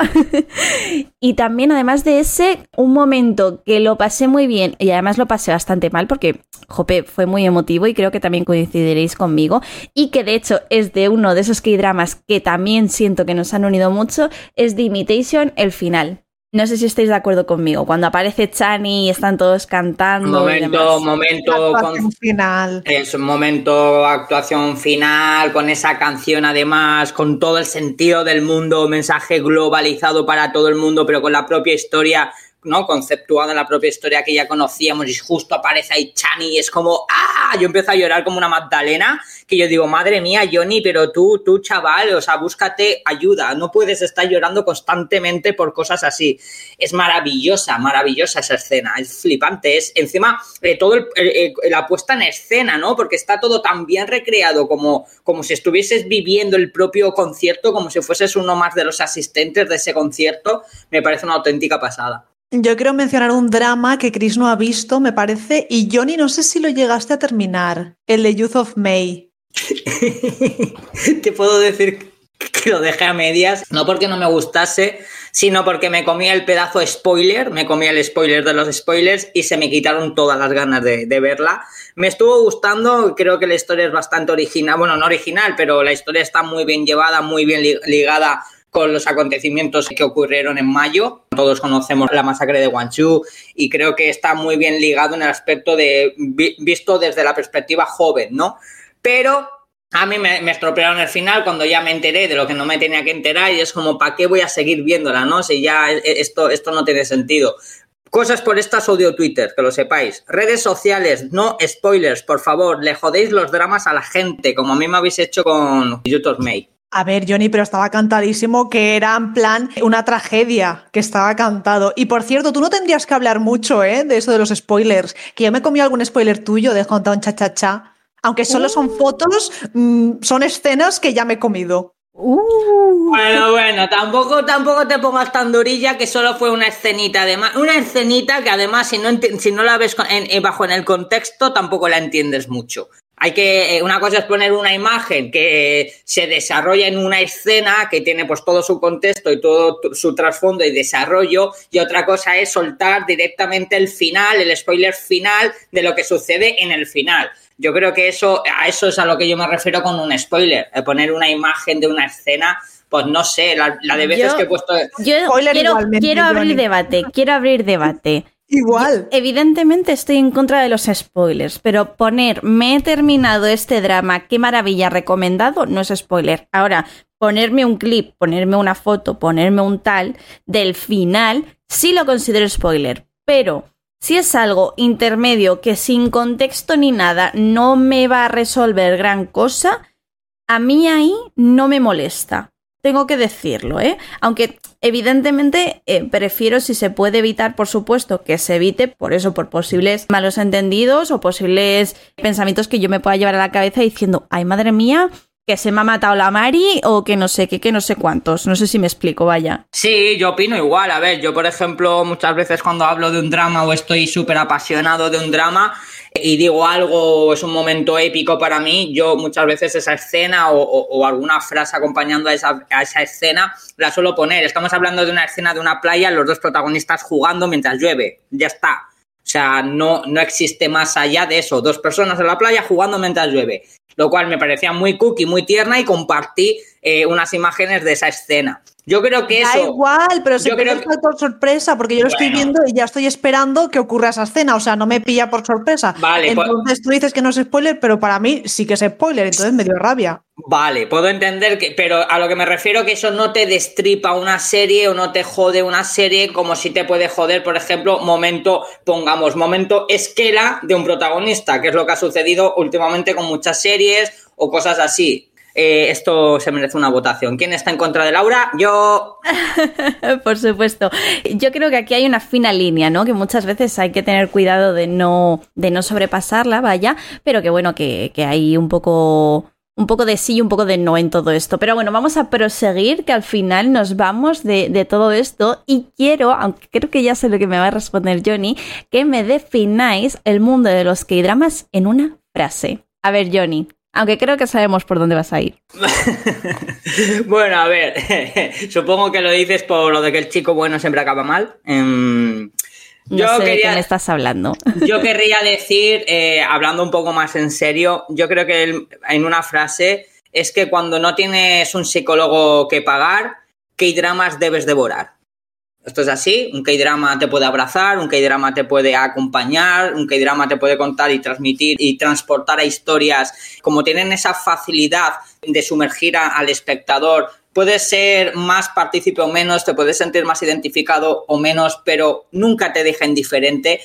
y también, además de ese, un momento que lo pasé muy bien y además lo pasé bastante mal porque, jope, fue muy emotivo y creo que también coincidiréis conmigo. Y que de hecho es de uno de esos K-dramas que también siento que nos han unido mucho, es The Imitation, el final. No sé si estáis de acuerdo conmigo. Cuando aparece Chani y están todos cantando. Momento, momento. Con, final. Es un momento, actuación final, con esa canción además, con todo el sentido del mundo, mensaje globalizado para todo el mundo, pero con la propia historia. ¿No? conceptuada en la propia historia que ya conocíamos y justo aparece ahí Chani y es como ¡ah! Yo empiezo a llorar como una Magdalena que yo digo, madre mía, Johnny, pero tú, tú, chaval, o sea, búscate ayuda, no puedes estar llorando constantemente por cosas así. Es maravillosa, maravillosa esa escena, es flipante, es encima eh, todo la puesta en escena, ¿no? Porque está todo tan bien recreado como, como si estuvieses viviendo el propio concierto, como si fueses uno más de los asistentes de ese concierto, me parece una auténtica pasada. Yo quiero mencionar un drama que Chris no ha visto, me parece, y Johnny, no sé si lo llegaste a terminar, el de Youth of May. Te puedo decir que lo dejé a medias, no porque no me gustase, sino porque me comía el pedazo spoiler, me comía el spoiler de los spoilers y se me quitaron todas las ganas de, de verla. Me estuvo gustando, creo que la historia es bastante original, bueno, no original, pero la historia está muy bien llevada, muy bien ligada con los acontecimientos que ocurrieron en mayo. Todos conocemos la masacre de Guangzhou y creo que está muy bien ligado en el aspecto de visto desde la perspectiva joven, ¿no? Pero a mí me, estropearon el final cuando ya me enteré de lo que no me tenía que enterar y es como, ¿para qué voy a seguir viéndola, no? Si ya e, e, esto, esto no tiene sentido. Cosas por estas odio Twitter, que lo sepáis. Redes sociales, no spoilers, por favor, le jodéis los dramas a la gente, como a mí me habéis hecho con YouTube Mate. A ver, Johnny, pero estaba cantadísimo que era en plan una tragedia que estaba cantado. Y por cierto, tú no tendrías que hablar mucho, ¿eh? De eso de los spoilers. Que yo me comí algún spoiler tuyo de Hometown Cha Cha Cha. Aunque solo son uh. fotos, mm, son escenas que ya me he comido. Uh. Bueno, bueno, tampoco, tampoco te pongas tan durilla que solo fue una escenita, además, una escenita que además si no, si no la ves bajo en el contexto tampoco la entiendes mucho. Hay que, eh, una cosa es poner una imagen que se desarrolla en una escena que tiene pues todo su contexto y todo su trasfondo y desarrollo y otra cosa es soltar directamente el final, el spoiler final de lo que sucede en el final. Yo creo que eso, a eso es a lo que yo me refiero con un spoiler, poner una imagen de una escena pues no sé, la, de veces que he puesto. Yo quiero, quiero abrir debate, quiero abrir debate. Igual. Evidentemente estoy en contra de los spoilers, pero poner me he terminado este drama, qué maravilla, recomendado, no es spoiler. Ahora, ponerme un clip, ponerme una foto, ponerme un tal del final, sí lo considero spoiler, pero si es algo intermedio que sin contexto ni nada no me va a resolver gran cosa, a mí ahí no me molesta tengo que decirlo, ¿eh? Aunque evidentemente eh, prefiero si se puede evitar, por supuesto, que se evite, por eso, por posibles malos entendidos o posibles pensamientos que yo me pueda llevar a la cabeza diciendo, ay madre mía, que se me ha matado la Mari o que no sé qué, que no sé cuántos. No sé si me explico, vaya. Sí, yo opino igual. A ver, yo por ejemplo muchas veces cuando hablo de un drama o estoy súper apasionado de un drama, y digo algo, es un momento épico para mí, yo muchas veces esa escena o, alguna frase acompañando a esa, a esa, escena la suelo poner. Estamos hablando de una escena de una playa, los dos protagonistas jugando mientras llueve, ya está. O sea, no, no existe más allá de eso, dos personas en la playa jugando mientras llueve, lo cual me parecía muy cookie, muy tierna y compartí eh, unas imágenes de esa escena. Yo creo que eso. Da igual, pero se me por sorpresa, porque yo lo estoy viendo y ya estoy esperando que ocurra esa escena. O sea, no me pilla por sorpresa. Vale, pues entonces tú dices que no es spoiler, pero para mí sí que es spoiler, entonces me dio rabia. Vale, puedo entender que, pero a lo que me refiero que eso no te destripa una serie o no te jode una serie como si te puede joder, por ejemplo, momento, pongamos, momento esquela de un protagonista, que es lo que ha sucedido últimamente con muchas series o cosas así. Eh, esto se merece una votación. ¿Quién está en contra de Laura? Yo. Por supuesto. Yo creo que aquí hay una fina línea, ¿no? Que muchas veces hay que tener cuidado de no, de no sobrepasarla, vaya, pero que bueno, que, hay un poco. Un poco de sí y un poco de no en todo esto. Pero bueno, vamos a proseguir, que al final nos vamos de, de todo esto. Y quiero, aunque creo que ya sé lo que me va a responder Johnny, que me defináis el mundo de los K-dramas en una frase. A ver, Johnny, aunque creo que sabemos por dónde vas a ir. bueno, a ver, supongo que lo dices por lo de que el chico bueno siempre acaba mal. Em, yo sé de qué me estás hablando. Yo querría decir, eh, hablando un poco más en serio, yo creo que en una frase es que cuando no tienes un psicólogo que pagar, ¿qué dramas debes devorar? Esto es así, un K-drama te puede abrazar, un K-drama te puede acompañar, un K-drama te puede contar y transmitir y transportar a historias. Como tienen esa facilidad de sumergir al espectador, puedes ser más partícipe o menos, te puedes sentir más identificado o menos, pero nunca te deja indiferente.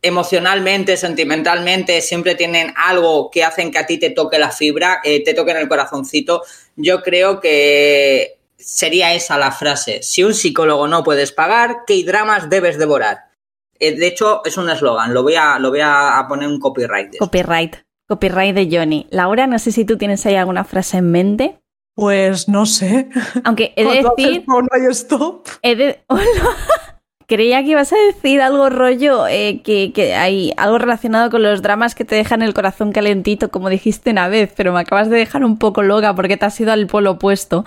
Emocionalmente, sentimentalmente, siempre tienen algo que hacen que a ti te toque la fibra, eh, te toque en el corazoncito. Yo creo que sería esa la frase. Si un psicólogo no puedes pagar, ¿qué dramas debes devorar? Eh, de hecho, es un eslogan. Lo voy a, lo voy a poner un copyright. copyright. Copyright de Johnny. Laura, no sé si tú tienes ahí alguna frase en mente. Pues no sé. Aunque he de decir. No stop. He de... creía que ibas a decir algo rollo, eh, que, que, hay algo relacionado con los dramas que te dejan el corazón calentito, como dijiste una vez, pero me acabas de dejar un poco loca porque te has ido al polo opuesto.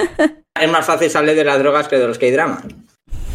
es más fácil salir de las drogas que de los que hay dramas.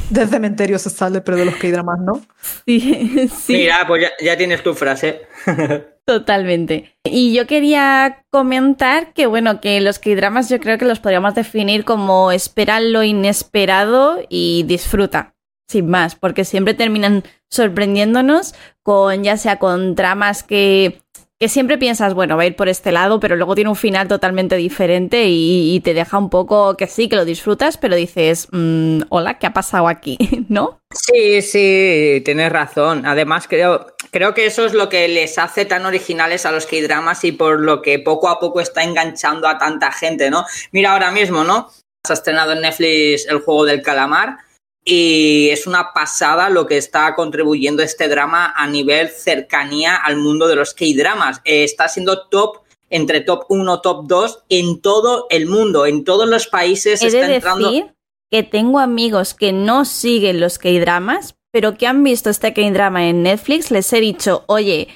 Del cementerio se sale, pero de los que hay dramas no. Sí, sí. Mira, pues ya, ya tienes tu frase. Totalmente. Y yo quería comentar que, bueno, que los K-dramas yo creo que los podríamos definir como espera lo inesperado y disfruta, sin más, porque siempre terminan sorprendiéndonos con, ya sea con dramas que, que siempre piensas, bueno, va a ir por este lado, pero luego tiene un final totalmente diferente y, te deja un poco que sí, que lo disfrutas, pero dices, mmm, hola, ¿qué ha pasado aquí? ¿No? Sí, sí, tienes razón. Además, creo, creo que eso es lo que les hace tan originales a los K-dramas y por lo que poco a poco está enganchando a tanta gente, ¿no? Mira ahora mismo, ¿no? Se ha estrenado en Netflix el juego del calamar y es una pasada lo que está contribuyendo este drama a nivel cercanía al mundo de los K-dramas. Eh, está siendo top entre top 1, top 2 en todo el mundo, en todos los países He está de entrando. decir que tengo amigos que no siguen los K-dramas, pero que han visto este K-drama en Netflix, les he dicho, oye,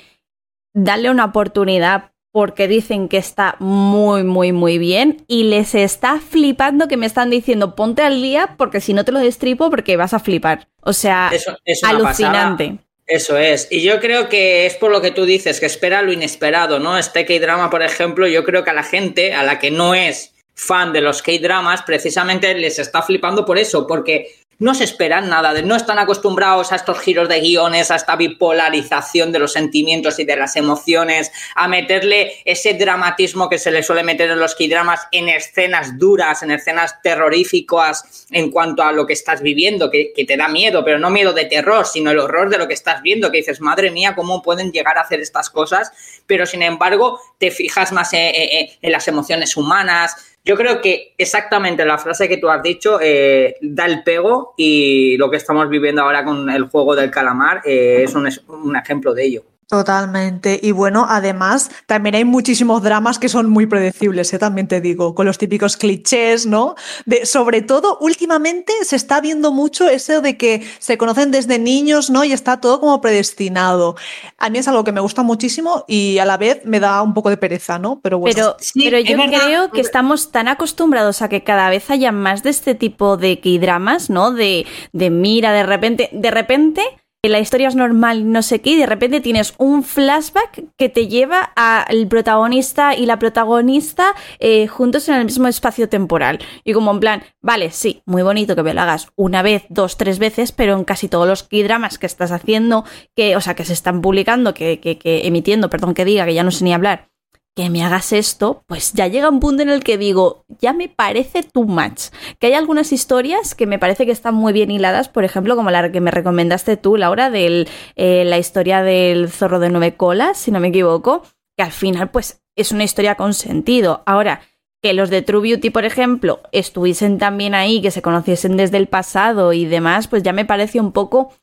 dale una oportunidad porque dicen que está muy, muy, muy bien y les está flipando que me están diciendo ponte al día porque si no te lo destripo porque vas a flipar. O sea, Eso es alucinante. pasada. Eso es. Y yo creo que es por lo que tú dices, que espera lo inesperado, ¿no? Este K-drama, por ejemplo, yo creo que a la gente, a la que no es fan de los K-dramas, precisamente les está flipando por eso, porque no se esperan nada, de, no están acostumbrados a estos giros de guiones, a esta bipolarización de los sentimientos y de las emociones, a meterle ese dramatismo que se le suele meter en los K-dramas en escenas duras, en escenas terroríficas en cuanto a lo que estás viviendo, que, te da miedo, pero no miedo de terror, sino el horror de lo que estás viendo, que dices, madre mía, ¿cómo pueden llegar a hacer estas cosas? Pero sin embargo, te fijas más en, en, en las emociones humanas, yo creo que exactamente la frase que tú has dicho eh, da el pego y lo que estamos viviendo ahora con el juego del calamar eh, es un, un ejemplo de ello. Totalmente. Y bueno, además, también hay muchísimos dramas que son muy predecibles, ¿eh? también te digo, con los típicos clichés, ¿no? De, sobre todo, últimamente se está viendo mucho eso de que se conocen desde niños, ¿no? Y está todo como predestinado. A mí es algo que me gusta muchísimo y a la vez me da un poco de pereza, ¿no? Pero bueno. Pero, sí, pero yo creo que estamos tan acostumbrados a que cada vez haya más de este tipo de K-dramas, ¿no? De, de mira, de repente, de repente la historia es normal, no sé qué, y de repente tienes un flashback que te lleva al protagonista y la protagonista eh, juntos en el mismo espacio temporal. Y como en plan, vale, sí, muy bonito que me lo hagas una vez, dos, tres veces, pero en casi todos los dramas que estás haciendo, que, o sea, que se están publicando, que, que, que emitiendo, perdón que diga, que ya no sé ni hablar, que me hagas esto, pues ya llega un punto en el que digo, ya me parece too much. Que hay algunas historias que me parece que están muy bien hiladas, por ejemplo, como la que me recomendaste tú, Laura, de eh, la historia del zorro de nueve colas, si no me equivoco, que al final, pues, es una historia con sentido. Ahora, que los de True Beauty, por ejemplo, estuviesen también ahí, que se conociesen desde el pasado y demás, pues ya me parece un poco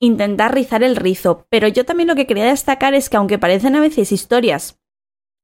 intentar rizar el rizo. Pero yo también lo que quería destacar es que aunque parecen a veces historias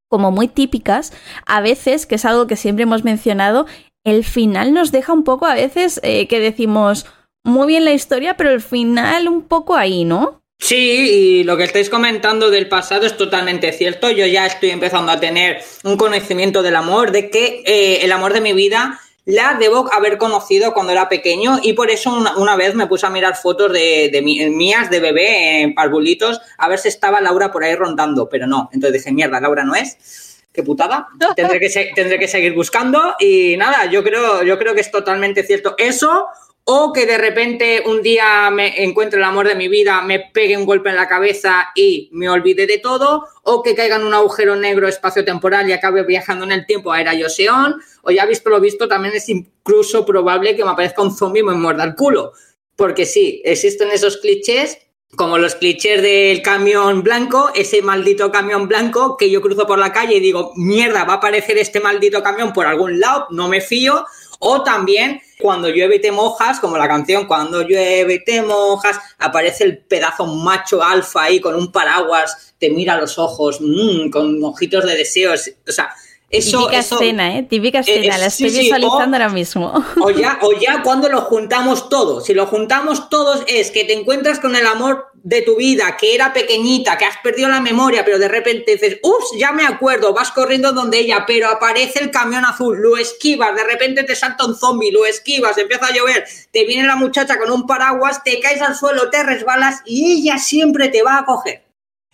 como muy típicas, a veces, que es algo que siempre hemos mencionado, el final nos deja un poco a veces eh, que decimos muy bien la historia, pero el final un poco ahí, ¿no? Sí, y lo que estáis comentando del pasado es totalmente cierto. Yo ya estoy empezando a tener un conocimiento del amor, de que eh, el amor de mi vida la debo haber conocido cuando era pequeño y por eso una, una vez me puse a mirar fotos de, de, mías de bebé en parvulitos a ver si estaba Laura por ahí rondando, pero no. Entonces dije, mierda, Laura no es. Qué putada. Tendré que, tendré que seguir buscando y nada, yo creo, yo creo que es totalmente cierto eso o que de repente un día me encuentre el amor de mi vida, me pegue un golpe en la cabeza y me olvide de todo, o que caiga en un agujero negro espacio-temporal y acabe viajando en el tiempo a Era Yoseon, o ya visto lo visto, también es incluso probable que me aparezca un zombie y me muerda el culo. Porque sí, existen esos clichés, como los clichés del camión blanco, ese maldito camión blanco que yo cruzo por la calle y digo, mierda, va a aparecer este maldito camión por algún lado, no me fío, o también cuando llueve y te mojas, como la canción Cuando llueve y te mojas, aparece el pedazo macho alfa ahí con un paraguas, te mira a los ojos, mmm, con ojitos de deseos. O sea, típica escena, ¿eh? Típica escena, la estoy visualizando ahora mismo. O ya, o ya cuando lo juntamos todos. Si lo juntamos todos es que te encuentras con el amor de tu vida, que era pequeñita, que has perdido la memoria, pero de repente dices, ups, ya me acuerdo, vas corriendo donde ella, pero aparece el camión azul, lo esquivas, de repente te salta un zombie, lo esquivas, empieza a llover, te viene la muchacha con un paraguas, te caes al suelo, te resbalas y ella siempre te va a coger.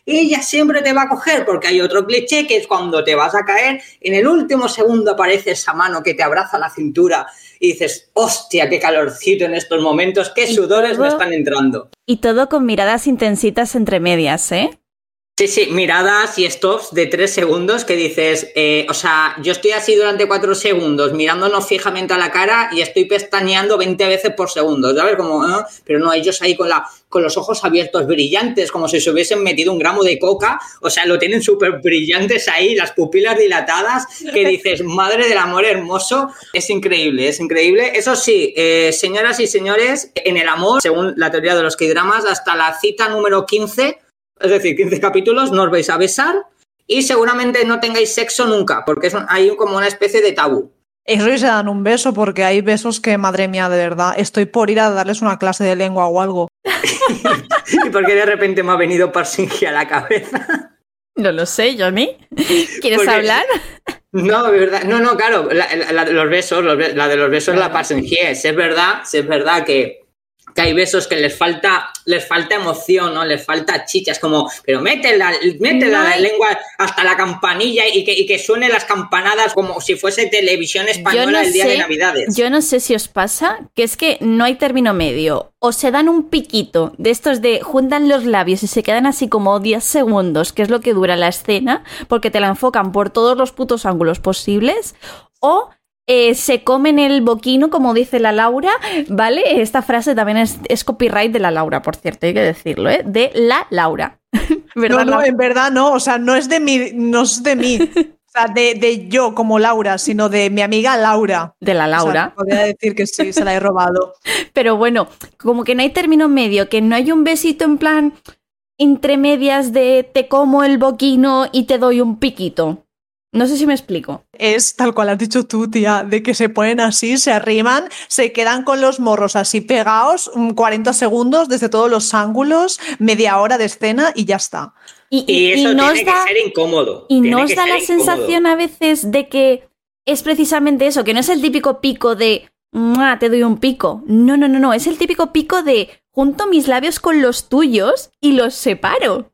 Ella siempre te va a coger, porque hay otro cliché que es cuando te vas a caer, en el último segundo aparece esa mano que te abraza la cintura y dices, hostia, qué calorcito en estos momentos, qué sudores me están entrando. Y todo con miradas intensitas entre medias, ¿eh? Sí, sí, miradas y stops de tres segundos que dices, eh, o sea, yo estoy así durante cuatro segundos mirándonos fijamente a la cara y estoy pestañeando 20 veces por segundo, ¿sabes? Como, ah", pero no, ellos ahí con, la, con los ojos abiertos brillantes, como si se hubiesen metido un gramo de coca, o sea, lo tienen súper brillantes ahí, las pupilas dilatadas, que dices, madre del amor hermoso, es increíble, es increíble. Eso sí, eh, señoras y señores, en el amor, según la teoría de los K-dramas, hasta la cita número 15, es decir, 15 capítulos, no os vais a besar y seguramente no tengáis sexo nunca, porque es hay como una especie de tabú. Eso y se dan un beso, porque hay besos que, madre mía, de verdad, estoy por ir a darles una clase de lengua o algo. ¿Y por qué de repente me ha venido Parsingi a la cabeza? No lo sé, Johnny. ¿Quieres hablar? No, de verdad. No, no, claro. La, de los besos, la de los besos, la Parsingi es. Es verdad, es verdad que que hay besos que les falta, les falta emoción, ¿no? Les falta chichas, como, pero mete la, la lengua hasta la campanilla y que, y que suene las campanadas como si fuese televisión española el día de Navidades. Yo no sé si os pasa, que es que no hay término medio. O se dan un piquito de estos de juntan los labios y se quedan así como 10 segundos, que es lo que dura la escena, porque te la enfocan por todos los putos ángulos posibles, o eh, se comen el boquino, como dice la Laura, ¿vale? Esta frase también es, copyright de la Laura, por cierto, hay que decirlo, ¿eh? De la Laura. ¿Verdad, no, no, en verdad no, o sea, no es de mí, no es de mí. O sea, de, yo como Laura, sino de mi amiga Laura. De la Laura. podría decir que sí, se la he robado. Pero bueno, como que no hay término medio, que no hay un besito en plan entre medias de te como el boquino y te doy un piquito. No sé si me explico. Es tal cual has dicho tú, tía, de que se ponen así, se arriman, se quedan con los morros así pegados 40 mm, segundos desde todos los ángulos, media hora de escena y ya está. Y, eso tiene que ser incómodo. Y nos da la sensación a veces de que es precisamente eso, que no es el típico pico de te doy un pico. No, no, no, no. Es el típico pico de junto mis labios con los tuyos y los separo.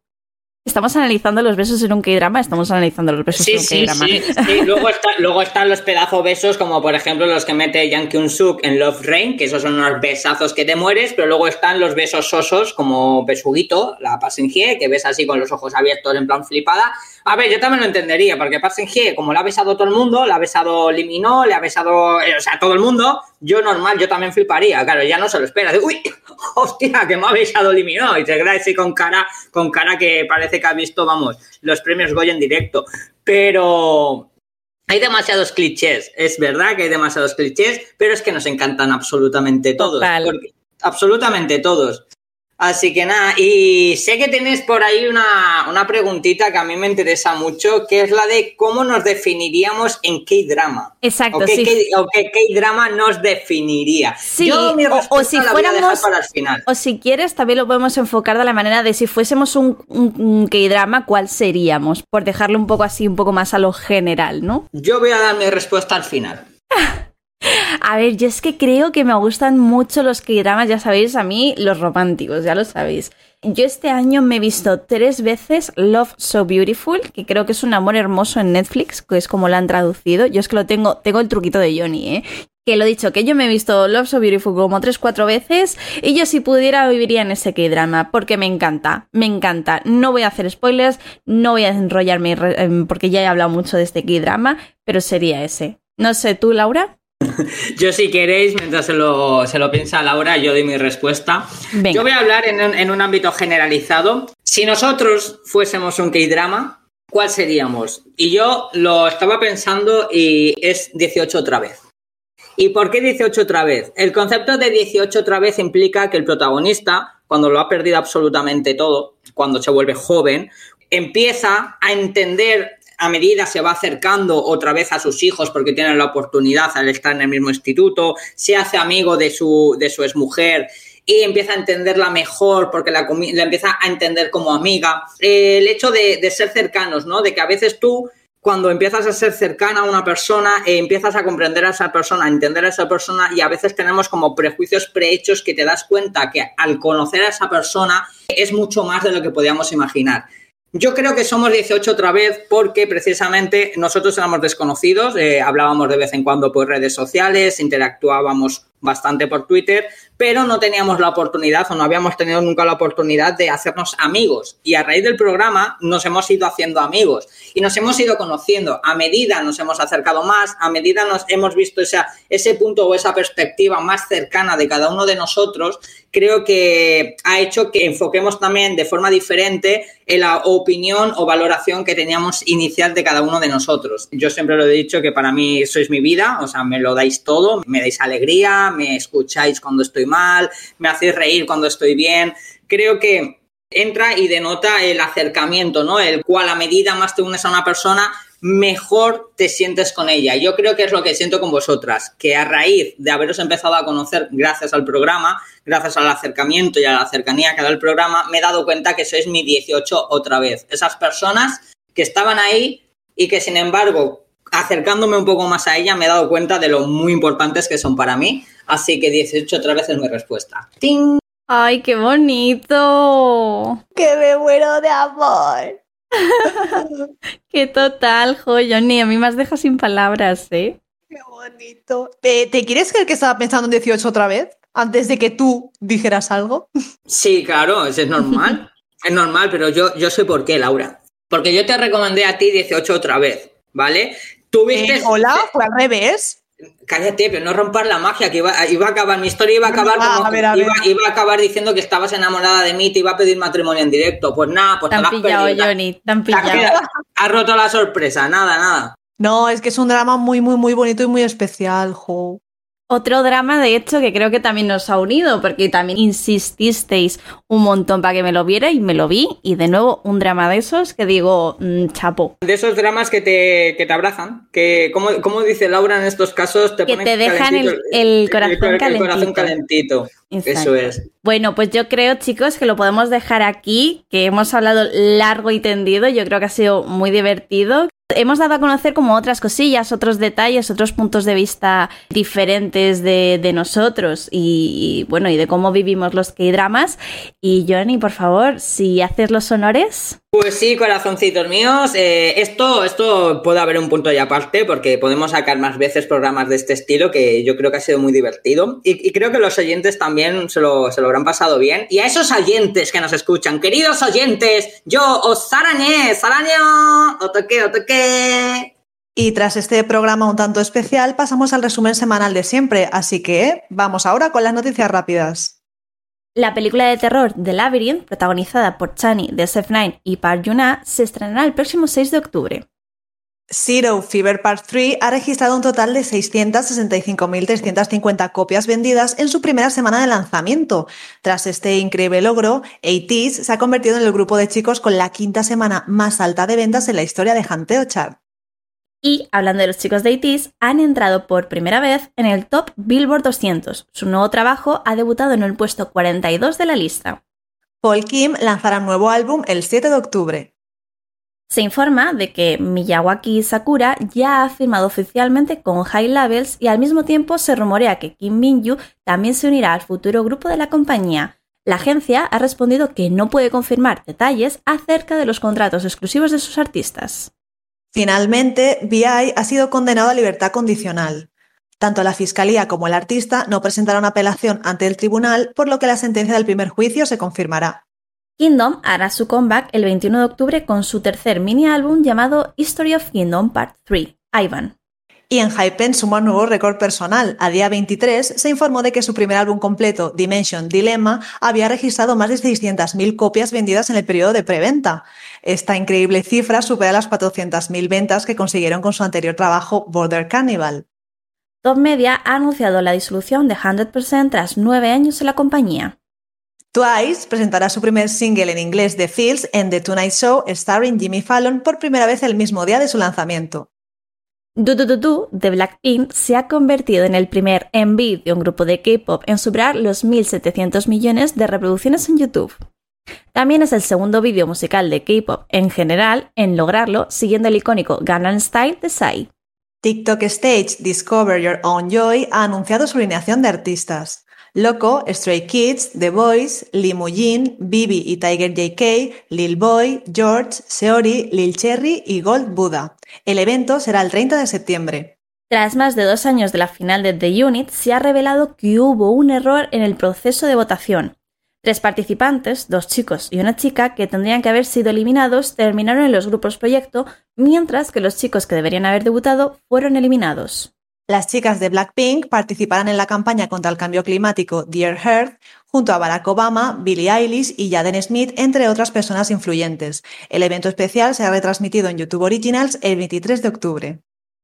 Estamos analizando los besos en un K-drama, estamos analizando los besos en un K-drama. Sí, sí. Luego, luego están los pedazos besos, como por ejemplo los que mete Yang Kyun-suk en Love Rain, que esos son unos besazos que te mueres, pero luego están los besos sosos, como Besuguito, la Pasengie, que ves así con los ojos abiertos en plan flipada. A ver, yo también lo entendería, porque Pasengie, como la ha besado todo el mundo, la ha besado Limino, le ha besado, eh, o sea, todo el mundo, yo normal, yo también fliparía, claro, ya no se lo espera. uy, hostia, que me ha besado Limino, y te queda así con cara, con cara que parece que ha visto, vamos, los premios Goya en directo. Pero hay demasiados clichés, es verdad que hay demasiados clichés, pero es que nos encantan absolutamente todos. absolutamente todos. Así que nada, y sé que tenéis por ahí una, una, preguntita que a mí me interesa mucho, que es la de cómo nos definiríamos en qué drama. Exacto, o qué, o qué, drama nos definiría. Sí, Yo mi o, si fuéramos, para el final. O si quieres, también lo podemos enfocar de la manera de si fuésemos un, un, K-drama, ¿cuál seríamos? Por dejarlo un poco así, un poco más a lo general, ¿no? Yo voy a dar mi respuesta al final. A ver, yo es que creo que me gustan mucho los K-dramas, ya sabéis, a mí los románticos, ya lo sabéis. Yo este año me he visto tres veces Love So Beautiful, que creo que es un amor hermoso en Netflix, que es como lo han traducido. Yo es que lo tengo, tengo el truquito de Johnny, ¿eh? Que lo he dicho, que yo me he visto Love So Beautiful como tres, cuatro veces y yo si pudiera viviría en ese K-drama, porque me encanta, me encanta. No voy a hacer spoilers, no voy a enrollarme porque ya he hablado mucho de este K-drama, pero sería ese. No sé, ¿tú, Laura? Yo si queréis, mientras se lo, se lo piensa Laura, yo doy mi respuesta. Yo voy a hablar en un, ámbito generalizado. Si nosotros fuésemos un K-drama, ¿cuál seríamos? Y yo lo estaba pensando y es 18 otra vez. ¿Y por qué 18 otra vez? El concepto de 18 otra vez implica que el protagonista, cuando lo ha perdido absolutamente todo, cuando se vuelve joven, empieza a entender a medida se va acercando otra vez a sus hijos porque tiene la oportunidad al estar en el mismo instituto, se hace amigo de su, de su exmujer y empieza a entenderla mejor porque la, empieza a entender como amiga. El hecho de, de, ser cercanos, ¿no? De que a veces tú, cuando empiezas a ser cercana a una persona, eh, empiezas a comprender a esa persona, a entender a esa persona y a veces tenemos como prejuicios prehechos que te das cuenta que al conocer a esa persona es mucho más de lo que podíamos imaginar. Yo creo que somos 18 otra vez porque precisamente nosotros éramos desconocidos, eh, hablábamos de vez en cuando por redes sociales, interactuábamos bastante por Twitter, pero no teníamos la oportunidad o no habíamos tenido nunca la oportunidad de hacernos amigos. Y a raíz del programa nos hemos ido haciendo amigos y nos hemos ido conociendo. A medida nos hemos acercado más, a medida nos hemos visto esa, ese punto o esa perspectiva más cercana de cada uno de nosotros, creo que ha hecho que enfoquemos también de forma diferente en la opinión o valoración que teníamos inicial de cada uno de nosotros. Yo siempre lo he dicho que para mí sois mi vida, o sea, me lo dais todo, me dais alegría, me escucháis cuando estoy mal, me hacéis reír cuando estoy bien. Creo que entra y denota el acercamiento, ¿no? El cual a medida más te unes a una persona, mejor te sientes con ella. Yo creo que es lo que siento con vosotras, que a raíz de haberos empezado a conocer gracias al programa, gracias al acercamiento y a la cercanía que da el programa, me he dado cuenta que sois mi 18 otra vez. Esas personas que estaban ahí y que sin embargo, acercándome un poco más a ella, me he dado cuenta de lo muy importantes que son para mí. Así que 18 otra vez es mi respuesta. ¡Ting! ¡Ay, qué bonito! ¡Que me muero de amor! ¡Qué total, jo, Johnny! A mí me has dejado sin palabras, ¿eh? ¡Qué bonito! ¿Te, quieres creer que estaba pensando en 18 otra vez? Antes de que tú dijeras algo. Sí, claro, eso es normal. es normal, pero yo, yo sé por qué, Laura. Porque yo te recomendé a ti 18 otra vez, ¿vale? Tú viste. Eh, hola, fue al revés. Cállate, pero no romper la magia, que iba, iba, a acabar, mi historia iba a acabar como Iba, iba, a acabar diciendo que estabas enamorada de mí, te iba a pedir matrimonio en directo. Pues nada, pues te, te has pillado, Johnny, te han pillado. Has roto la sorpresa, nada, nada. No, es que es un drama muy, muy, muy bonito y muy especial, Jo. Otro drama, de hecho, que creo que también nos ha unido, porque también insististeis un montón para que me lo viera y me lo vi. Y de nuevo, un drama de esos que digo, mm, chapo. De esos dramas que te, que te abrazan, que, como, como dice Laura en estos casos, te que te dejan el, corazón calentito. calentito. Eso es. Bueno, pues yo creo, chicos, que lo podemos dejar aquí, que hemos hablado largo y tendido. Yo creo que ha sido muy divertido. Hemos dado a conocer como otras cosillas, otros detalles, otros puntos de vista diferentes de, nosotros y, bueno, y de cómo vivimos los K-dramas. Y Johnny, por favor, si haces los honores. Pues sí, corazoncitos míos. Eh, esto, esto puede haber un punto ya aparte porque podemos sacar más veces programas de este estilo que yo creo que ha sido muy divertido. Y, creo que los oyentes también se lo, se lo, habrán pasado bien. Y a esos oyentes que nos escuchan, queridos oyentes, yo os sarañé, saraño, o toqué, o y tras este programa un tanto especial, pasamos al resumen semanal de siempre, así que vamos ahora con las noticias rápidas. La película de terror The Labyrinth, protagonizada por Chani de SF9 y Park Yuna, se estrenará el próximo 6 de octubre. Zero Fever Part 3 ha registrado un total de 665.350 copias vendidas en su primera semana de lanzamiento. Tras este increíble logro, ATEEZ se ha convertido en el grupo de chicos con la quinta semana más alta de ventas en la historia de Hanteo Chart. Y, hablando de los chicos de ATEEZ, han entrado por primera vez en el Top Billboard 200. Su nuevo trabajo ha debutado en el puesto 42 de la lista. Paul Kim lanzará un nuevo álbum el 7 de octubre. Se informa de que Miyawaki Sakura ya ha firmado oficialmente con High Levels y al mismo tiempo se rumorea que Kim Min-yu también se unirá al futuro grupo de la compañía. La agencia ha respondido que no puede confirmar detalles acerca de los contratos exclusivos de sus artistas. Finalmente, VI ha sido condenado a libertad condicional. Tanto la Fiscalía como el artista no presentaron apelación ante el tribunal, por lo que la sentencia del primer juicio se confirmará. Kingdom hará su comeback el 21 de octubre con su tercer mini álbum llamado History of Kingdom Part 3, Ivan. Y en Hypen suma un nuevo récord personal. A día 23 se informó de que su primer álbum completo, Dimension Dilemma, había registrado más de 600.000 copias vendidas en el periodo de preventa. Esta increíble cifra supera las 400.000 ventas que consiguieron con su anterior trabajo, Border Carnival. Top Media ha anunciado la disolución de 100% tras nueve años en la compañía. Twice presentará su primer single en inglés The Fields en The Tonight Show starring Jimmy Fallon por primera vez el mismo día de su lanzamiento. Du Du Du Du de Blackpink se ha convertido en el primer MV de un grupo de K-pop en superar los 1.700 millones de reproducciones en YouTube. También es el segundo vídeo musical de K-pop en general en lograrlo, siguiendo el icónico Gangnam Style de Psy. TikTok Stage Discover Your Own Joy ha anunciado su alineación de artistas. Loco, Stray Kids, The Boys, Limujin, Bibi y Tiger JK, Lil Boy, George, Seori, Lil Cherry y Gold Buddha. El evento será el 30 de septiembre. Tras más de dos años de la final de The Unit, se ha revelado que hubo un error en el proceso de votación. Tres participantes, dos chicos y una chica, que tendrían que haber sido eliminados, terminaron en los grupos proyecto, mientras que los chicos que deberían haber debutado fueron eliminados. Las chicas de Blackpink participarán en la campaña contra el cambio climático Dear Earth junto a Barack Obama, Billie Eilish y Jaden Smith, entre otras personas influyentes. El evento especial será retransmitido en YouTube Originals el 23 de octubre.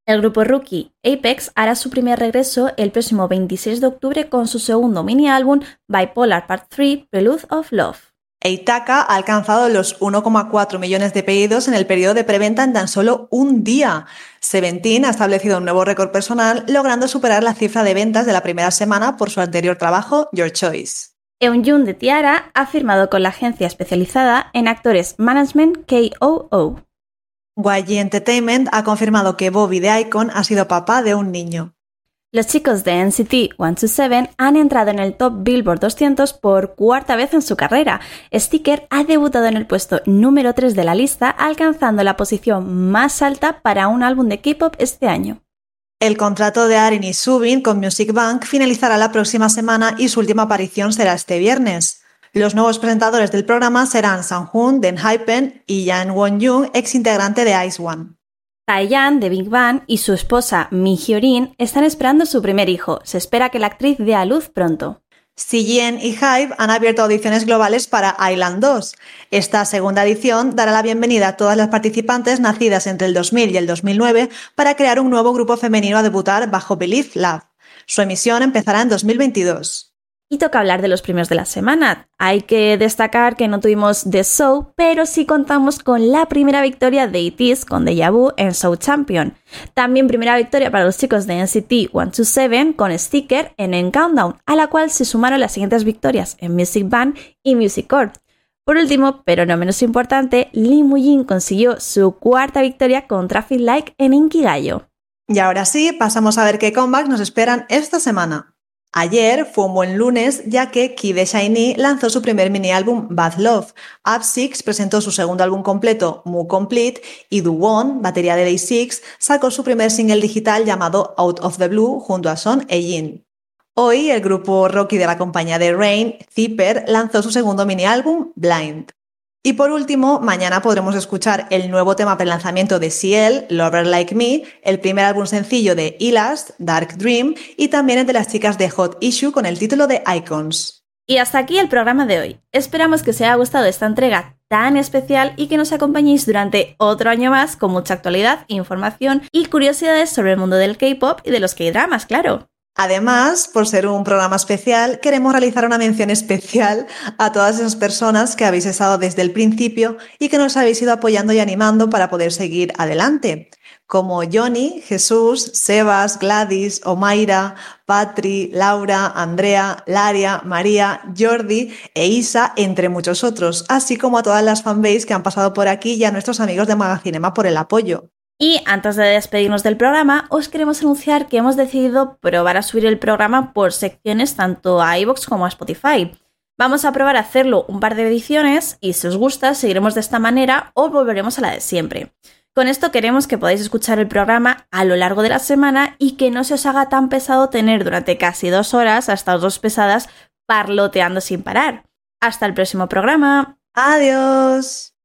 El grupo rookie Apex hará su primer regreso el próximo 26 de octubre con su segundo mini álbum Bipolar Part 3 Prelude of Love. Eitaka ha alcanzado los 1,4 millones de pedidos en el periodo de preventa en tan solo un día. Seventeen ha establecido un nuevo récord personal, logrando superar la cifra de ventas de la primera semana por su anterior trabajo, Your Choice. Eunjun de Tiara ha firmado con la agencia especializada en actores Management KOO. YG Entertainment ha confirmado que Bobby de Icon ha sido papá de un niño. Los chicos de NCT 127 han entrado en el top Billboard 200 por cuarta vez en su carrera. Sticker ha debutado en el puesto número 3 de la lista, alcanzando la posición más alta para un álbum de K-pop este año. El contrato de Arin y Subin con Music Bank finalizará la próxima semana y su última aparición será este viernes. Los nuevos presentadores del programa serán Sang-hoon, Den Hypen y Jan Won-jung, ex integrante de Ice One. Taeyan de Big Bang y su esposa Mi Hyorin están esperando su primer hijo. Se espera que la actriz dé a luz pronto. Yen y Hive han abierto audiciones globales para Island 2. Esta segunda edición dará la bienvenida a todas las participantes nacidas entre el 2000 y el 2009 para crear un nuevo grupo femenino a debutar bajo Believe Love. Su emisión empezará en 2022. Y toca hablar de los premios de la semana. Hay que destacar que no tuvimos The Show, pero sí contamos con la primera victoria de ITZY con Deja Vu en Show Champion. También primera victoria para los chicos de NCT 127 con Sticker en En Countdown, a la cual se sumaron las siguientes victorias en Music Band y Music Core. Por último, pero no menos importante, Lee consiguió su cuarta victoria con Traffic Like en Inkigayo. Y ahora sí, pasamos a ver qué comebacks nos esperan esta semana. Ayer fue un buen lunes ya que Kid Shiny lanzó su primer mini álbum Bad Love, Up Six presentó su segundo álbum completo Mu Complete y Won, batería de Day Six, sacó su primer single digital llamado Out of the Blue junto a Son Ejin. Hoy el grupo Rocky de la compañía de Rain, Zipper, lanzó su segundo mini álbum Blind. Y por último, mañana podremos escuchar el nuevo tema pre-lanzamiento de Ciel, Lover Like Me, el primer álbum sencillo de Elast, Dark Dream, y también el de las chicas de Hot Issue con el título de Icons. Y hasta aquí el programa de hoy. Esperamos que os haya gustado esta entrega tan especial y que nos acompañéis durante otro año más con mucha actualidad, información y curiosidades sobre el mundo del K-pop y de los K-dramas, claro. Además, por ser un programa especial, queremos realizar una mención especial a todas esas personas que habéis estado desde el principio y que nos habéis ido apoyando y animando para poder seguir adelante, como Johnny, Jesús, Sebas, Gladys, Omaira, Patri, Laura, Andrea, Laria, María, Jordi e Isa, entre muchos otros, así como a todas las fanbase que han pasado por aquí y a nuestros amigos de Magacinema por el apoyo. Y antes de despedirnos del programa, os queremos anunciar que hemos decidido probar a subir el programa por secciones tanto a iVoox como a Spotify. Vamos a probar a hacerlo un par de ediciones y si os gusta seguiremos de esta manera o volveremos a la de siempre. Con esto queremos que podáis escuchar el programa a lo largo de la semana y que no se os haga tan pesado tener durante casi dos horas hasta dos pesadas parloteando sin parar. Hasta el próximo programa. Adiós.